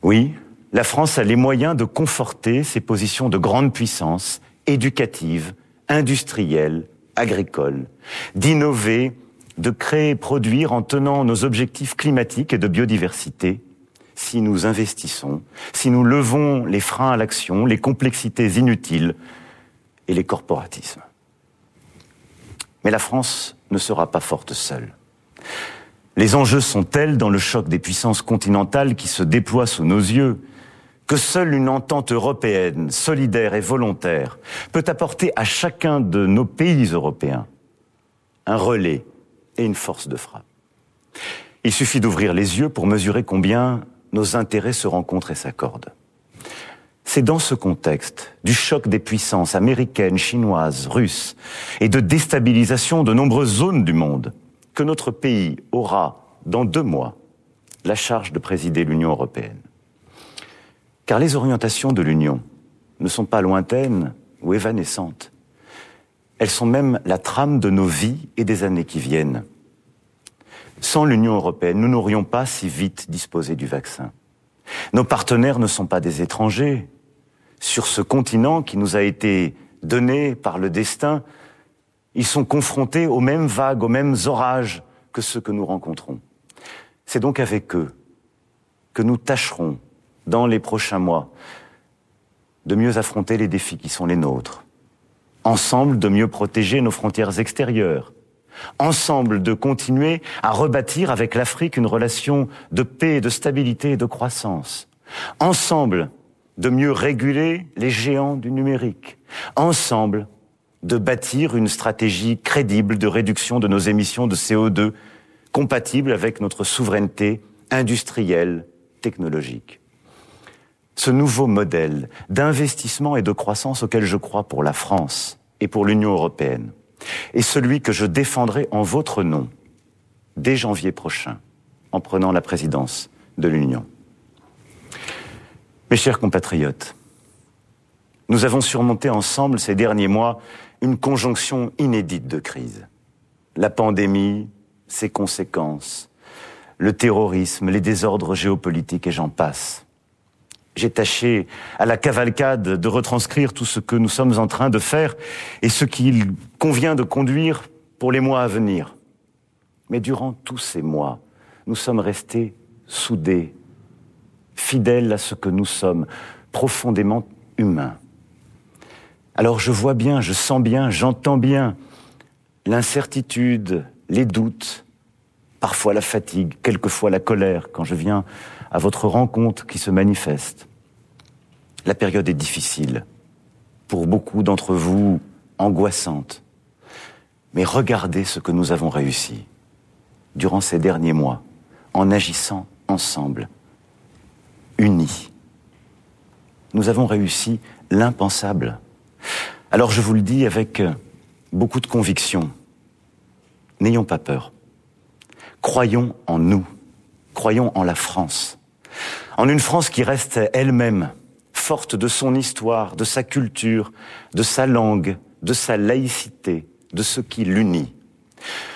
Oui, la France a les moyens de conforter ses positions de grande puissance, éducative, industrielle, agricole, d'innover, de créer et produire en tenant nos objectifs climatiques et de biodiversité, si nous investissons, si nous levons les freins à l'action, les complexités inutiles et les corporatismes. Mais la France ne sera pas forte seule. Les enjeux sont tels dans le choc des puissances continentales qui se déploient sous nos yeux que seule une entente européenne, solidaire et volontaire, peut apporter à chacun de nos pays européens un relais et une force de frappe. Il suffit d'ouvrir les yeux pour mesurer combien nos intérêts se rencontrent et s'accordent. C'est dans ce contexte du choc des puissances américaines, chinoises, russes et de déstabilisation de nombreuses zones du monde que notre pays aura, dans deux mois, la charge de présider l'Union européenne. Car les orientations de l'Union ne sont pas lointaines ou évanescentes. Elles sont même la trame de nos vies et des années qui viennent. Sans l'Union européenne, nous n'aurions pas si vite disposé du vaccin. Nos partenaires ne sont pas des étrangers. Sur ce continent qui nous a été donné par le destin, ils sont confrontés aux mêmes vagues, aux mêmes orages que ceux que nous rencontrons. C'est donc avec eux que nous tâcherons dans les prochains mois, de mieux affronter les défis qui sont les nôtres, ensemble de mieux protéger nos frontières extérieures, ensemble de continuer à rebâtir avec l'Afrique une relation de paix, de stabilité et de croissance, ensemble de mieux réguler les géants du numérique, ensemble de bâtir une stratégie crédible de réduction de nos émissions de CO2 compatible avec notre souveraineté industrielle, technologique ce nouveau modèle d'investissement et de croissance auquel je crois pour la France et pour l'Union européenne est celui que je défendrai en votre nom dès janvier prochain en prenant la présidence de l'Union. Mes chers compatriotes, nous avons surmonté ensemble ces derniers mois une conjonction inédite de crises. La pandémie, ses conséquences, le terrorisme, les désordres géopolitiques et j'en passe. J'ai tâché à la cavalcade de retranscrire tout ce que nous sommes en train de faire et ce qu'il convient de conduire pour les mois à venir. Mais durant tous ces mois, nous sommes restés soudés, fidèles à ce que nous sommes, profondément humains. Alors je vois bien, je sens bien, j'entends bien l'incertitude, les doutes, parfois la fatigue, quelquefois la colère quand je viens à votre rencontre qui se manifeste. La période est difficile, pour beaucoup d'entre vous angoissante. Mais regardez ce que nous avons réussi durant ces derniers mois, en agissant ensemble, unis. Nous avons réussi l'impensable. Alors je vous le dis avec beaucoup de conviction, n'ayons pas peur. Croyons en nous, croyons en la France, en une France qui reste elle-même forte de son histoire, de sa culture, de sa langue, de sa laïcité, de ce qui l'unit,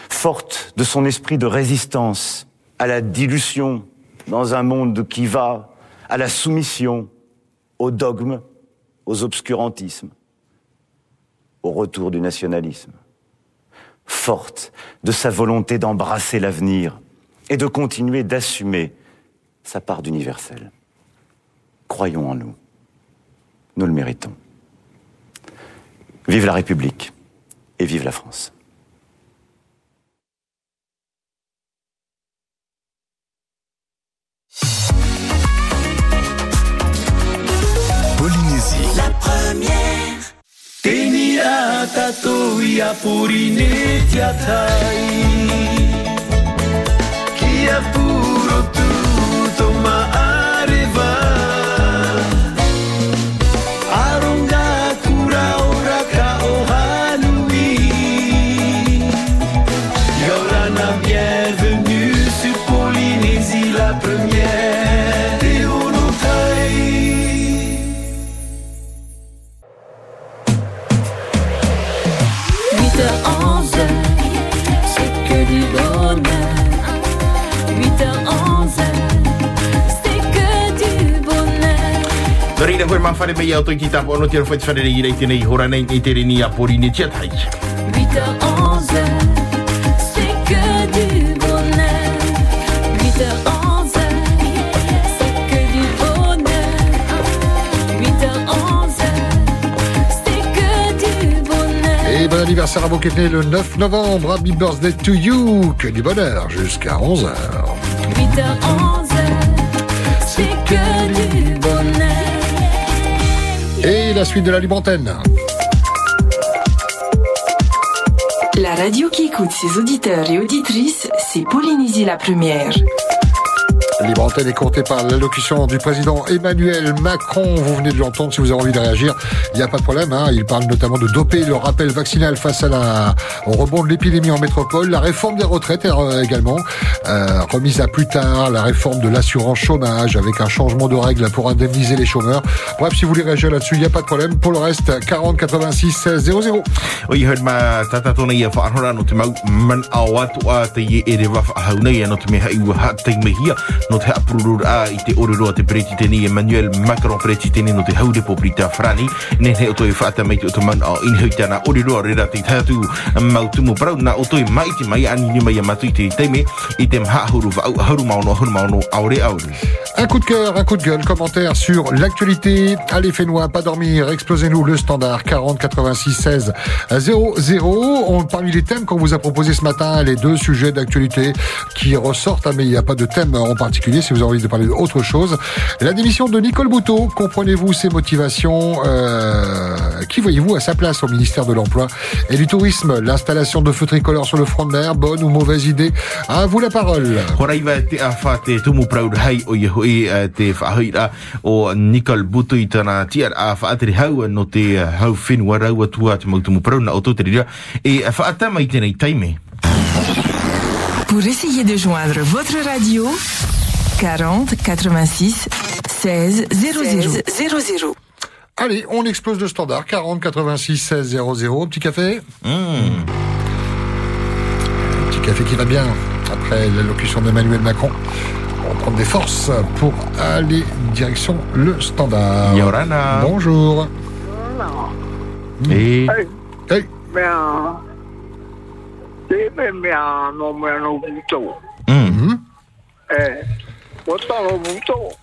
forte de son esprit de résistance à la dilution dans un monde qui va, à la soumission, au dogme, aux obscurantismes, au retour du nationalisme forte de sa volonté d'embrasser l'avenir et de continuer d'assumer sa part d'universel. Croyons en nous. Nous le méritons. Vive la République et vive la France. Polynésie. La première. ata tu ia purine tia tai No reira koe mawhare mei au toi ki tapo ono tira whaiti whare rei tēnei hora nei i tere ni a pori ni tia tai. 8h11, c'est que du bonheur. 8h11, c'est que du bonheur. 8h11, c'est que du bonheur. Et bon anniversaire à vous qui né le 9 novembre. Happy birthday to you. Que du bonheur jusqu'à 11h. 8h11, c'est que du bonheur. Et la suite de la libre. La radio qui écoute ses auditeurs et auditrices, c'est Polynésie la première. Libre antenne est comptée par l'allocution du président Emmanuel Macron. Vous venez de l'entendre. Si vous avez envie de réagir, il n'y a pas de problème. hein. Il parle notamment de doper le rappel vaccinal face à la, au rebond de l'épidémie en métropole. La réforme des retraites euh, également, euh, remise à plus tard. La réforme de l'assurance chômage avec un changement de règles pour indemniser les chômeurs. Bref, si vous voulez réagir là-dessus, il n'y a pas de problème. Pour le reste, 40 86 00. Frani ne he o toi whaata mei te o te man au in hau tana orero a rera te tatu mau tumu parau na o toi mai te mai ani ni mai a matu i te teime i te mha huru wa au hauru maono hauru maono aure aure Un coup de cœur, un coup de gueule, commentaire sur l'actualité. Allez, Fénois, pas dormir, explosez-nous le standard 40 86 16 00. On, parmi les thèmes qu'on vous a proposé ce matin, les deux sujets d'actualité qui ressortent, hein, mais il n'y a pas de thème en particulier si vous avez envie de parler d'autre chose. La démission de Nicole Bouteau, comprenez-vous ses motivations euh, Qui voyez-vous à sa place au ministère de l'Emploi et du Tourisme? L'installation de feux tricolores sur le front de mer, bonne ou mauvaise idée? À vous la parole. Te rira e whaata mai tēnei taime. Pour essayer de joindre votre radio, 40 86 16 00 00. Allez, on explose le standard 40 86 16 00. Petit café Un Petit café qui va bien après l'allocution d'Emmanuel Macron. On va prendre des forces pour aller direction le standard. Yorana. Bonjour. Et Hey. Mea te me mea no mea no buto Mhm. e o talo buto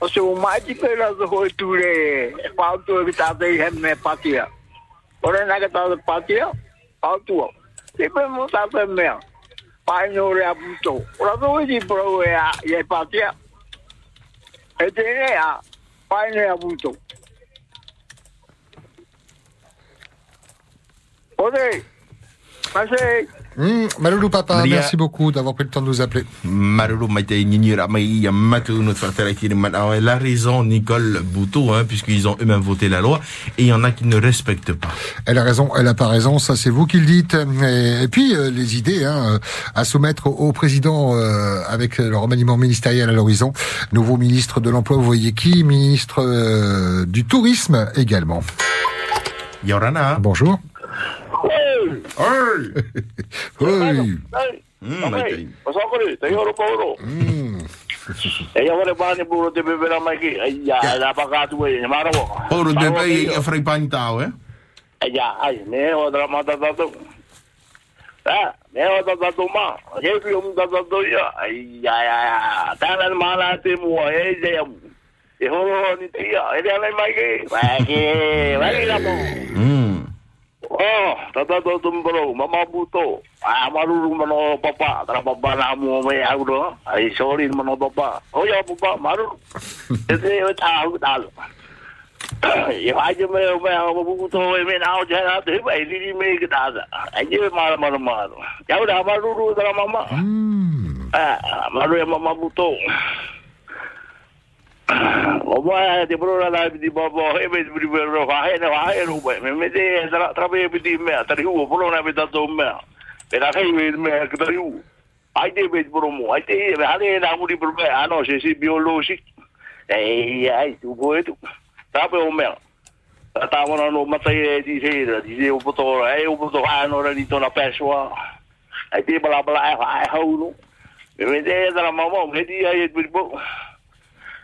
o se o mai ti pera zo ho tu re pa tu e ta te he me patia ore na ka ta patia pa tu te me mo ta te mea pa no re a buto ora zo i pro e a e patia e te ne a pa ne a buto Ode, Masai. Hmm, Maloulou Papa, Maria. merci beaucoup d'avoir pris le temps de nous appeler. Maruru mai te nyinyira mai i a matu no te whaatara ki man au elle a raison Nicole Bouteau hein, puisqu'ils ont eux-mêmes voté la loi et il y en a qui ne respectent pas. Elle a raison, elle a pas raison, ça c'est vous qui le dites. Et, et puis euh, les idées hein, euh, à soumettre au, au président euh, avec le remaniement ministériel à l'horizon. Nouveau ministre de l'emploi, vous voyez qui Ministre euh, du tourisme également. Yorana. Bonjour. Oi. Oui. Mm, mai tai. Pasokore, tai oro pauro. Mm. E ia wale bani buro te mai ki. Ya, la e, maro. Oro de bei a frei pani tau, eh? Ai ya, ai, me o dra mata tatu. Ah, me o tata tu ma. Ke ki um tata tu ya. Ai ya ya ya. Tana mala te mu e je ya. E ho ni te ya. E lai mai ki. Mai ki, mai la mo. Mm. Oh, tata tu tu bro, mama buto. Ah, maruru mano papa, tra papa na mu me au do. Ai sorry mano papa. Oh ya papa, maruru. Ese o ta au ta. E vai je me me au buto e me na au ja na te vai li me ki ta. Ai je ma ma ma. Ya udah maruru tra mama. Ah, maruru ya mama buto. Oma te pro la di bobo e me di pro fa e na e ru me me de tra tra be di me tra hu pro na be da do me. Pe la kai me me ka tra hu. Ai de be pro mo ai te be hale na mu di pro me ano se si biologique. E ai tu bo tu.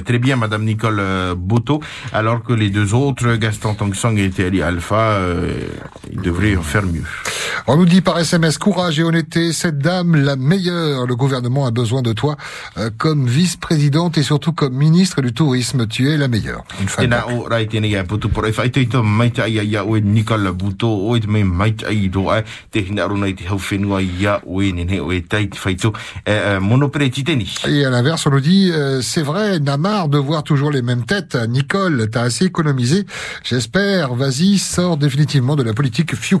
très bien madame Nicole euh, Bouteau alors que les deux autres Gaston Tangsang et Ali Alpha euh, devraient en faire mieux. On nous dit par SMS courage et honnêteté, cette dame la meilleure. Le gouvernement a besoin de toi euh, comme vice-présidente et surtout comme ministre du tourisme. Tu es la meilleure. Une femme. Eh, teni. Et à l'inverse, on nous dit, euh, c'est vrai, n'a marre de voir toujours les mêmes têtes. Nicole, t'as assez économisé. J'espère, vas-y, sors définitivement de la politique fiou.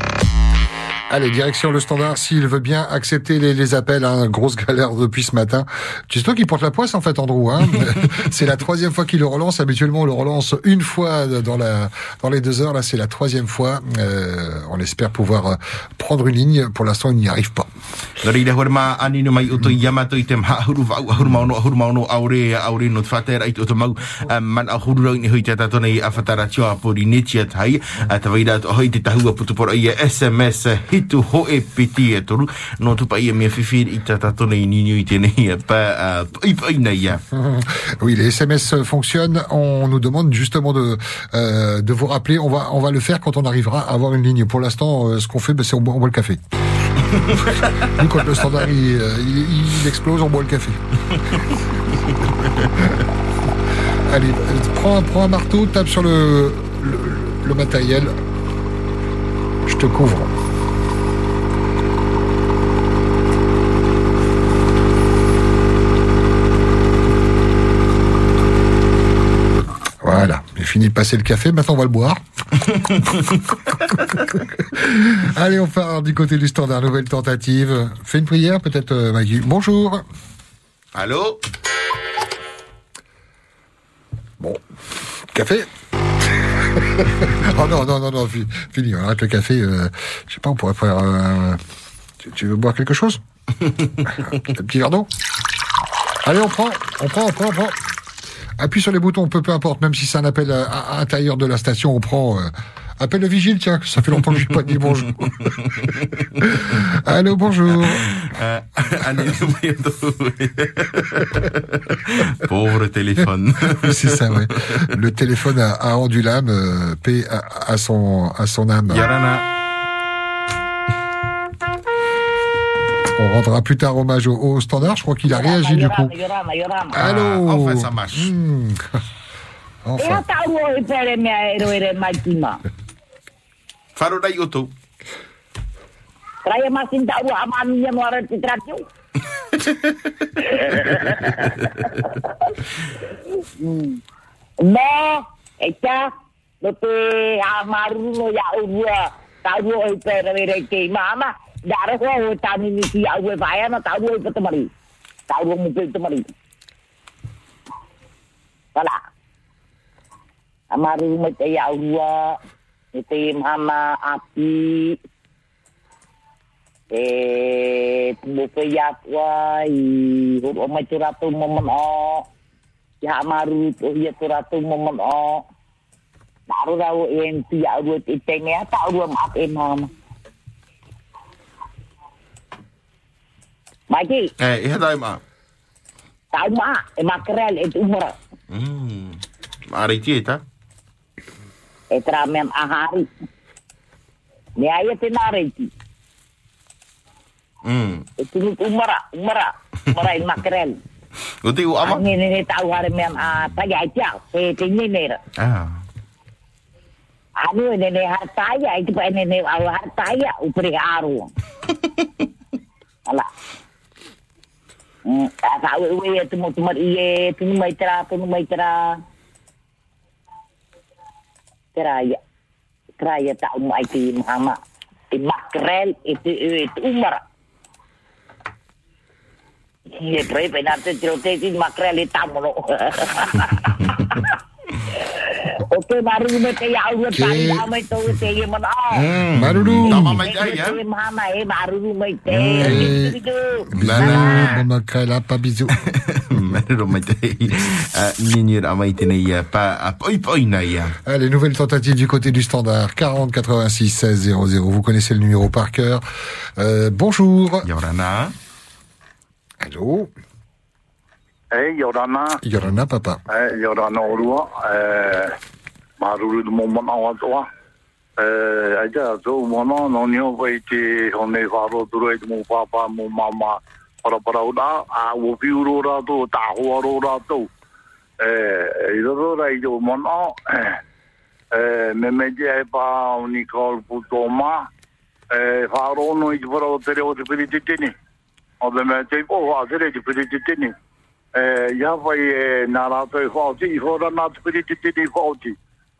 Allez, direction le standard, s'il veut bien accepter les, les appels, hein, grosse galère depuis ce matin. Tu sais toi qui porte la poisse en fait, Andrew. Hein c'est la troisième fois qu'il le relance. Habituellement, on le relance une fois dans la dans les deux heures. Là, c'est la troisième fois. Euh, on espère pouvoir euh, prendre une ligne. Pour l'instant, il n'y arrive pas. Um, ho e piti e toru, no mea i i i pa, uh, i pa ia. Oui, les SMS fonctionnent. On nous demande justement de euh, de vous rappeler. On va on va le faire quand on arrivera à avoir une ligne. Pour l'instant, euh, ce qu'on fait, ben, c'est on boit, on boit le café. Nous, quand le standard il, euh, il- il explose, on boit le café. Allez, prends, un- prends un marteau, tape sur le, le, le matériel. Je te couvre. Voilà, j'ai fini de passer le café, maintenant on va le boire. Allez, on part du côté du standard, nouvelle tentative. Fais une prière peut-être, euh, Maggie. Bonjour. Allô Bon, café Oh non, non, non, non, fi- fini, on arrête le café. euh, je sais pas, on pourrait faire... euh, tu, tu veux boire quelque chose? Un petit verre d'eau? Allez, on prend, on prend, on prend, on prend. Appuie sur les boutons, on peut, peu importe, même si c'est un appel à, à l'intérieur de la station, on prend... euh, appelle le vigile, tiens, ça fait longtemps que je n'ai pas dit bonjour. Allô, bonjour. Euh, o tō. Pauvre téléphone. Oui, c'est ça, ouais. Le téléphone a, a rendu l'âme, euh, paix à, à son, à son âme. Yarana. On rendra plus tard hommage au, au standard. Je crois qu'il a réagi du coup. Yorama. Allô Ah, enfin, ça marche. E Enfin. a tau o i pere mea roere mai tima. Wharo dai o tō. Trai e masin tau a mami e moara te tratiu. Mē, e ta, no te a maru no ia urua, tau o i pere mere ke mama, dara hoa o tani ni ki au e vai ana, tau o i patamari. Tau o mu pe tamari. Wala. Amaru me te ia urua, me te mama api, e mo pe ia tua i huru o mai tu ratu momon o, ia amaru to ia tu ratu momon o, Naru rau e en ti ia urua te te mea, ta e mama. Maiki, Eh, e hadai mā. tau maa, e makarel, e tu umara. Mm. Mārei ti e e tra mem ahari. Me ai te nareiti. Mm. E tunu umara, umara, umara i makrel. Te u ama? Ni ni ni tau hare mem a ai tia, e te ni nera. Ah. Anu nene hataya, itu au hataya, upre aru. Ala. Mm, asa we we tu mo tu mar iye, tu mai tra, tu mai tra. Tra ya. Tra ya itu itu umar. Makrel. Oke, baru me te ya te ye mana. Baru dulu. Tama mai tai, ya. Mama baru me te. Itu Bisous, Maman Kaila, pas bisous. Maruru mai tai. Nini ra mai tēnei ia pa a poi poi na ia. Allez, nouvelle tentative du côté du standard. 40 86 16 00. Vous connaissez le numéro par cœur. Euh, bonjour. Yorana. Allô? Eh, Yorana. Yorana, papa. Eh, Yorana orua. Eh, maruru mo mana wa to eh aja to mo no no ni ova ite one varo duro ite mo papa mo mama para para uda a wo pi ra to ta ho ro ra to eh ido ro ra i mo mona eh me me je pa unicol puto ma eh varo no i varo te ro te pidi te ni o de me te po va te te te ni eh ya vai na ra to ho ti ho ra na te pidi te ni ho ti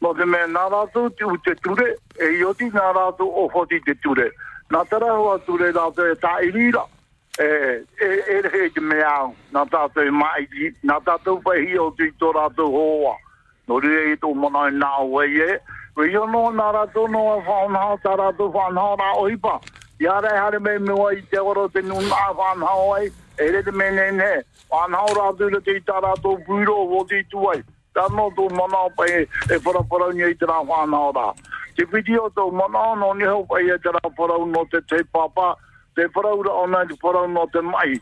No te me nā rātu te u te ture, e i oti nā rātu o hoti te ture. Nā tara hoa ture rātu e tā i rira. E, e, e rehe te me au, nā tātu e mai ki, nā tātu pai hi o tui tō rātu hoa. Nō rea i tō mana e nā ue e, Wei ono nā rātou no a whanau, tā rātou whanau rā oipa. Ia rei hare me mua i te oro te nuna a whanau ai, e re te mene ne, whanau rātou le te i tā rātou pūro o te tuai. Ta no tu mana pa e e fora ni tra fa na ora. Ki video to mana no ni ho pa e tra fora no te te papa te fora ora ona te fora no te mai.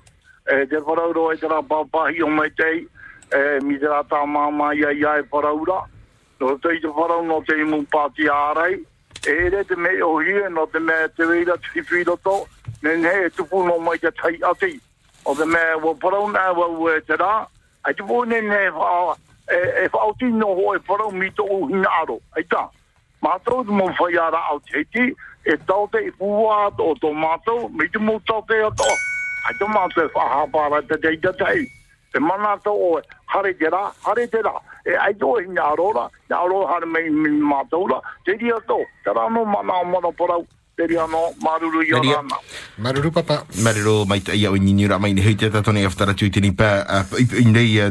E te fora ora e tra papa i o mai te e mi tra ta mama ia ia e fora ora. No te te fora no te mu pa ti arai. E re te me o hi no te me te vira ti fido to. Nen he e tupu no mai te tai ati. O te me wo parau na wau e te rā. Ai tupu nene e, e auti no ho e wharau mito u o hina aro, ai ta Mātou te mo whai ara au te hiti, e tau te i pua o tō mātou, mi te mo tau te ato. Ai te mātou e whahapara te te te te E mana tō o hare te rā, hare te rā. E ai tō e ngā rora, ngā rora hare mei mi mātou ra, Te ria tō, te rā no mana o mana porau, te ria no maruru i o Te ria. rāna. Maruru papa.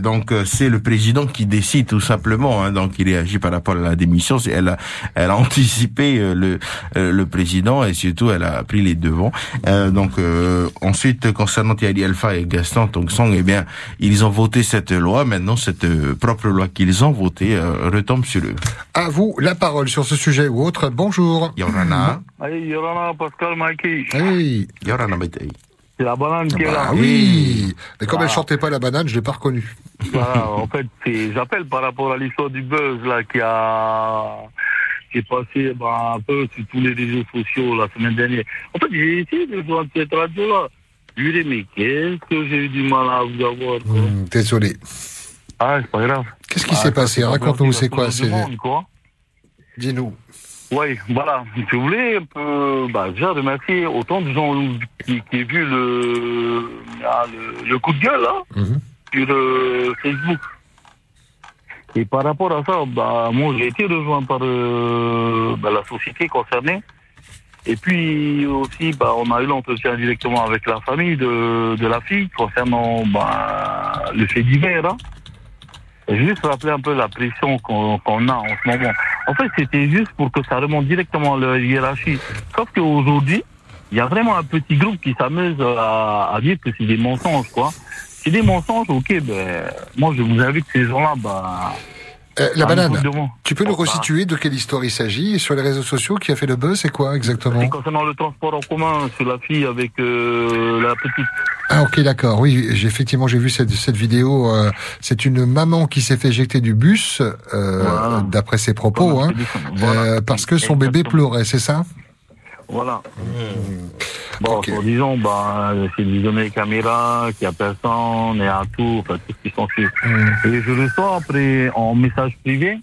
Donc euh, c'est le président qui décide tout simplement hein, donc il réagit par rapport à la démission elle a elle a anticipé euh, le euh, le président et surtout elle a pris les devants Euh, donc euh, ensuite concernant Thierry Alpha et Gaston donc Song eh bien ils ont voté cette loi maintenant cette propre loi qu'ils ont votée euh, retombe sur eux À vous la parole sur ce sujet ou autre. Bonjour. Yorana. Hey, Yorana, Pascal, Mikey. Hey. Yorana Maitei. C'est la banane qui est là. Ah oui. Mais comme Ah. elle chantait pas la banane, je l'ai pas reconnue. Voilà, en fait, j'appelle par rapport à l'histoire du buzz là qui a qui est passé ben, un peu sur tous les réseaux sociaux la semaine dernière. En fait, j'ai essayé de joindre cette radio-là. Je lui ai dit, mais qu'est-ce que j'ai eu du mal à vous avoir. Hum, Désolé. Ah, c'est pas grave. Qu'est-ce qui Ah, s'est passé? Raconte-nous, c'est quoi quoi. Dis-nous. Oui, voilà. Je voulais un peu, bah, déjà remercier autant de gens qui, qui ont vu le, ah, le, le coup de gueule là, sur euh, Facebook. Et par rapport à ça, bah, moi j'ai été rejoint par euh, bah, la société concernée. Et puis aussi, bah, on a eu l'entretien directement avec la famille de, de la fille concernant bah, le fait divers. Hein. Juste rappeler un peu la pression qu'on qu'on a en ce moment. En fait, c'était juste pour que ça remonte directement à la hiérarchie. Sauf qu'aujourd'hui, il y a vraiment un petit groupe qui s'amuse à, à dire que c'est des mensonges, quoi. C'est des mensonges, ok, ben, moi je vous invite ces gens-là, ben, Euh, la Un banane, tu peux nous resituer de quelle histoire il s'agit et sur les réseaux sociaux qui a fait le buzz, c'est quoi exactement C'est concernant le transport en commun, c'est la fille avec euh, la petite. Ah ok d'accord, oui, j'ai effectivement j'ai vu cette, cette vidéo. euh, c'est une maman qui s'est fait éjecter du bus, euh, d'après ses propos, hein, euh, parce que son bébé pleurait, c'est ça? Voilà. Bon, disons, bah, c'est des caméras, qu'il n'y a personne, et à tout, enfin, tout ce qui s'en suit. Et je reçois après en message privé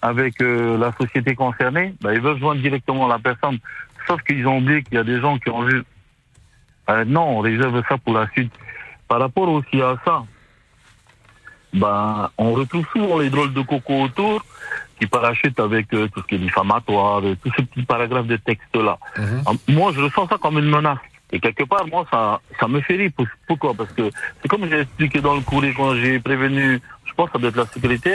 avec euh, la société concernée, bah, ils veulent joindre directement la personne. Sauf qu'ils ont oublié qu'il y a des gens qui ont vu. Euh, non, on réserve ça pour la suite. Par rapport aussi à ça, bah, on retrouve souvent les drôles de coco autour qui parachutent avec euh, tout ce qui est diffamatoire, euh, tous ces petits paragraphes de texte-là. Ah, Moi, je ressens ça comme une menace. Et quelque part, moi, ça, ça me fait rire. Pour- Pourquoi? Parce que c'est comme j'ai expliqué dans le courrier quand j'ai prévenu, je pense que ça doit être la sécurité.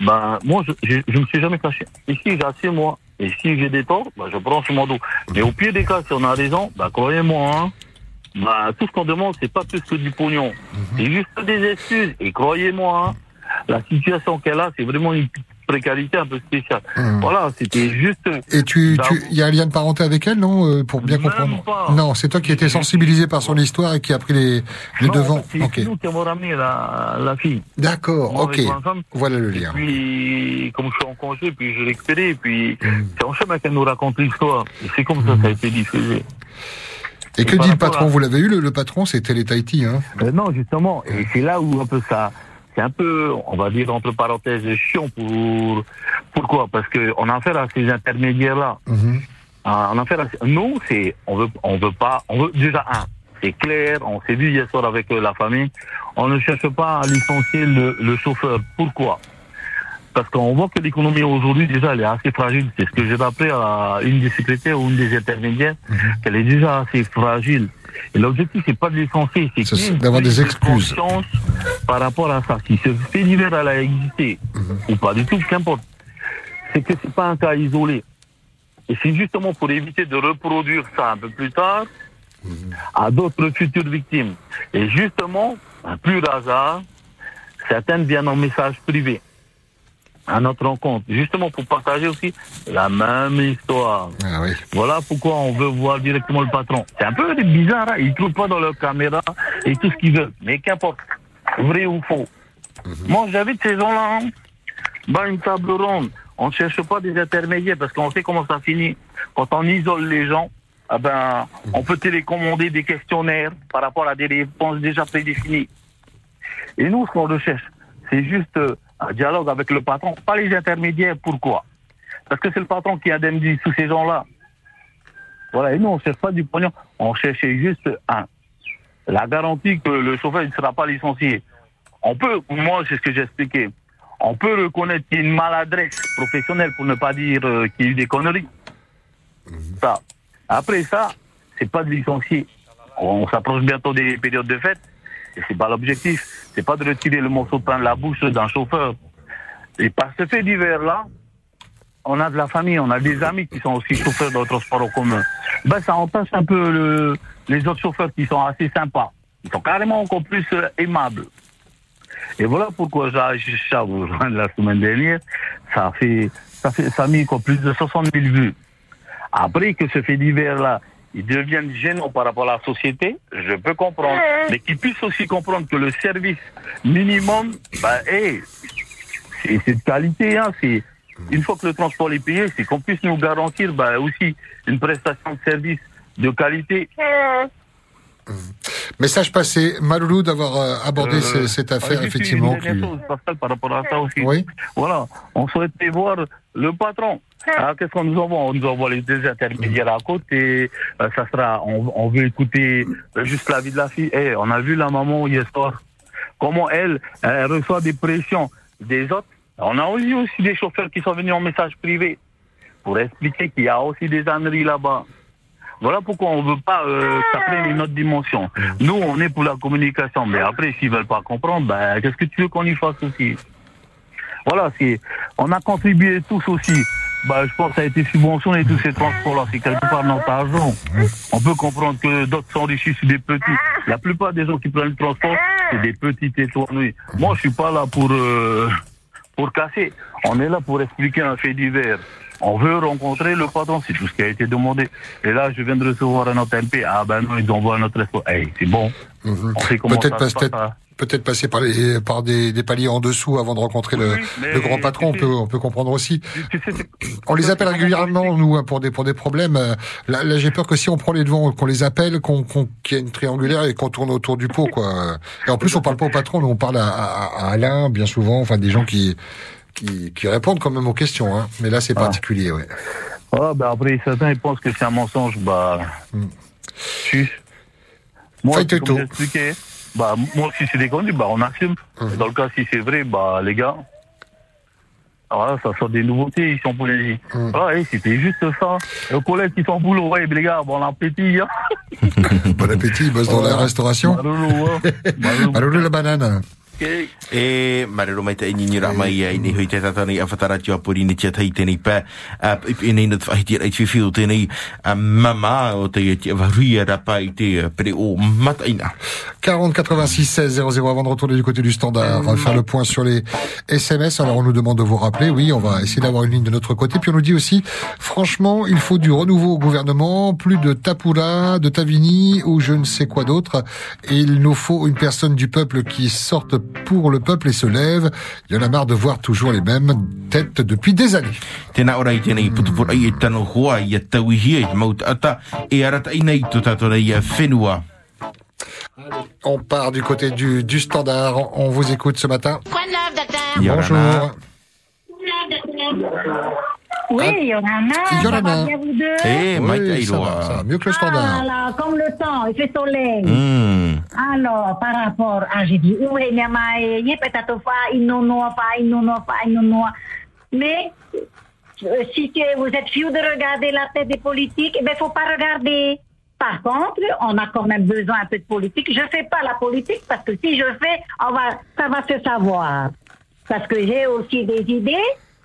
Ben, moi, je, je me suis jamais caché. Ici, j'assume moi. Et si j'ai des torts, ben, je prends sur mon dos. Mais au pire des cas, si on a raison, ben, croyez-moi, hein, ben, tout ce qu'on demande, c'est pas plus que du pognon. C'est juste des excuses. Et croyez-moi, hein, la situation qu'elle a, c'est vraiment une précarité un peu spéciale. Voilà, c'était juste. Et tu, Bah, tu, il y a un lien de parenté avec elle, non, euh, pour bien comprendre Non, c'est toi qui étais sensibilisé par son histoire et qui a pris les, les Non, devants. C'est nous qui avons ramené la, la fille. D'accord, ok. Voilà le Et lien. puis, comme je suis en congé, puis je l'ai récupéré, et puis Hmm. c'est en chemin qu'elle nous raconte l'histoire. Et c'est comme ça que ça a été diffusé. Et que dit le patron à- Vous l'avez eu, le, le patron? C'est Télé Tahiti, hein? Euh, non, justement, et c'est là où un peu ça, c'est un peu, on va dire entre parenthèses, chiant pour, pourquoi? Parce que on a affaire à ces intermédiaires-là. Ah, On a affaire à, nous, c'est, on veut, on veut pas, on veut déjà un, c'est clair, on s'est vu hier soir avec euh, la famille, on ne cherche pas à licencier le, le chauffeur. Pourquoi? Parce qu'on voit que l'économie aujourd'hui, déjà, elle est assez fragile. C'est ce que j'ai rappelé à une des secrétaires ou une des intermédiaires, qu'elle est déjà assez fragile. Et l'objectif, c'est pas de licencier, c'est d'avoir des excuses. conscience par rapport à ça. Si ce fait divers, elle a existé, ou pas du tout, qu'importe. C'est que c'est pas un cas isolé. Et c'est justement pour éviter de reproduire ça un peu plus tard à d'autres futures victimes. Et justement, un plus hasard, certaines viennent en message privé à notre rencontre, justement pour partager aussi la même histoire. Voilà pourquoi on veut voir directement le patron. C'est un peu bizarre, hein ils ne trouvent pas dans leur caméra et tout ce qu'ils veulent. Mais qu'importe, vrai ou faux. Moi, j'invite ces gens-là, hein, dans une table ronde. On ne cherche pas des intermédiaires parce qu'on sait comment ça finit. Quand on isole les gens, ah ben, on peut télécommander des questionnaires par rapport à des réponses déjà prédéfinies. Et nous, ce qu'on recherche, c'est juste euh, un dialogue avec le patron, pas les intermédiaires. Pourquoi? Parce que c'est le patron qui indemnise tous ces gens-là. Voilà, et nous, on ne cherche pas du pognon. On cherchait juste un. La garantie que le chauffeur ne sera pas licencié. On peut, moi, c'est ce que j'ai expliqué. On peut reconnaître qu'il y a une maladresse professionnelle, pour ne pas dire euh, qu'il y a eu des conneries. Ça. Après ça, c'est pas de licencier. On s'approche bientôt des périodes de fête. C'est pas l'objectif. C'est pas de retirer le morceau de pain de la bouche d'un chauffeur. Et par ce fait divers-là, on a de la famille, on a des amis qui sont aussi chauffeurs de transport en commun. Ben, ça entache un peu le- les autres chauffeurs qui sont assez sympas. Ils sont carrément encore plus euh, aimables. Et voilà pourquoi j'ai à vous la semaine dernière. Ça a fait, ça fait, ça a mis quoi, plus de 60 000 vues. Après que ce fait divers-là, ils deviennent gênants par rapport à la société, je peux comprendre. Mais qu'ils puissent aussi comprendre que le service minimum, bah, hey, c'est c'est de qualité, hein, c'est, une fois que le transport est payé, c'est qu'on puisse nous garantir, bah, aussi une prestation de service de qualité. Message passé. Maloulou d'avoir euh, abordé Euh, ce- cette affaire, juste effectivement. Une dernière chose, Pascal, par rapport à ça aussi. Oui. Voilà, on souhaitait voir le patron. Ah, Qu'est-ce qu'on nous envoie? On nous envoie les deux intermédiaires à côté. Euh, ça sera, on, on veut écouter euh, juste la vie de la fille. Eh, on a vu la maman hier soir. Comment elle, elle reçoit des pressions des autres. On a aussi aussi des chauffeurs qui sont venus en message privé pour expliquer qu'il y a aussi des âneries là-bas. Voilà pourquoi on veut pas euh, ça prenne une autre dimension. Nous, on est pour la communication, mais après, s'ils veulent pas comprendre, ben, qu'est-ce que tu veux qu'on y fasse aussi? Voilà, c'est, on a contribué tous aussi. Ben, je pense que ça a été subventionné tous ces transports-là, c'est quelque part notre argent. On peut comprendre que d'autres s'enrichissent sur des petits. La plupart des gens qui prennent le transport, c'est des petits étoilés. Moi, je suis pas là pour euh, pour casser. On est là pour expliquer un fait divers. On veut rencontrer le patron, c'est tout ce qui a été demandé. Et là, je viens de recevoir un autre MP. Ah ben non, ils envoient un autre espoir. Hey, c'est bon. On sait comment Mhm. Peut-être ça se pas- passe, peut-être- passer par, les, par des, des paliers en dessous avant de rencontrer le, grand patron, on peut, on peut comprendre aussi. On les appelle régulièrement, nous, hein, pour des, pour des problèmes. Euh, Là, là, j'ai peur que si on prend les devants, qu'on les appelle, qu'on, qu'il y ait une triangulaire et qu'on tourne autour du pot, quoi. Et en plus, on parle pas au patron, nous, on parle à, à, à Alain, bien souvent, enfin, des gens qui, qui, qui répondent quand même aux questions, hein. Mais là, c'est particulier, ouais. Ah, ben après, certains, ils pensent que c'est un mensonge. Bah. Moi, Faites c'est tout. comme expliqué, bah, moi, si c'est des conneries, bah, on assume. Et Dans le cas, si c'est vrai, bah, les gars, voilà, ça sort des nouveautés ici en Polynésie. Hum. Voilà, c'était juste ça. Le collègue qui s'en boulot, ouais, les gars, bon appétit, hein. Bon appétit, il bosse dans la restauration. Malulu la banane. E marero mai te hui te tatani a whatara tia puri ni tia tēnei i nei na reit whiwhiu tēnei mama o te rapa i te pere o mataina 40 86 16 00 avant de retourner du côté du standard. On va faire le point sur les SMS. Alors on nous demande de vous rappeler. Oui, on va essayer d'avoir une ligne de notre côté. Puis on nous dit aussi, franchement, il faut du renouveau au gouvernement, plus de Tapura, de Tavini ou je ne sais quoi d'autre. Il nous faut une personne du peuple qui sorte pour le peuple et se lève. Il y en a marre de voir toujours les mêmes têtes depuis des années. Tēnā ora i tēnei putupurai e tano hoa i a tauhia i maut ata e arata i nei tu tātora i a whenua. On part du côté du, du standard. On vous écoute ce matin. Quoi de neuf, docteur? Bonjour. Oui, Yorana, Yorana. ça va bien vous deux Eh, Oui, ça va, ça va mieux que le standard. Ah, là, comme le temps, il fait soleil. Hmm. Alors, par rapport à, j'ai dit, où est Nyamae, yé peut-être fa, inonoa, fa, inonoa, fa, inonoa. Mais, euh, si que vous êtes fiou de regarder la tête des politiques, eh ben, faut pas regarder. Par contre, on a quand même besoin un peu de politique. Je fais pas la politique parce que si je fais, on va, ça va se savoir. Parce que j'ai aussi des idées,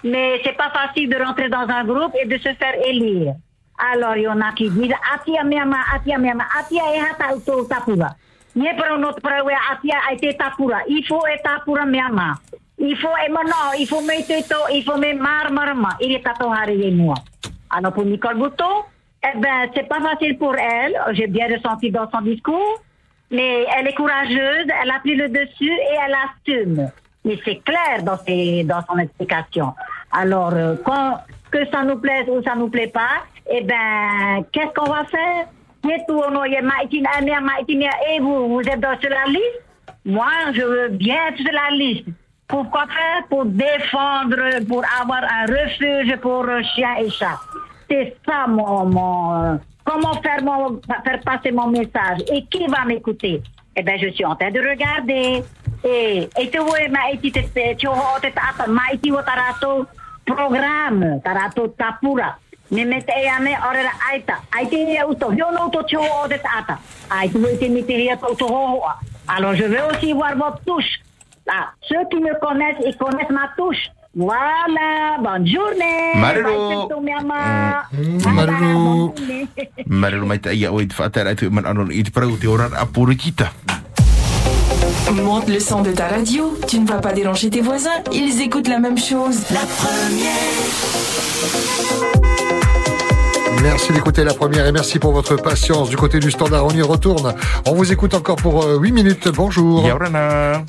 mais c'est pas facile de rentrer dans un groupe et de se faire élire. Alors, il y en a qui disent, Atia miama, Atia miama, Atia e hata uto tapura. Il faut être tapura miama. Il faut, et maintenant, il faut mettre to, il faut mettre mar marma. Il est tato hari et moi. Alors, pour Nicole Bouton, eh ben, c'est pas facile pour elle. J'ai bien ressenti dans son discours. Mais elle est courageuse, elle a pris le dessus et elle assume. Mais c'est clair dans, ses, dans son explication. Alors, euh, quand, que ça nous plaise ou ça nous plaît pas, eh ben, qu'est-ce qu'on va faire? Et vous, vous êtes dans sur la liste Moi, je veux bien être sur la liste. Pourquoi faire? Pour défendre, pour avoir un refuge pour euh, chiens et chats. C'est ça mon, mon euh, comment faire mon faire passer mon message et qui va m'écouter? Eh ben je suis en train de regarder et et tu vois ma iti te ma iti wo tarato programme tarato tapura. Me mete e ame ora aita. Aite ia uto yo no to tu ho te to to ho alors je veux aussi voir votre touche ceux qui me connaissent ils connaissent ma touche voilà bonne journée i te whaatara tu man anon te orar. Monte le son de ta radio, tu ne vas pas déranger tes voisins, ils écoutent la même chose. La Merci d'écouter la première et merci pour votre patience. Du côté du standard, on y retourne. On vous écoute encore pour euh, 8 minutes. Bonjour. Yaurana.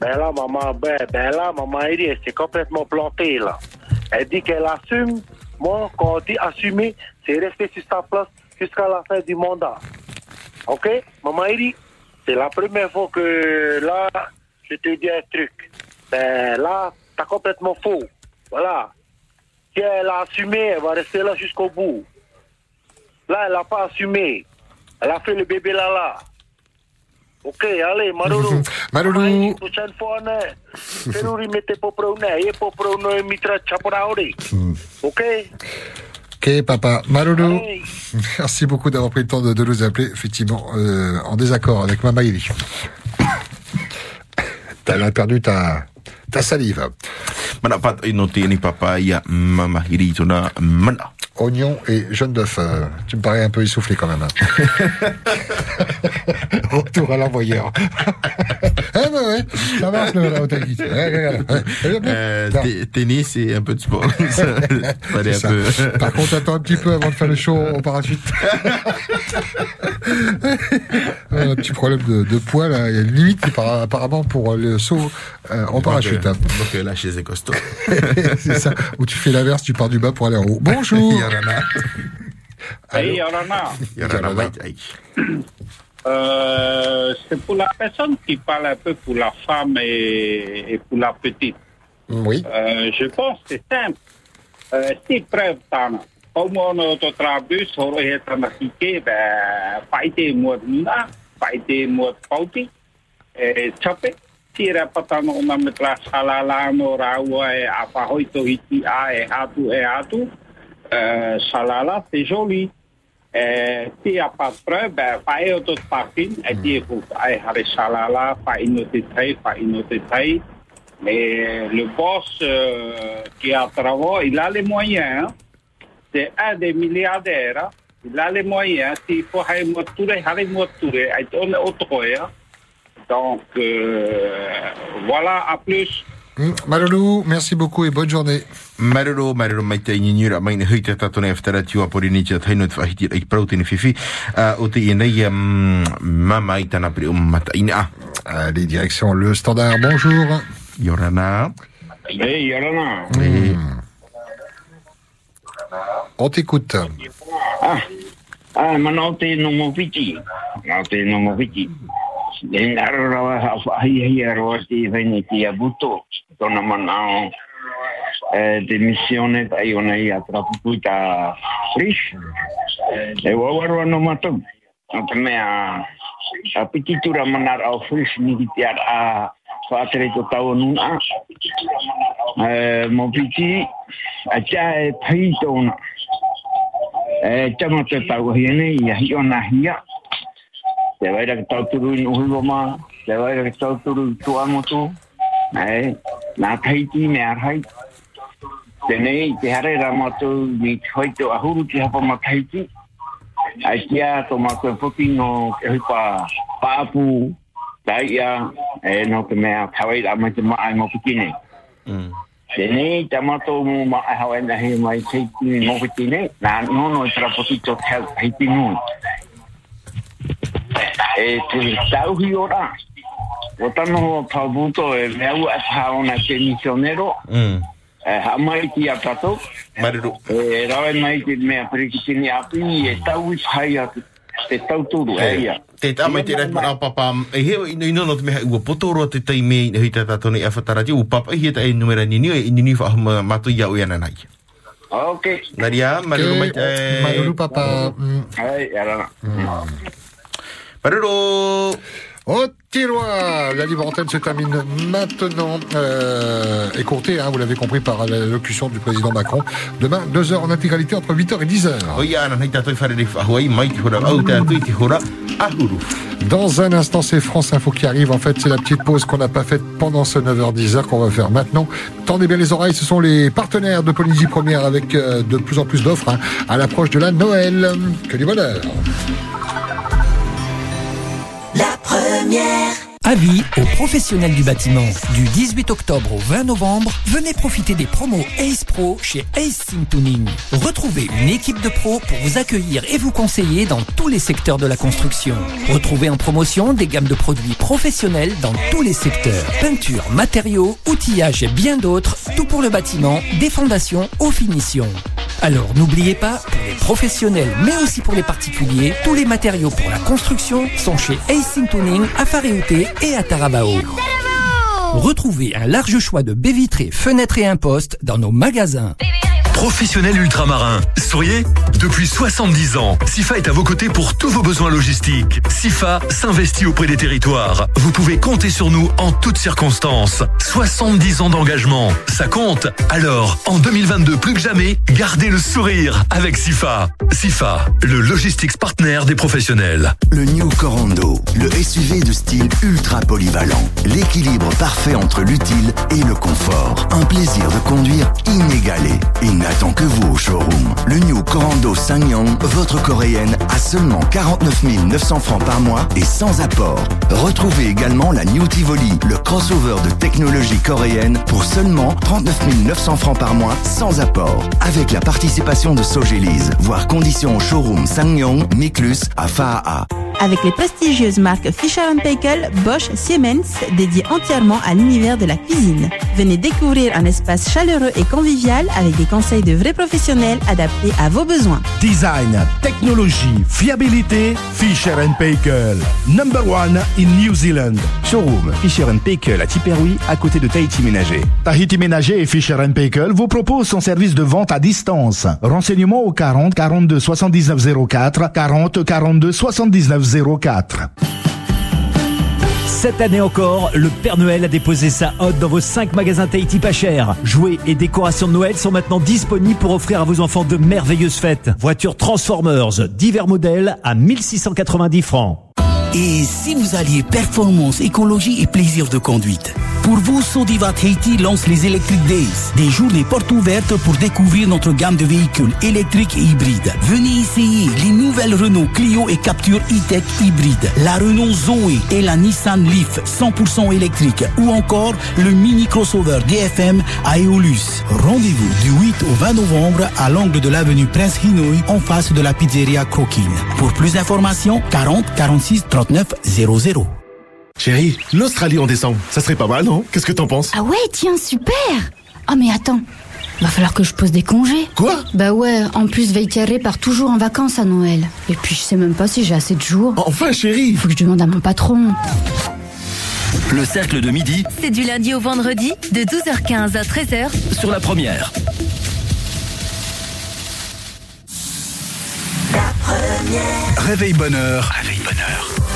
Ben là, maman, ben, ben là, maman Eri, elle s'est complètement plantée, là. Elle dit qu'elle assume. Moi, quand on dit assumer, c'est rester sur sa place jusqu'à la fin du mandat. OK? Maman Eri, c'est la première fois que, là, je te dis un truc. Ben là, t'as complètement faux. Voilà. Si elle a assumé, elle va rester là jusqu'au bout. Là, elle n'a pas assumé. Elle a fait le bébé là-là. Ok, allez, Maruru. Maruru. Prochaine fois, ne. Feruri mete popro ne. Ye popro no e mitra chapuraori. Ok? Ok, papa. Malolo. Merci beaucoup d'avoir pris le temps de, de nous appeler. Effectivement, euh, en désaccord avec Mama Ili. T'as as perdu ta, ta salive. Mana pat i no tēnei papa ia mama hiri tona mana. oignons et jaune d'œuf. Euh, tu me parais un peu essoufflé quand même. hein. Retour à l'envoyeur. eh ben ouais, ça marche le ouais. Ouais, Euh, tennis et un peu de sport. Fallait un peu. Par contre, attends un petit peu avant de faire le show au parachute. Un petit problème de, de poids là. Il y a une limite par- apparemment pour le saut euh, en parachute. hein. Donc euh, là, chez les costauds. C'est ça. Où tu fais l'inverse, tu pars du bas pour aller en haut. Bonjour. Yorana. Hey, Yorana. Yorana, White Eye. Euh, c'est pour la personne qui parle un peu pour la femme et, et pour la petite. Oui. Euh, je pense que c'est simple. Euh, si preuve tana. Au moins, notre trabus, on est en Afrique, ben, pas été moi de là, de pauti. Et chape, si rapatano on a mettre la salala no rawa et apa hoito hiti a et atu et atu. Euh, salala, c'est joli. Eh, s'il n'y a pas de preuve, ben, pas une autre partie, et dit, écoute, ay, hare salala, pas une autre taille, pas une autre taille. Mais le boss qui a travaillé, il a les moyens. C'est un des milliardaires. Hein. Il a les moyens. S'il faut aller moturer, aller moturer. Il donne autre hein. Donc, euh, voilà, à plus. Mm, Malolou, merci beaucoup et bonne journée. Marero, marero mai te ingi nyura mai ne hui te tato nei aftara tua pori ni te taino te whahiti ai prau tini fifi uh, o te inei um, mama i tana pri um mata ina. Allez, direction le standard. Bonjour. Yorana. Hey, Yorana. On t'écoute. Ah, ah, mana o te no mo piti. Mana o te no mo piti. E naro rawa ha whahi hi aroa te vene ki a buto. Tona mana o eh, de missione tai ona i a trapupu ta frish. E wawaroa no matou. O te mea a piti tura manar au frish ni ki te ar a whātere to tau nuna. Eh, mo piti a tia e pai tōna. E tama te tau hiene, i a hi ona hia. Te waira ki tau turu i nuhuro wama, te waira ki tau turu i tua. E, nā taiti me arhai. Tenei, te hare ra mātou ni te hoito ahuru ki hapa ma taiti. Ai kia tō mātou puti no ke hupa pāpu, taia e no te mea tawai a mai te maa i ngopi tine. Te nei, te mato mu maa hau e he mai te tine ngopi tine, nā nono i tra poti tō te hei pinu. E te tauhi ora, o tano o pavuto e mea ua e pāona te misionero, e hamai ki a tato, e rawe mai te mea perikitini api, e tau i pai atu te tauturu e ia. Te tā mai te rai mana o papa, e heo ino ino no te meha ua potoro te tai me i hui te tato nei awhatara ti, u papa i heta e numera ni niu e i nini whahuma matu ia ui ana nai. Ok. Naria, marero mai te... Malolou, papa. Mm. Hai, arana. Marero. Au Tirois, la libre antenne se termine maintenant. Euh, écourtée, hein, vous l'avez compris par l'allocution du président Macron. Demain, deux heures en intégralité entre 8h et 10h. O ia ana nei tato i whare rei whahuai, mai te hora au te atu i te hora ahuru. Dans un instant, c'est France Info qui arrive. En fait, c'est la petite pause qu'on n'a pas faite pendant ce 9h-10h qu'on va faire maintenant. Tendez bien les oreilles, ce sont les partenaires de Polynésie Première avec euh, de plus en plus d'offres hein, à l'approche de la Noël. Que du bonheur Avis aux professionnels du bâtiment. Du 18 octobre au 20 novembre, venez profiter des promos Ace Pro chez Ace Tuning. Retrouvez une équipe de pros pour vous accueillir et vous conseiller dans tous les secteurs de la construction. Retrouvez en promotion des gammes de produits professionnels dans tous les secteurs. Peinture, matériaux, outillage et bien d'autres, tout pour le bâtiment, des fondations aux finitions. Alors n'oubliez pas, pour les professionnels mais aussi pour les particuliers, tous les matériaux pour la construction sont chez Sim Tuning à Faréouté et à Tarabao. Retrouvez un large choix de baies vitrées, fenêtres et impostes dans nos magasins. Professionnel ultramarin. Souriez Depuis 70 ans, SIFA est à vos côtés pour tous vos besoins logistiques. SIFA s'investit auprès des territoires. Vous pouvez compter sur nous en toutes circonstances. 70 ans d'engagement, ça compte. Alors, en 2022 plus que jamais, gardez le sourire avec SIFA. SIFA, le logistics partner des professionnels. Le New Corando, le SUV de style ultra polyvalent. L'équilibre parfait entre l'utile et le confort. Un plaisir de conduire inégalé. N'attend que vous au showroom. Le New Corando Sanyong, votre coréenne, à seulement 49 900 francs par mois et sans apport. Retrouvez également la New Tivoli, le crossover de technologie coréenne, pour seulement 39 900 francs par mois sans apport. Avec la participation de Sogélise. Voir conditions au showroom Sanyong, Miklus à Faaa. Avec les prestigieuses marques Fisher Paykel, Bosch, Siemens, dédiées entièrement à l'univers de la cuisine. Venez découvrir un espace chaleureux et convivial avec des conseils de vrais professionnels adaptés à vos besoins. Design, technologie, fiabilité, Fisher Paykel. Number one in New Zealand. Showroom Fisher Paykel à Tiperoui, à côté de Tahiti Ménager. Tahiti Ménager et Fisher Paykel vous proposent son service de vente à distance. Renseignements au 40 42 79 04, 40 42 79 04. Cette année encore, le Père Noël a déposé sa hotte dans vos 5 magasins Tahiti pas cher. Jouets et décorations de Noël sont maintenant disponibles pour offrir à vos enfants de merveilleuses fêtes. Voitures Transformers, divers modèles à 1690 francs. Et si vous alliez performance, écologie et plaisir de conduite Pour vous, Sodiva Haiti lance les Electric Days, des journées portes ouvertes pour découvrir notre gamme de véhicules électriques et hybrides. Venez essayer les nouvelles Renault Clio et Capture e-Tech hybride, la Renault Zoe et la Nissan Leaf 100% électrique ou encore le mini crossover DFM à Eolus. Rendez-vous du 8 au 20 novembre à l'angle de l'avenue Prince Hinoï en face de la pizzeria Croquine. Pour plus d'informations, 40 46 39 00. Chérie, l'Australie en décembre, ça serait pas mal, non? Qu'est-ce que t'en penses? Ah ouais, tiens, super Oh mais attends, va falloir que je pose des congés. Quoi? Bah ouais, en plus Veiterre part toujours en vacances à Noël. Et puis je sais même pas si j'ai assez de jours. Enfin chérie Faut que je demande à mon patron. Le cercle de midi C'est du lundi au vendredi, de 12h15 à 13h. sur la première. Réveil bonheur. Réveil bonheur.